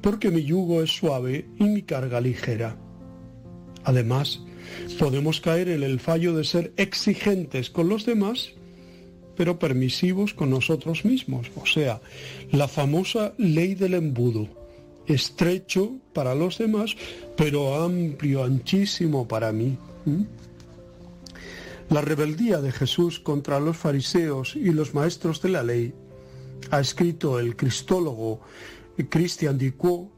porque mi yugo es suave y mi carga ligera. Además, podemos caer en el fallo de ser exigentes con los demás, pero permisivos con nosotros mismos. O sea, la famosa ley del embudo, estrecho para los demás, pero amplio, anchísimo para mí. La rebeldía de Jesús contra los fariseos y los maestros de la ley, ha escrito el cristólogo Christian Ducot,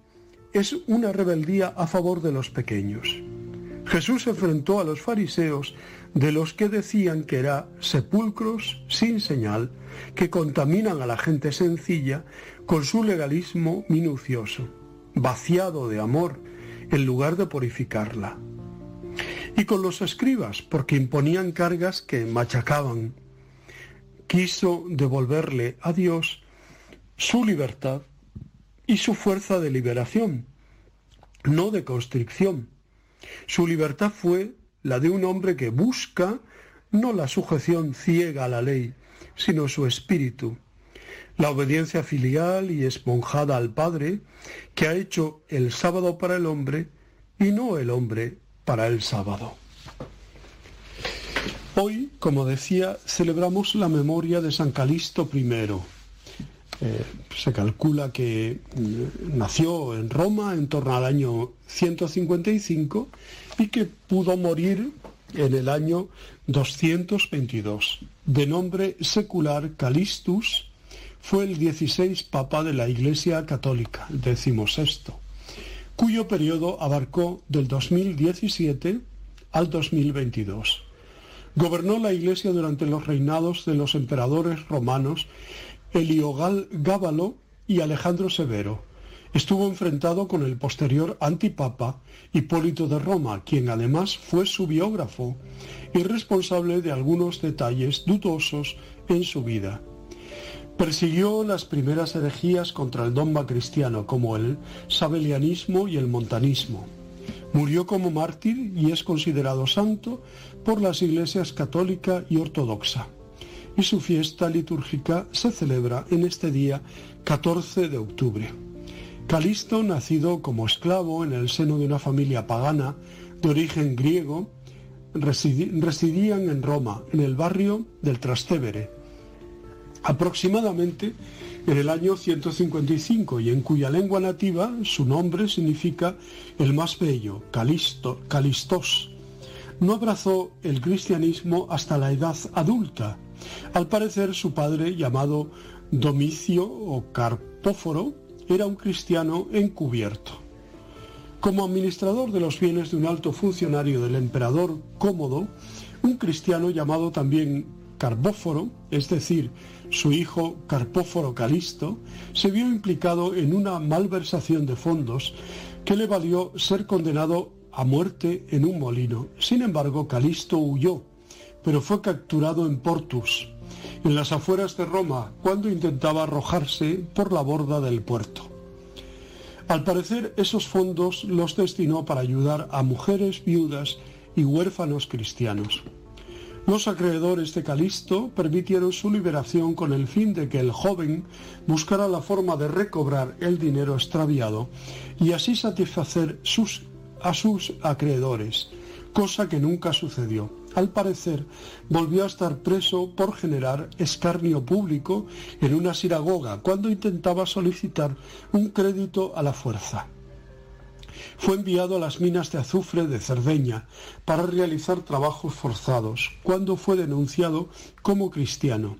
es una rebeldía a favor de los pequeños. Jesús enfrentó a los fariseos de los que decían que eran sepulcros sin señal, que contaminan a la gente sencilla con su legalismo minucioso, vaciado de amor en lugar de purificarla. y con los escribas, porque imponían cargas que machacaban. Quiso devolverle a Dios su libertad y su fuerza de liberación, no de constricción. Su libertad fue la de un hombre que busca no la sujeción ciega a la ley, sino su espíritu, la obediencia filial y esponjada al Padre, que ha hecho el sábado para el hombre y no el hombre para el sábado. Hoy, como decía, celebramos la memoria de San Calisto I. Eh, se calcula que mm, nació en Roma en torno al año 155 y que pudo morir en el año 222. De nombre secular Calistus, fue el 16 papa de la Iglesia Católica, decimos esto, cuyo periodo abarcó del 2017 al 2022. Gobernó la Iglesia durante los reinados de los emperadores romanos Heliogal Gábalo y Alejandro Severo. Estuvo enfrentado con el posterior antipapa Hipólito de Roma, quien además fue su biógrafo y responsable de algunos detalles dudosos en su vida. Persiguió las primeras herejías contra el dogma cristiano, como el sabelianismo y el montanismo. Murió como mártir y es considerado santo por las iglesias católica y ortodoxa. Y su fiesta litúrgica se celebra en este día 14 de octubre. Calisto, nacido como esclavo en el seno de una familia pagana de origen griego, residían en Roma, en el barrio del Trastevere, aproximadamente en el año 155 y en cuya lengua nativa su nombre significa el más bello, Calisto, Calistos. No abrazó el cristianismo hasta la edad adulta. Al parecer su padre, llamado Domicio o Carpóforo, era un cristiano encubierto. Como administrador de los bienes de un alto funcionario del emperador Cómodo, un cristiano llamado también Carbóforo, es decir, su hijo Carpóforo Calisto, se vio implicado en una malversación de fondos que le valió ser condenado a muerte en un molino. Sin embargo, Calisto huyó, pero fue capturado en Portus, en las afueras de Roma, cuando intentaba arrojarse por la borda del puerto. Al parecer, esos fondos los destinó para ayudar a mujeres viudas y huérfanos cristianos. Los acreedores de Calisto permitieron su liberación con el fin de que el joven buscara la forma de recobrar el dinero extraviado y así satisfacer a sus acreedores, cosa que nunca sucedió. Al parecer, volvió a estar preso por generar escarnio público en una sinagoga cuando intentaba solicitar un crédito a la fuerza fue enviado a las minas de azufre de Cerdeña para realizar trabajos forzados, cuando fue denunciado como cristiano.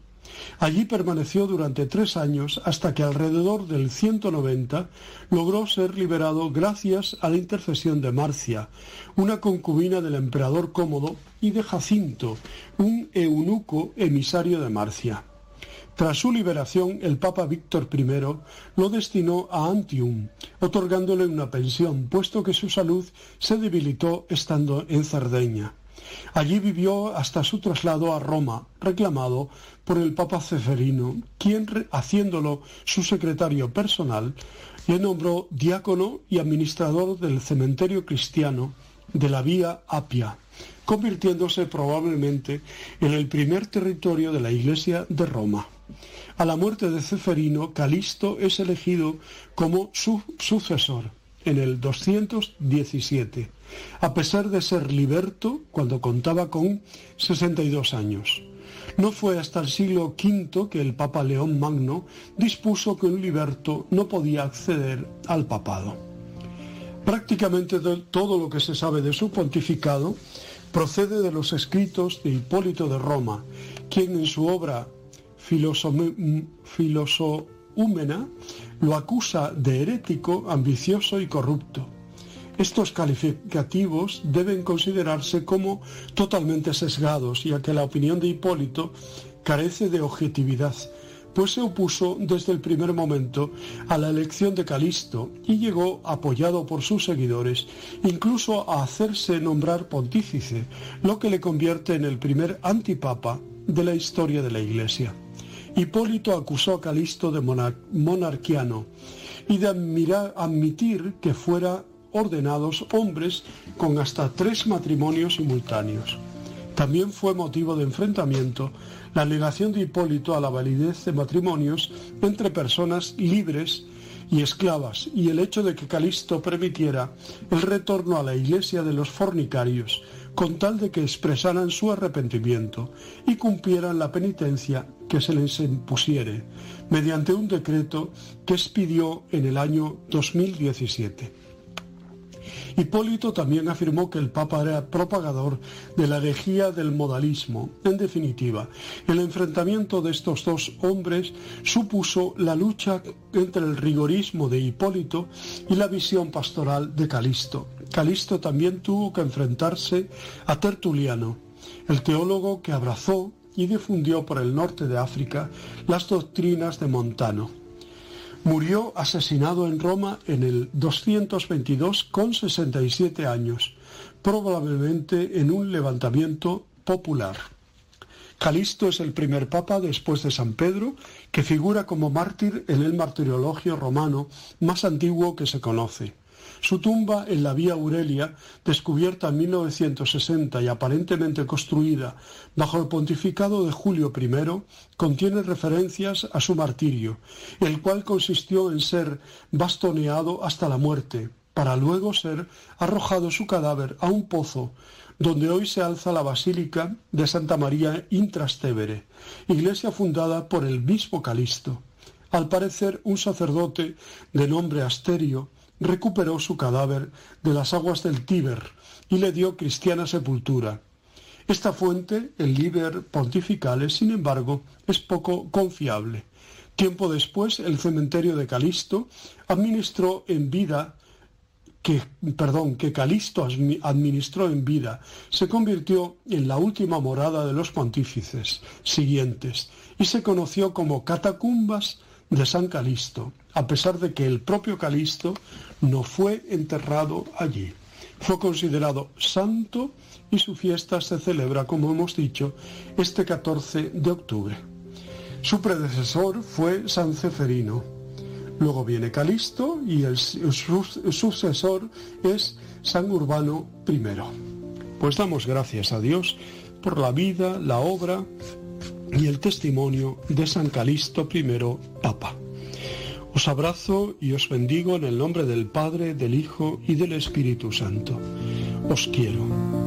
Allí permaneció durante tres años hasta que alrededor del 190 logró ser liberado gracias a la intercesión de Marcia, una concubina del emperador Cómodo, y de Jacinto, un eunuco emisario de Marcia. Tras su liberación, el Papa Víctor I lo destinó a Antium, otorgándole una pensión, puesto que su salud se debilitó estando en Cerdeña. Allí vivió hasta su traslado a Roma, reclamado por el Papa Ceferino, quien, haciéndolo su secretario personal, le nombró diácono y administrador del cementerio cristiano de la Vía Apia, convirtiéndose probablemente en el primer territorio de la Iglesia de Roma. A la muerte de Ceferino, Calisto es elegido como su sucesor en el 217, a pesar de ser liberto cuando contaba con 62 años. No fue hasta el siglo V que el Papa León Magno dispuso que un liberto no podía acceder al papado. Prácticamente todo lo que se sabe de su pontificado procede de los escritos de Hipólito de Roma, quien en su obra Filosóumena lo acusa de herético, ambicioso y corrupto. Estos calificativos deben considerarse como totalmente sesgados, ya que la opinión de Hipólito carece de objetividad, pues se opuso desde el primer momento a la elección de Calisto y llegó, apoyado por sus seguidores, incluso a hacerse nombrar pontífice, lo que le convierte en el primer antipapa de la historia de la Iglesia. Hipólito acusó a Calisto de monarquiano y de admitir que fuera ordenados hombres con hasta tres matrimonios simultáneos. También fue motivo de enfrentamiento la negación de Hipólito a la validez de matrimonios entre personas libres y esclavas y el hecho de que Calisto permitiera el retorno a la iglesia de los fornicarios con tal de que expresaran su arrepentimiento y cumplieran la penitencia que se les impusiere mediante un decreto que expidió en el año 2017. Hipólito también afirmó que el Papa era propagador de la herejía del modalismo. En definitiva, el enfrentamiento de estos dos hombres supuso la lucha entre el rigorismo de Hipólito y la visión pastoral de Calisto. Calisto también tuvo que enfrentarse a Tertuliano, el teólogo que abrazó y difundió por el norte de África las doctrinas de Montano. Murió asesinado en Roma en el 222 con 67 años, probablemente en un levantamiento popular. Calisto es el primer papa después de San Pedro que figura como mártir en el martirologio romano más antiguo que se conoce. Su tumba en la Vía Aurelia, descubierta en 1960 y aparentemente construida bajo el pontificado de Julio I, contiene referencias a su martirio, el cual consistió en ser bastoneado hasta la muerte, para luego ser arrojado su cadáver a un pozo donde hoy se alza la Basílica de Santa María Intrastevere, iglesia fundada por el mismo Calisto. Al parecer, un sacerdote de nombre Asterio recuperó su cadáver de las aguas del Tíber y le dio cristiana sepultura. Esta fuente, el Liber Pontificale, sin embargo, es poco confiable. Tiempo después, el cementerio de Calisto administró en vida que, perdón, que Calisto administró en vida, se convirtió en la última morada de los pontífices siguientes y se conoció como catacumbas de San Calisto, a pesar de que el propio Calisto no fue enterrado allí. Fue considerado santo y su fiesta se celebra, como hemos dicho, este 14 de octubre. Su predecesor fue San Ceferino. Luego viene Calisto y el, sucesor es San Urbano I. Pues damos gracias a Dios por la vida, la obra y el testimonio de San Calisto I, Papa. Os abrazo y os bendigo en el nombre del Padre, del Hijo y del Espíritu Santo. Os quiero.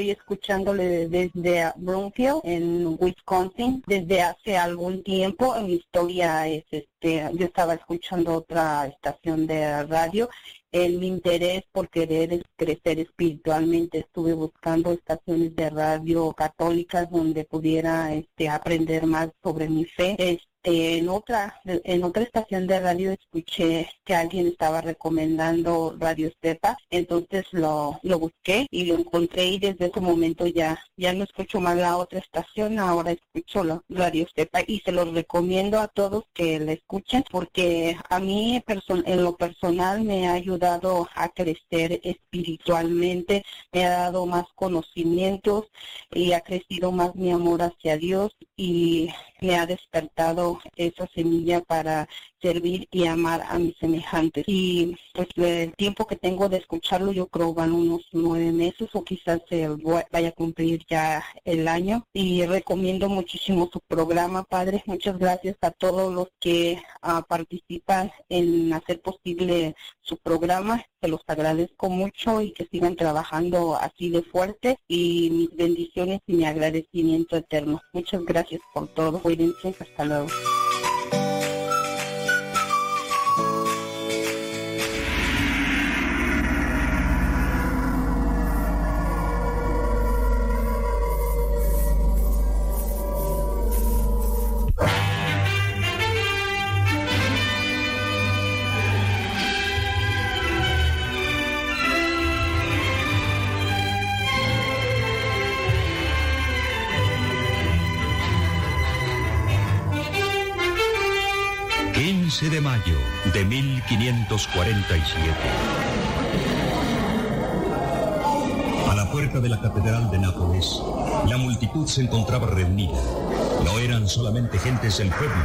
Estoy escuchándole desde Broomfield, en Wisconsin, desde hace algún tiempo. Mi historia es, este, yo estaba escuchando otra estación de radio. En mi interés por querer crecer espiritualmente, estuve buscando estaciones de radio católicas donde pudiera este, aprender más sobre mi fe. Este, en otra en otra estación de radio escuché que alguien estaba recomendando Radio Cepa, entonces lo, lo busqué y lo encontré y desde ese momento ya ya no escucho más la otra estación, ahora escucho la Radio Cepa y se los recomiendo a todos que la escuchen porque a mí en lo personal me ha ayudado a crecer espiritualmente, me ha dado más conocimientos y ha crecido más mi amor hacia Dios y me ha despertado esa semilla para servir y amar a mis semejantes. Y pues el tiempo que tengo de escucharlo yo creo van unos nueve meses o quizás se vaya a cumplir ya el año. Y recomiendo muchísimo su programa, Padre. Muchas gracias a todos los que ah, participan en hacer posible su programa. Se los agradezco mucho y que sigan trabajando así de fuerte y mis bendiciones y mi agradecimiento eterno. Muchas gracias por todo. Cuídense. Hasta luego. 15 de mayo de 1547. A la puerta de la Catedral de Nápoles, la multitud se encontraba reunida. No eran solamente gentes del pueblo,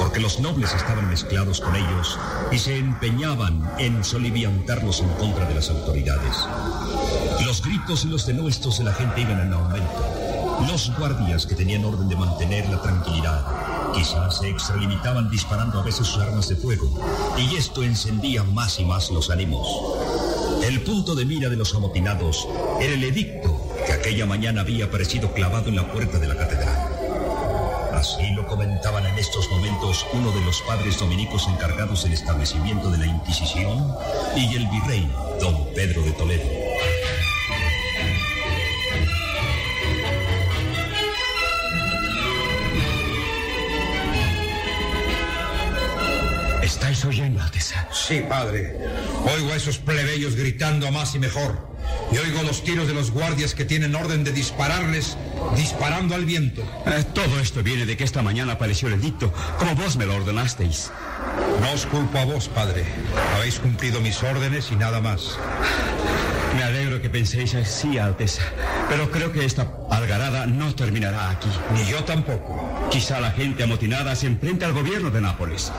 porque los nobles estaban mezclados con ellos y se empeñaban en soliviantarlos en contra de las autoridades. Los gritos y los denuestos de la gente iban en aumento. Los guardias que tenían orden de mantener la tranquilidad Quizás se extralimitaban disparando a veces sus armas de fuego, y esto encendía más y más los ánimos. El punto de mira de los amotinados era el edicto que aquella mañana había aparecido clavado en la puerta de la catedral. Así lo comentaban en estos momentos uno de los padres dominicos encargados del establecimiento de la Inquisición y el virrey, don Pedro de Toledo. ¿Estáis oyendo, Alteza? Sí, padre. Oigo a esos plebeyos gritando a más y mejor. Y oigo los tiros de los guardias que tienen orden de dispararles, disparando al viento. Eh, todo esto viene de que esta mañana apareció el edicto, como vos me lo ordenasteis. No os culpo a vos, padre. Habéis cumplido mis órdenes y nada más. Me alegro que penséis así, Alteza. Pero creo que esta algarada no terminará aquí. Ni yo tampoco. Quizá la gente amotinada se enfrente al gobierno de Nápoles.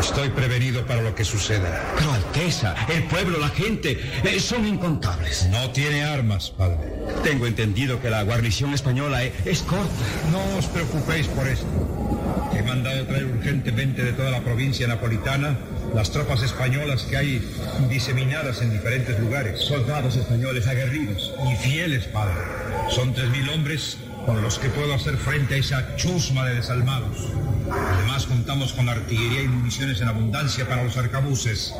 Estoy prevenido para lo que suceda. Pero Alteza, el pueblo, la gente, eh, son incontables. No tiene armas, padre. Tengo entendido que la guarnición española es, es corta. No os preocupéis por esto. He mandado traer urgentemente de toda la provincia napolitana las tropas españolas que hay diseminadas en diferentes lugares. Soldados españoles aguerridos. Y fieles, padre. Son tres mil hombres con los que puedo hacer frente a esa chusma de desalmados. Además contamos con artillería y municiones en abundancia para los arcabuces.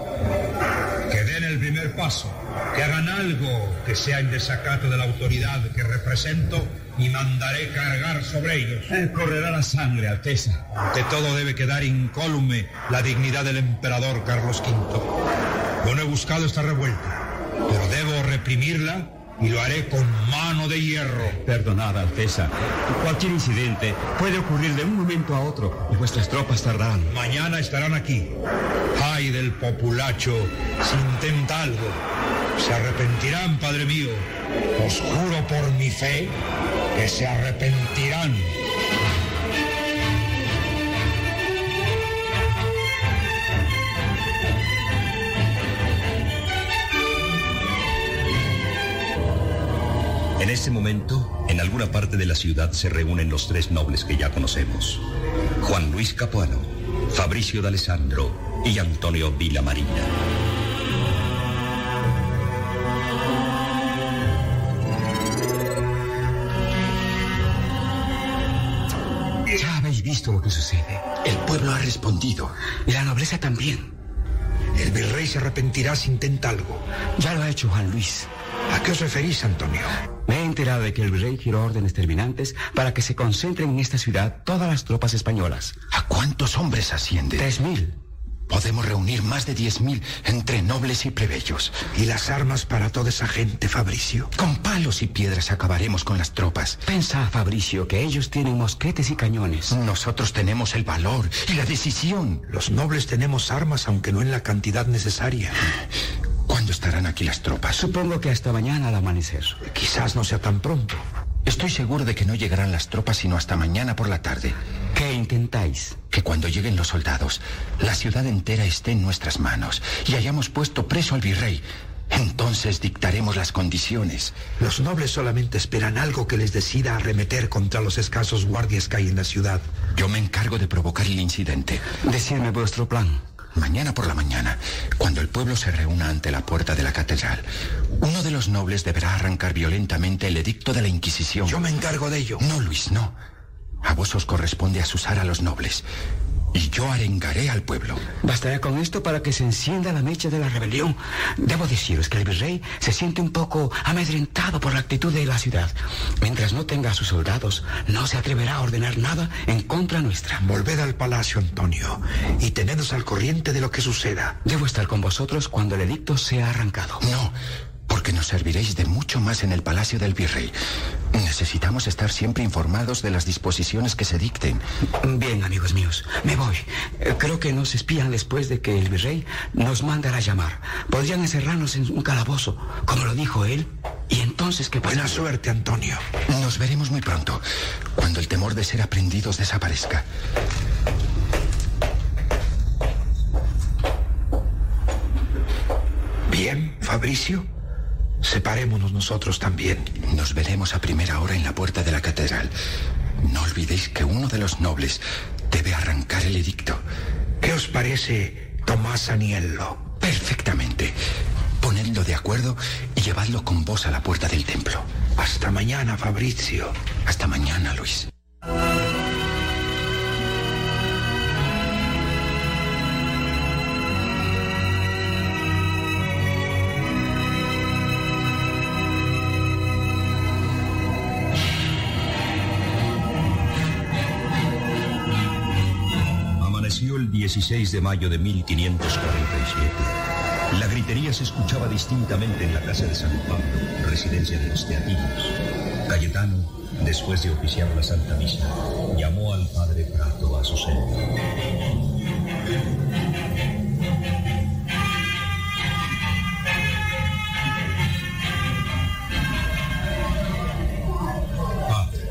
Que den el primer paso, que hagan algo que sea en desacato de la autoridad que represento y mandaré cargar sobre ellos. Eh, correrá la sangre, Alteza. Ante todo debe quedar incólume la dignidad del emperador Carlos V. Yo no he buscado esta revuelta, pero debo reprimirla y lo haré con mano de hierro. Perdonad, Alteza. Cualquier incidente puede ocurrir de un momento a otro y vuestras tropas tardarán. Mañana estarán aquí. Ay del populacho si intenta algo. Se arrepentirán, Padre mío. Os juro por mi fe que se arrepentirán. En ese momento, en alguna parte de la ciudad se reúnen los tres nobles que ya conocemos. Juan Luis Capuano, Fabricio de Alessandro y Antonio Villamarina. Ya habéis visto lo que sucede. El pueblo ha respondido. Y la nobleza también. El virrey se arrepentirá si intenta algo. Ya lo ha hecho Juan Luis. ¿A qué os referís, Antonio? Me he enterado de que el virrey giró órdenes terminantes para que se concentren en esta ciudad todas las tropas españolas. ¿A cuántos hombres asciende? Tres mil. Podemos reunir más de diez mil entre nobles y plebeyos. ¿Y las armas para toda esa gente, Fabricio? Con palos y piedras acabaremos con las tropas. Pensa, Fabricio, que ellos tienen mosquetes y cañones. Nosotros tenemos el valor y la decisión. Los nobles tenemos armas, aunque no en la cantidad necesaria. ¿Cuándo estarán aquí las tropas? Supongo que hasta mañana al amanecer. Quizás no sea tan pronto. Estoy seguro de que no llegarán las tropas sino hasta mañana por la tarde. ¿Qué ¿Qué intentáis? Que cuando lleguen los soldados, la ciudad entera esté en nuestras manos y hayamos puesto preso al virrey. Entonces dictaremos las condiciones. Los nobles solamente esperan algo que les decida arremeter contra los escasos guardias que hay en la ciudad. Yo me encargo de provocar el incidente. Decidme vuestro plan. Mañana por la mañana, cuando el pueblo se reúna ante la puerta de la catedral, uno de los nobles deberá arrancar violentamente el edicto de la Inquisición. Yo me encargo de ello. No, Luis, no. A vos os corresponde asusar a los nobles. Y yo arengaré al pueblo. Bastará con esto para que se encienda la mecha de la rebelión. Debo deciros que el virrey se siente un poco amedrentado por la actitud de la ciudad. Mientras no tenga a sus soldados, no se atreverá a ordenar nada en contra nuestra. Volved al palacio, Antonio, y tenedos al corriente de lo que suceda. Debo estar con vosotros cuando el edicto sea arrancado. No, porque nos serviréis de mucho más en el palacio del virrey. Necesitamos estar siempre informados de las disposiciones que se dicten. Bien, amigos míos, me voy. Eh, Creo que nos espían después de que el virrey nos mandara llamar. Podrían encerrarnos en un calabozo, como lo dijo él. Y entonces, ¿qué Buena suerte, Antonio. Nos veremos muy pronto, cuando el temor de ser aprendidos desaparezca. Bien, Fabricio. Separémonos nosotros también. Nos veremos a primera hora en la puerta de la catedral. No olvidéis que uno de los nobles debe arrancar el edicto. ¿Qué os parece Tomás Aniello? Perfectamente. Ponedlo de acuerdo y llevadlo con vos a la puerta del templo. Hasta mañana, Fabricio. Hasta mañana, Luis. 16 de mayo de 1547. La gritería se escuchaba distintamente en la casa de San Pablo, residencia de los teatinos. Cayetano, después de oficiar la Santa Misa, llamó al padre Prato a su seno. Padre,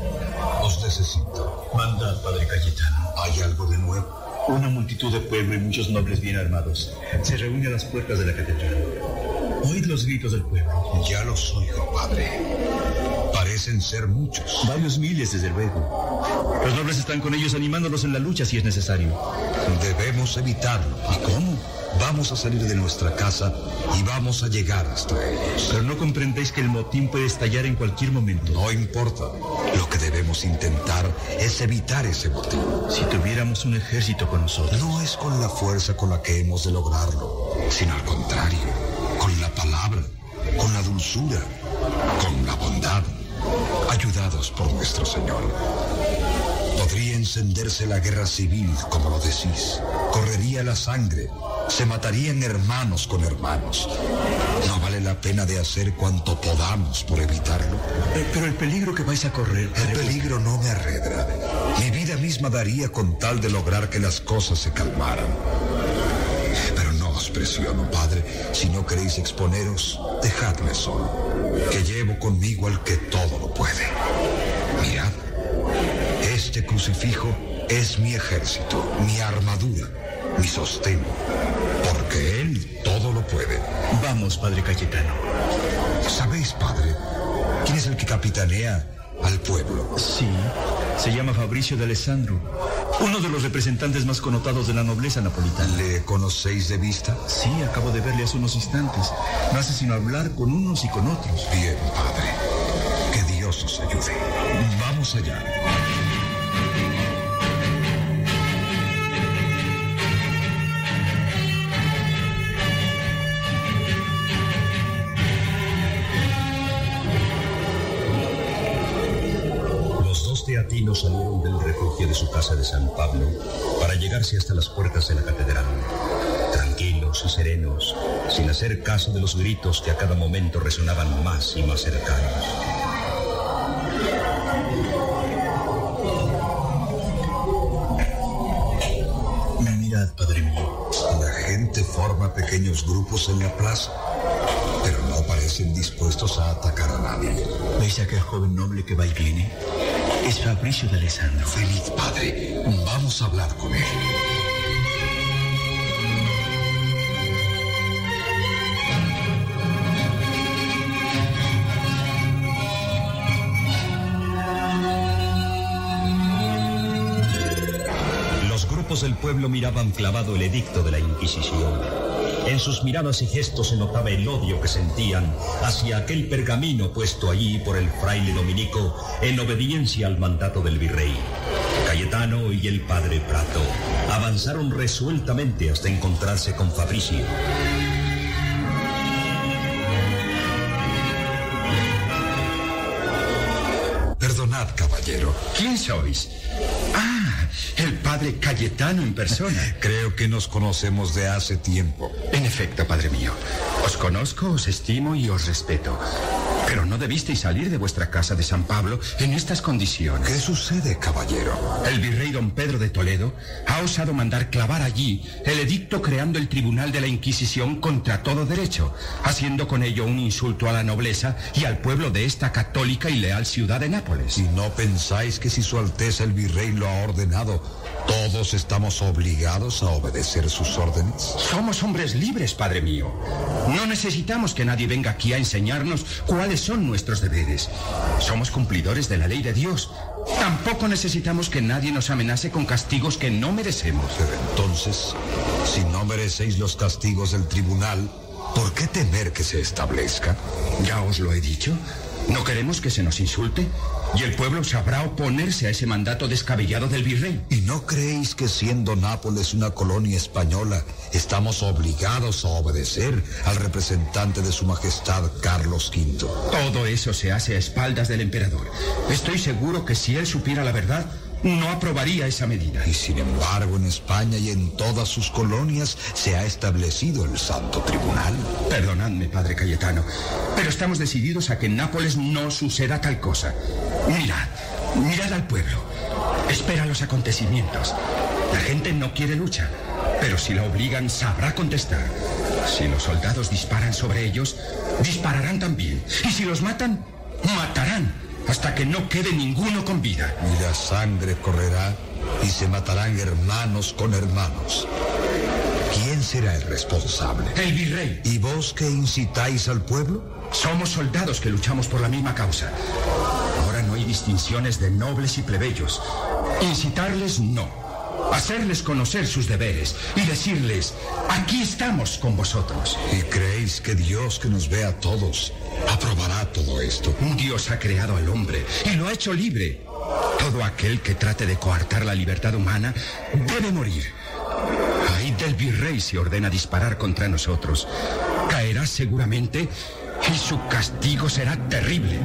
os necesito. Mandad, padre Cayetano. ¿Hay algo de nuevo? Una multitud de pueblo y muchos nobles bien armados se reúne a las puertas de la catedral. Oíd los gritos del pueblo. Ya los oigo, padre. Parecen ser muchos. Varios miles, desde luego. Los nobles están con ellos animándolos en la lucha si es necesario. Debemos evitarlo. ¿Y cómo? Vamos a salir de nuestra casa y vamos a llegar hasta ellos. Pero no comprendéis que el motín puede estallar en cualquier momento. No importa. Lo que debemos intentar es evitar ese motín. Si tuviéramos un ejército con nosotros. No es con la fuerza con la que hemos de lograrlo, sino al contrario, con la palabra, con la dulzura, con la bondad, ayudados por nuestro Señor. Podría encenderse la guerra civil, como lo decís. Correría la sangre. Se matarían hermanos con hermanos. ¿No vale la pena de hacer cuanto podamos por evitarlo? Eh, pero el peligro que vais a correr. El peligro no me arredra. Mi vida misma daría con tal de lograr que las cosas se calmaran. Pero no os presiono, padre. Si no queréis exponeros, dejadme solo. Que llevo conmigo al que todo lo puede. Mirad. Este crucifijo es mi ejército, mi armadura, mi sostén. Porque Él todo lo puede. Vamos, padre Cayetano. ¿Sabéis, padre, quién es el que capitanea al pueblo? Sí, se llama Fabricio de Alessandro, uno de los representantes más connotados de la nobleza napolitana. ¿Le conocéis de vista? Sí, acabo de verle hace unos instantes. No hace sino hablar con unos y con otros. Bien, padre. Que Dios os ayude. Vamos allá. Salieron del refugio de su casa de San Pablo para llegarse hasta las puertas de la catedral. Tranquilos y serenos, sin hacer caso de los gritos que a cada momento resonaban más y más cercanos. Mirad, padre mío. La gente forma pequeños grupos en la plaza, pero no parecen dispuestos a atacar a nadie. ¿Veis a aquel joven noble que va y viene? Es Fabricio de Alessandro. Feliz padre. Vamos a hablar con él. Los grupos del pueblo miraban clavado el edicto de la Inquisición. En sus miradas y gestos se notaba el odio que sentían hacia aquel pergamino puesto allí por el fraile dominico en obediencia al mandato del virrey. Cayetano y el padre Prato avanzaron resueltamente hasta encontrarse con Fabricio. Perdonad, caballero. ¿Quién sois? Padre Cayetano en persona. Creo que nos conocemos de hace tiempo. En efecto, padre mío. Os conozco, os estimo y os respeto. Pero no debisteis salir de vuestra casa de San Pablo en estas condiciones. ¿Qué sucede, caballero? El virrey don Pedro de Toledo ha osado mandar clavar allí el edicto creando el Tribunal de la Inquisición contra todo derecho, haciendo con ello un insulto a la nobleza y al pueblo de esta católica y leal ciudad de Nápoles. ¿Y no pensáis que si Su Alteza el Virrey lo ha ordenado, todos estamos obligados a obedecer sus órdenes? Somos hombres libres, padre mío. No necesitamos que nadie venga aquí a enseñarnos cuáles son nuestros deberes. Somos cumplidores de la ley de Dios. Tampoco necesitamos que nadie nos amenace con castigos que no merecemos. Pero entonces, si no merecéis los castigos del tribunal, ¿por qué temer que se establezca? Ya os lo he dicho. No queremos que se nos insulte y el pueblo sabrá oponerse a ese mandato descabellado del virrey. ¿Y no creéis que siendo Nápoles una colonia española, estamos obligados a obedecer al representante de su majestad Carlos V? Todo eso se hace a espaldas del emperador. Estoy seguro que si él supiera la verdad, no aprobaría esa medida. Y sin embargo, en España y en todas sus colonias se ha establecido el Santo Tribunal. Perdonadme, padre Cayetano, pero estamos decididos a que en Nápoles no suceda tal cosa. Mirad, mirad al pueblo. Espera los acontecimientos. La gente no quiere lucha, pero si la obligan sabrá contestar. Si los soldados disparan sobre ellos, dispararán también. Y si los matan, matarán hasta que no quede ninguno con vida. Y la sangre correrá y se matarán hermanos con hermanos. ¿Quién será el responsable? El virrey. ¿Y vos que incitáis al pueblo? Somos soldados que luchamos por la misma causa. Ahora no hay distinciones de nobles y plebeyos. Incitarles no. Hacerles conocer sus deberes y decirles, aquí estamos con vosotros. ¿Y creéis que Dios que nos ve a todos aprobará todo esto? Dios ha creado al hombre y lo ha hecho libre. Todo aquel que trate de coartar la libertad humana debe morir. Ahí del virrey se ordena disparar contra nosotros. Caerá seguramente y su castigo será terrible.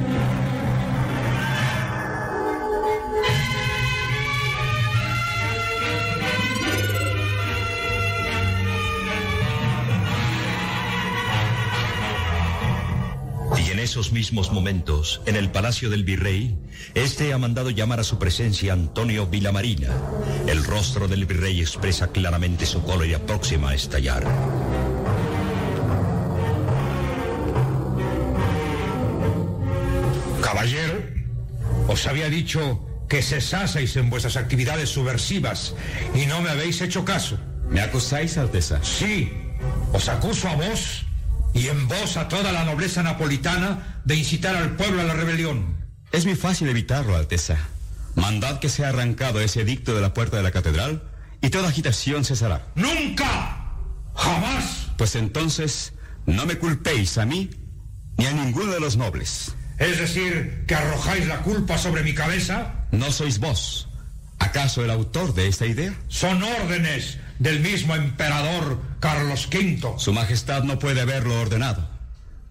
Esos mismos momentos, en el palacio del virrey, este ha mandado llamar a su presencia a Antonio Villamarina. El rostro del virrey expresa claramente su cólera próxima a estallar. Caballero, os había dicho que cesaseis en vuestras actividades subversivas y no me habéis hecho caso. ¿Me acusáis, Alteza? Sí, os acuso a vos y en vos a toda la nobleza napolitana de incitar al pueblo a la rebelión. Es muy fácil evitarlo, Alteza. Mandad que sea arrancado ese edicto de la puerta de la catedral y toda agitación cesará. ¡Nunca! ¡Jamás! Pues entonces, no me culpéis a mí ni a ninguno de los nobles. Es decir, que arrojáis la culpa sobre mi cabeza. ¿No sois vos? ¿Acaso el autor de esta idea? Son órdenes del mismo emperador Carlos V. Su Majestad no puede haberlo ordenado.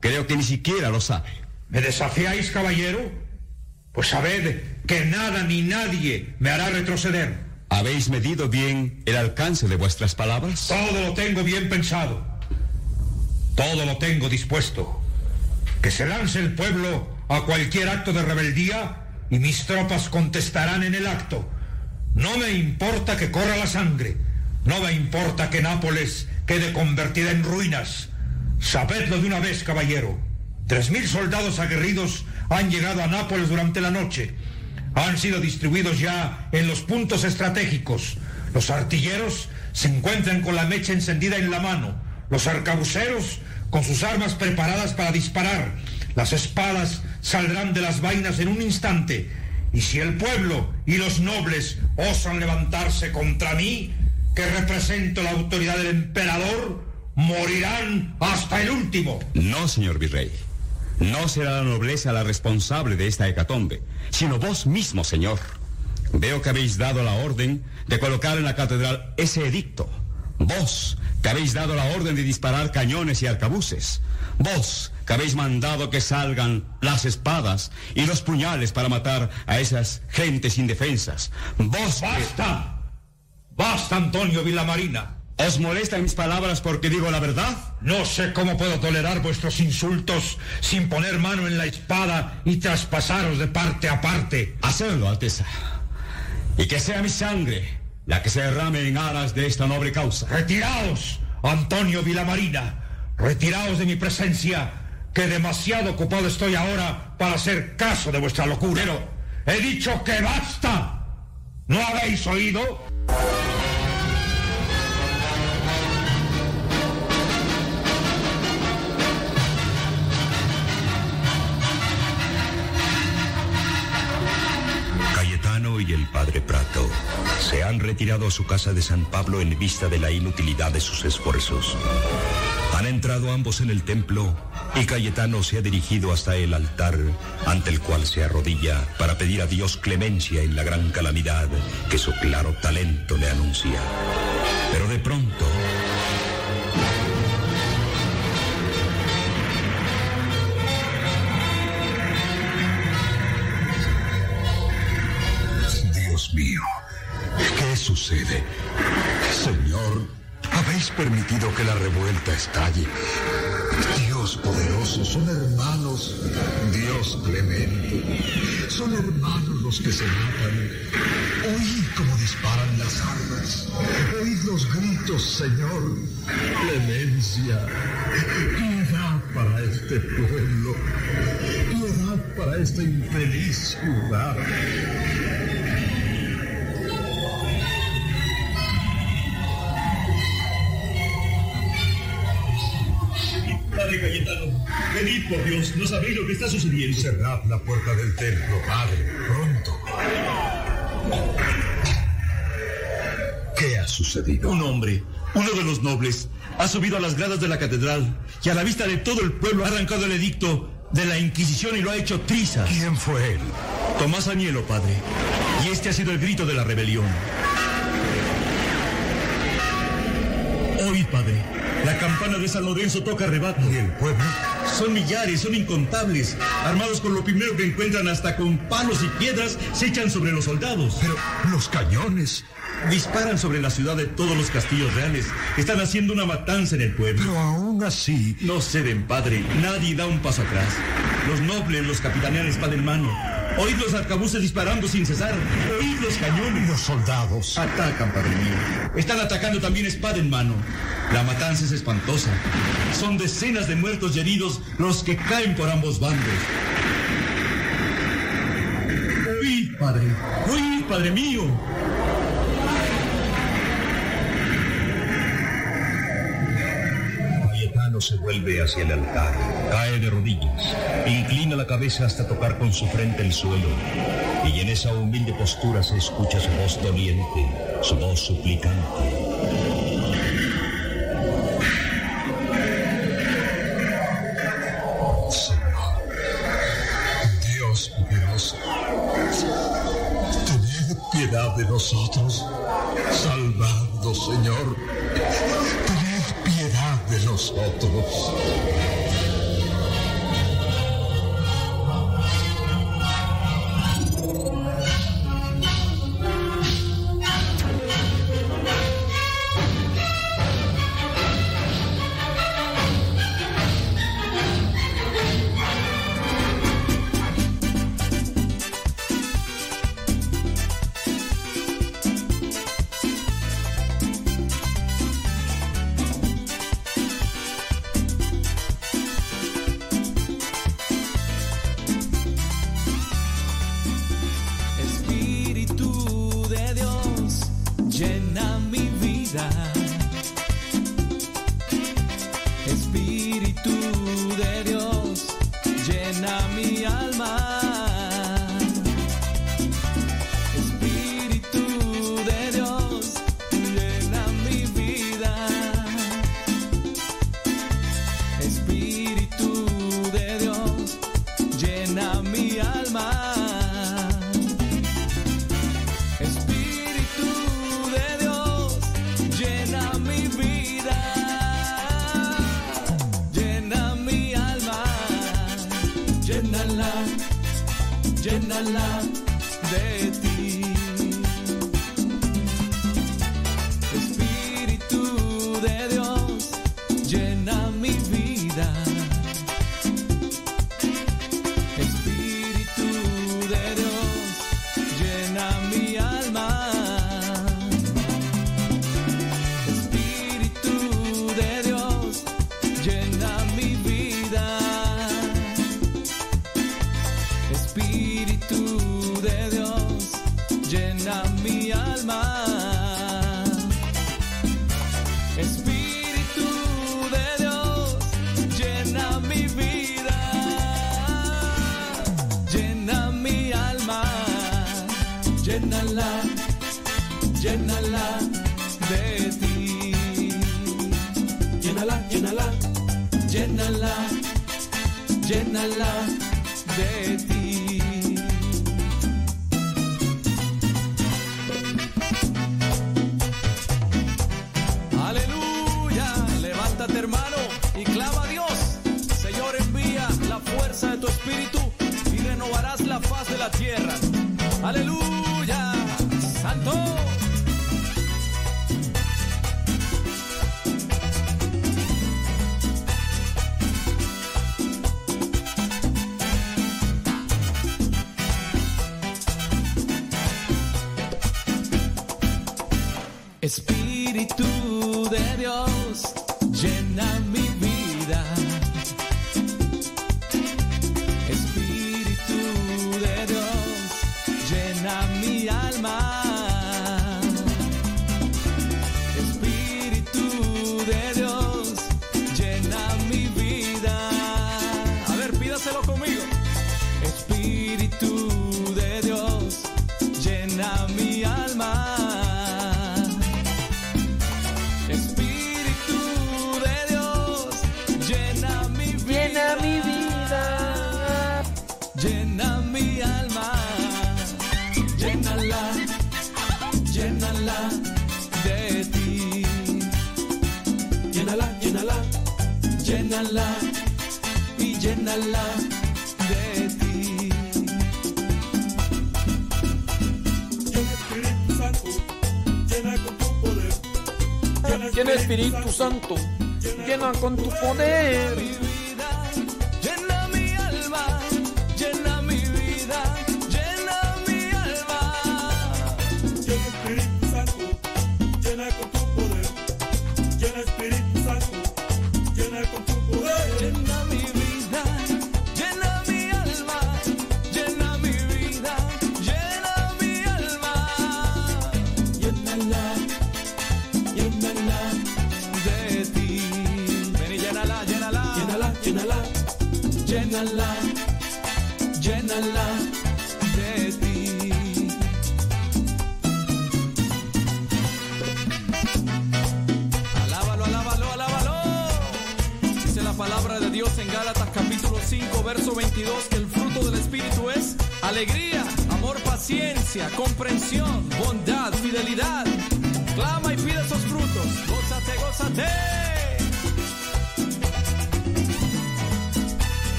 Creo que ni siquiera lo sabe. ¿Me desafiáis, caballero? Pues sabed que nada ni nadie me hará retroceder. ¿Habéis medido bien el alcance de vuestras palabras? Todo lo tengo bien pensado. Todo lo tengo dispuesto. Que se lance el pueblo a cualquier acto de rebeldía y mis tropas contestarán en el acto. No me importa que corra la sangre. No me importa que Nápoles quede convertida en ruinas. Sabedlo de una vez, caballero. Tres mil soldados aguerridos han llegado a Nápoles durante la noche. han sido distribuidos ya en los puntos estratégicos. Los artilleros se encuentran con la mecha encendida en la mano. Los arcabuceros con sus armas preparadas para disparar. Las espadas saldrán de las vainas en un instante. Y si el pueblo y los nobles osan levantarse contra mí, que represento la autoridad del emperador, morirán hasta el último. No, señor virrey. No será la nobleza la responsable de esta hecatombe, sino vos mismo, señor. Veo que habéis dado la orden de colocar en la catedral ese edicto. Vos, que habéis dado la orden de disparar cañones y arcabuces. Vos, que habéis mandado que salgan las espadas y los puñales para matar a esas gentes indefensas. Vos... ¡Basta! ¡Basta, Antonio Villamarina! ¿Os molestan mis palabras porque digo la verdad? No sé cómo puedo tolerar vuestros insultos sin poner mano en la espada y traspasaros de parte a parte. Hacerlo, Alteza. Y que sea mi sangre la que se derrame en aras de esta noble causa. Retiraos, Antonio Villamarina. Retiraos de mi presencia, que demasiado ocupado estoy ahora para hacer caso de vuestra locura. Pero he dicho que basta. ¿No habéis oído? Cayetano y el padre Prato se han retirado a su casa de San Pablo en vista de la inutilidad de sus esfuerzos. Han entrado ambos en el templo y Cayetano se ha dirigido hasta el altar ante el cual se arrodilla para pedir a Dios clemencia en la gran calamidad que su claro talento le anuncia. Pero de pronto... Dios mío, ¿qué sucede? Señor, habéis permitido que la revuelta estalle. Dios poderoso, son hermanos. Dios clemente. Son hermanos los que se matan. Oíd cómo disparan las armas. Oíd los gritos, Señor. Clemencia. Piedad para este pueblo. Piedad para esta infeliz ciudad. Venid por Dios, no sabéis lo que está sucediendo. Cerrad la puerta del templo, Padre, pronto. ¿Qué ha sucedido? Un hombre, uno de los nobles, ha subido a las gradas de la catedral y a la vista de todo el pueblo ha arrancado el edicto de la Inquisición y lo ha hecho trizas. ¿Quién fue él? Tomás Añelo, padre. Y este ha sido el grito de la rebelión. Oíd, padre. De San Lorenzo toca rebato. ¿Y el pueblo? Son millares, son incontables. Armados con lo primero que encuentran, hasta con palos y piedras, se echan sobre los soldados. Pero los cañones. Disparan sobre la ciudad de todos los castillos reales. Están haciendo una matanza en el pueblo. Pero aún así. No ceden, padre. Nadie da un paso atrás. Los nobles los capitanean espada en mano. Oíd los arcabuces disparando sin cesar. Oíd los cañones. Los soldados. Atacan, padre mío. Están atacando también espada en mano. La matanza es espantosa. Son decenas de muertos y heridos los que caen por ambos bandos. Oíd, padre. Oíd, padre mío. Se vuelve hacia el altar, cae de rodillas, inclina la cabeza hasta tocar con su frente el suelo, y en esa humilde postura se escucha su voz doliente, su voz suplicante. De nosotros. Salvadnos, Señor. Tened piedad de nosotros.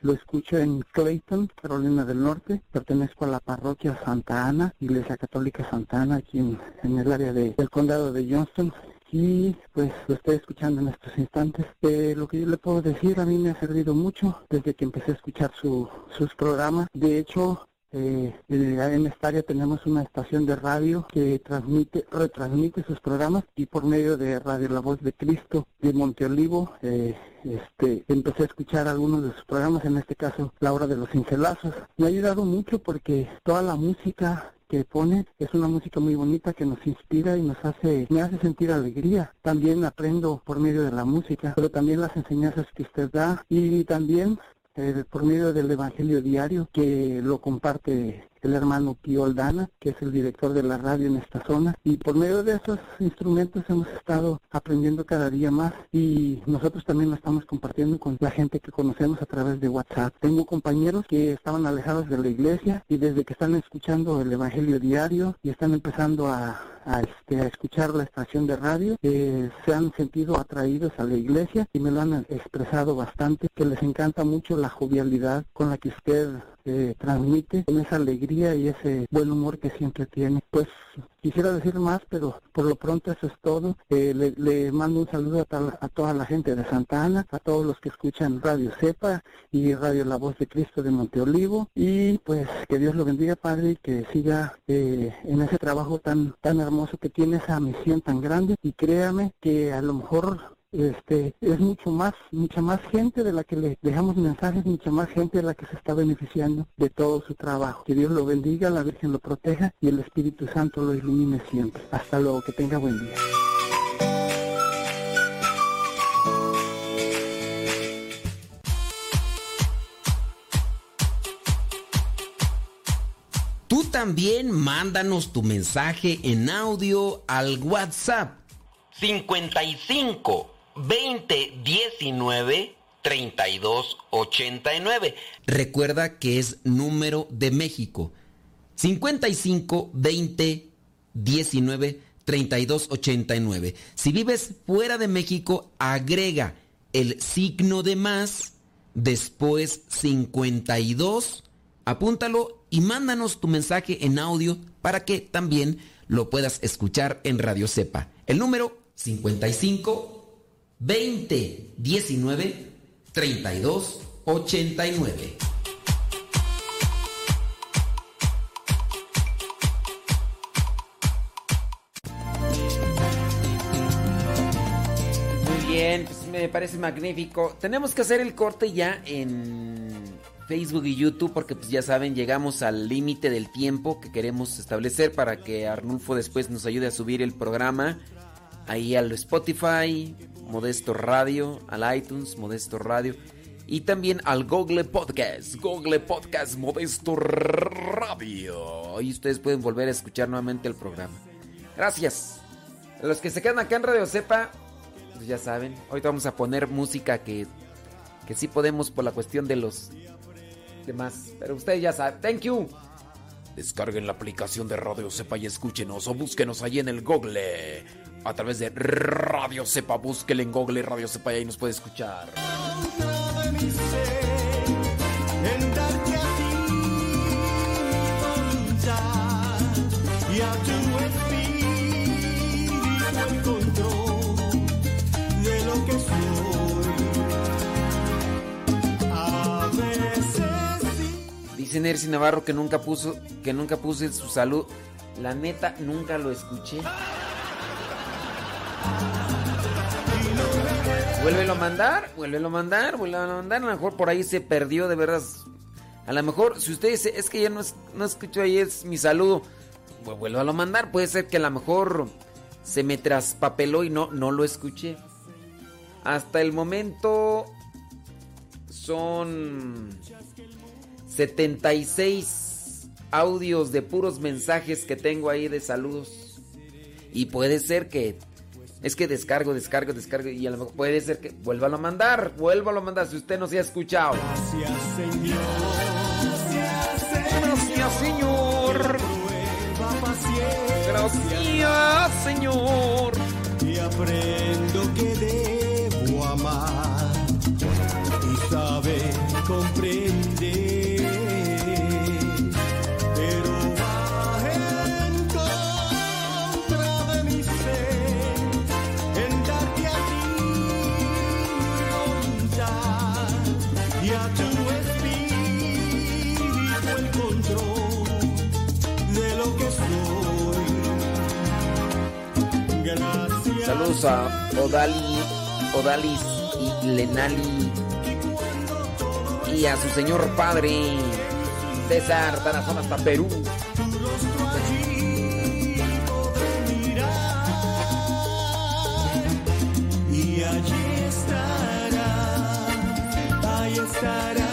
Lo escucho en Clayton, Carolina del Norte. Pertenezco a la parroquia Santa Ana, Iglesia Católica Santa Ana, aquí en, en el área de- del condado de Johnston. Y pues lo estoy escuchando en estos instantes. Eh, lo que yo le puedo decir a mí me ha servido mucho desde que empecé a escuchar su, sus programas. De hecho, eh, en esta área tenemos una estación de radio que transmite, retransmite sus programas y por medio de Radio La Voz de Cristo de Monteolivo, eh, este, empecé a escuchar algunos de sus programas, en este caso La Hora de los Cincelazos. Me ha ayudado mucho porque toda la música que pone es una música muy bonita que nos inspira y nos hace, me hace sentir alegría. También aprendo por medio de la música, pero también las enseñanzas que usted da y también eh, por medio del Evangelio Diario que lo comparte el hermano Pío Aldana, que es el director de la radio en esta zona. Y por medio de esos instrumentos hemos estado aprendiendo cada día más y nosotros también lo estamos compartiendo con la gente que conocemos a través de WhatsApp. Tengo compañeros que estaban alejados de la iglesia y desde que están escuchando el Evangelio Diario y están empezando a, a, este, a escuchar la estación de radio, eh, se han sentido atraídos a la iglesia y me lo han expresado bastante, que les encanta mucho la jovialidad con la que usted transmite, con esa alegría y ese buen humor que siempre tiene. Pues quisiera decir más, pero por lo pronto eso es todo. Eh, le, le, mando un saludo a, a, toda la gente de Santa Ana, a todos los que escuchan Radio Cepa y Radio La Voz de Cristo de Monteolivo y pues que Dios lo bendiga Padre y que siga eh, en ese trabajo tan tan hermoso que tiene esa misión tan grande y créame que a lo mejor este es mucho más mucha más gente de la que le dejamos mensajes mucha más gente de la que se está beneficiando de todo su trabajo. Que Dios lo bendiga la Virgen lo proteja y el Espíritu Santo lo ilumine siempre. Hasta luego que tenga buen día. Tú también mándanos tu mensaje en audio al WhatsApp 55 20 19 32 89. Recuerda que es número de México. 55 20 19 32 89. Si vives fuera de México, agrega el signo de más, después 52, apúntalo y mándanos tu mensaje en audio para que también lo puedas escuchar en Radio Cepa. El número 55 20 19 32 89. Muy bien, pues me parece magnífico. Tenemos que hacer el corte ya en Facebook y YouTube porque pues ya saben, llegamos al límite del tiempo que queremos establecer para que Arnulfo después nos ayude a subir el programa ahí al Spotify, Modesto Radio, al iTunes, Modesto Radio y también al Google Podcast, Google Podcast Modesto Radio. Ahí ustedes pueden volver a escuchar nuevamente el programa. Gracias. Los que se quedan acá en Radio Cepa, pues ya saben, hoy vamos a poner música que, que sí podemos por la cuestión de los demás. Pero ustedes ya saben. Thank you. Descarguen la aplicación de Radio Cepa y escúchenos o búsquenos ahí en el Google. A través de Radio Cepa, búsquenle en Google Radio Cepa y ahí nos puede escuchar. y Dice Nercy Navarro que nunca puso, que nunca puse su salud. La neta, nunca lo escuché. Vuélvelo a mandar, vuélvelo a mandar, vuélvelo a mandar. A lo mejor por ahí se perdió, de verdad. A lo mejor, si usted dice, es que ya no, es, no escucho ahí, es mi saludo. Pues vuélvelo a mandar. Puede ser que a lo mejor se me traspapeló y no, no lo escuché. Hasta el momento son 76 audios de puros mensajes que tengo ahí de saludos. Y puede ser que es que descargo, descargo, descargo y a lo mejor puede ser que vuélvalo a mandar, vuélvalo a mandar si usted no se ha escuchado. Gracias, Señor. Gracias, Señor. Gracias, Señor. Y aprendo que debo amar y saber comprender. a Odali, Odalis y Lenali y a su señor padre César Tarazón hasta Perú. Y allí estará, ahí estará.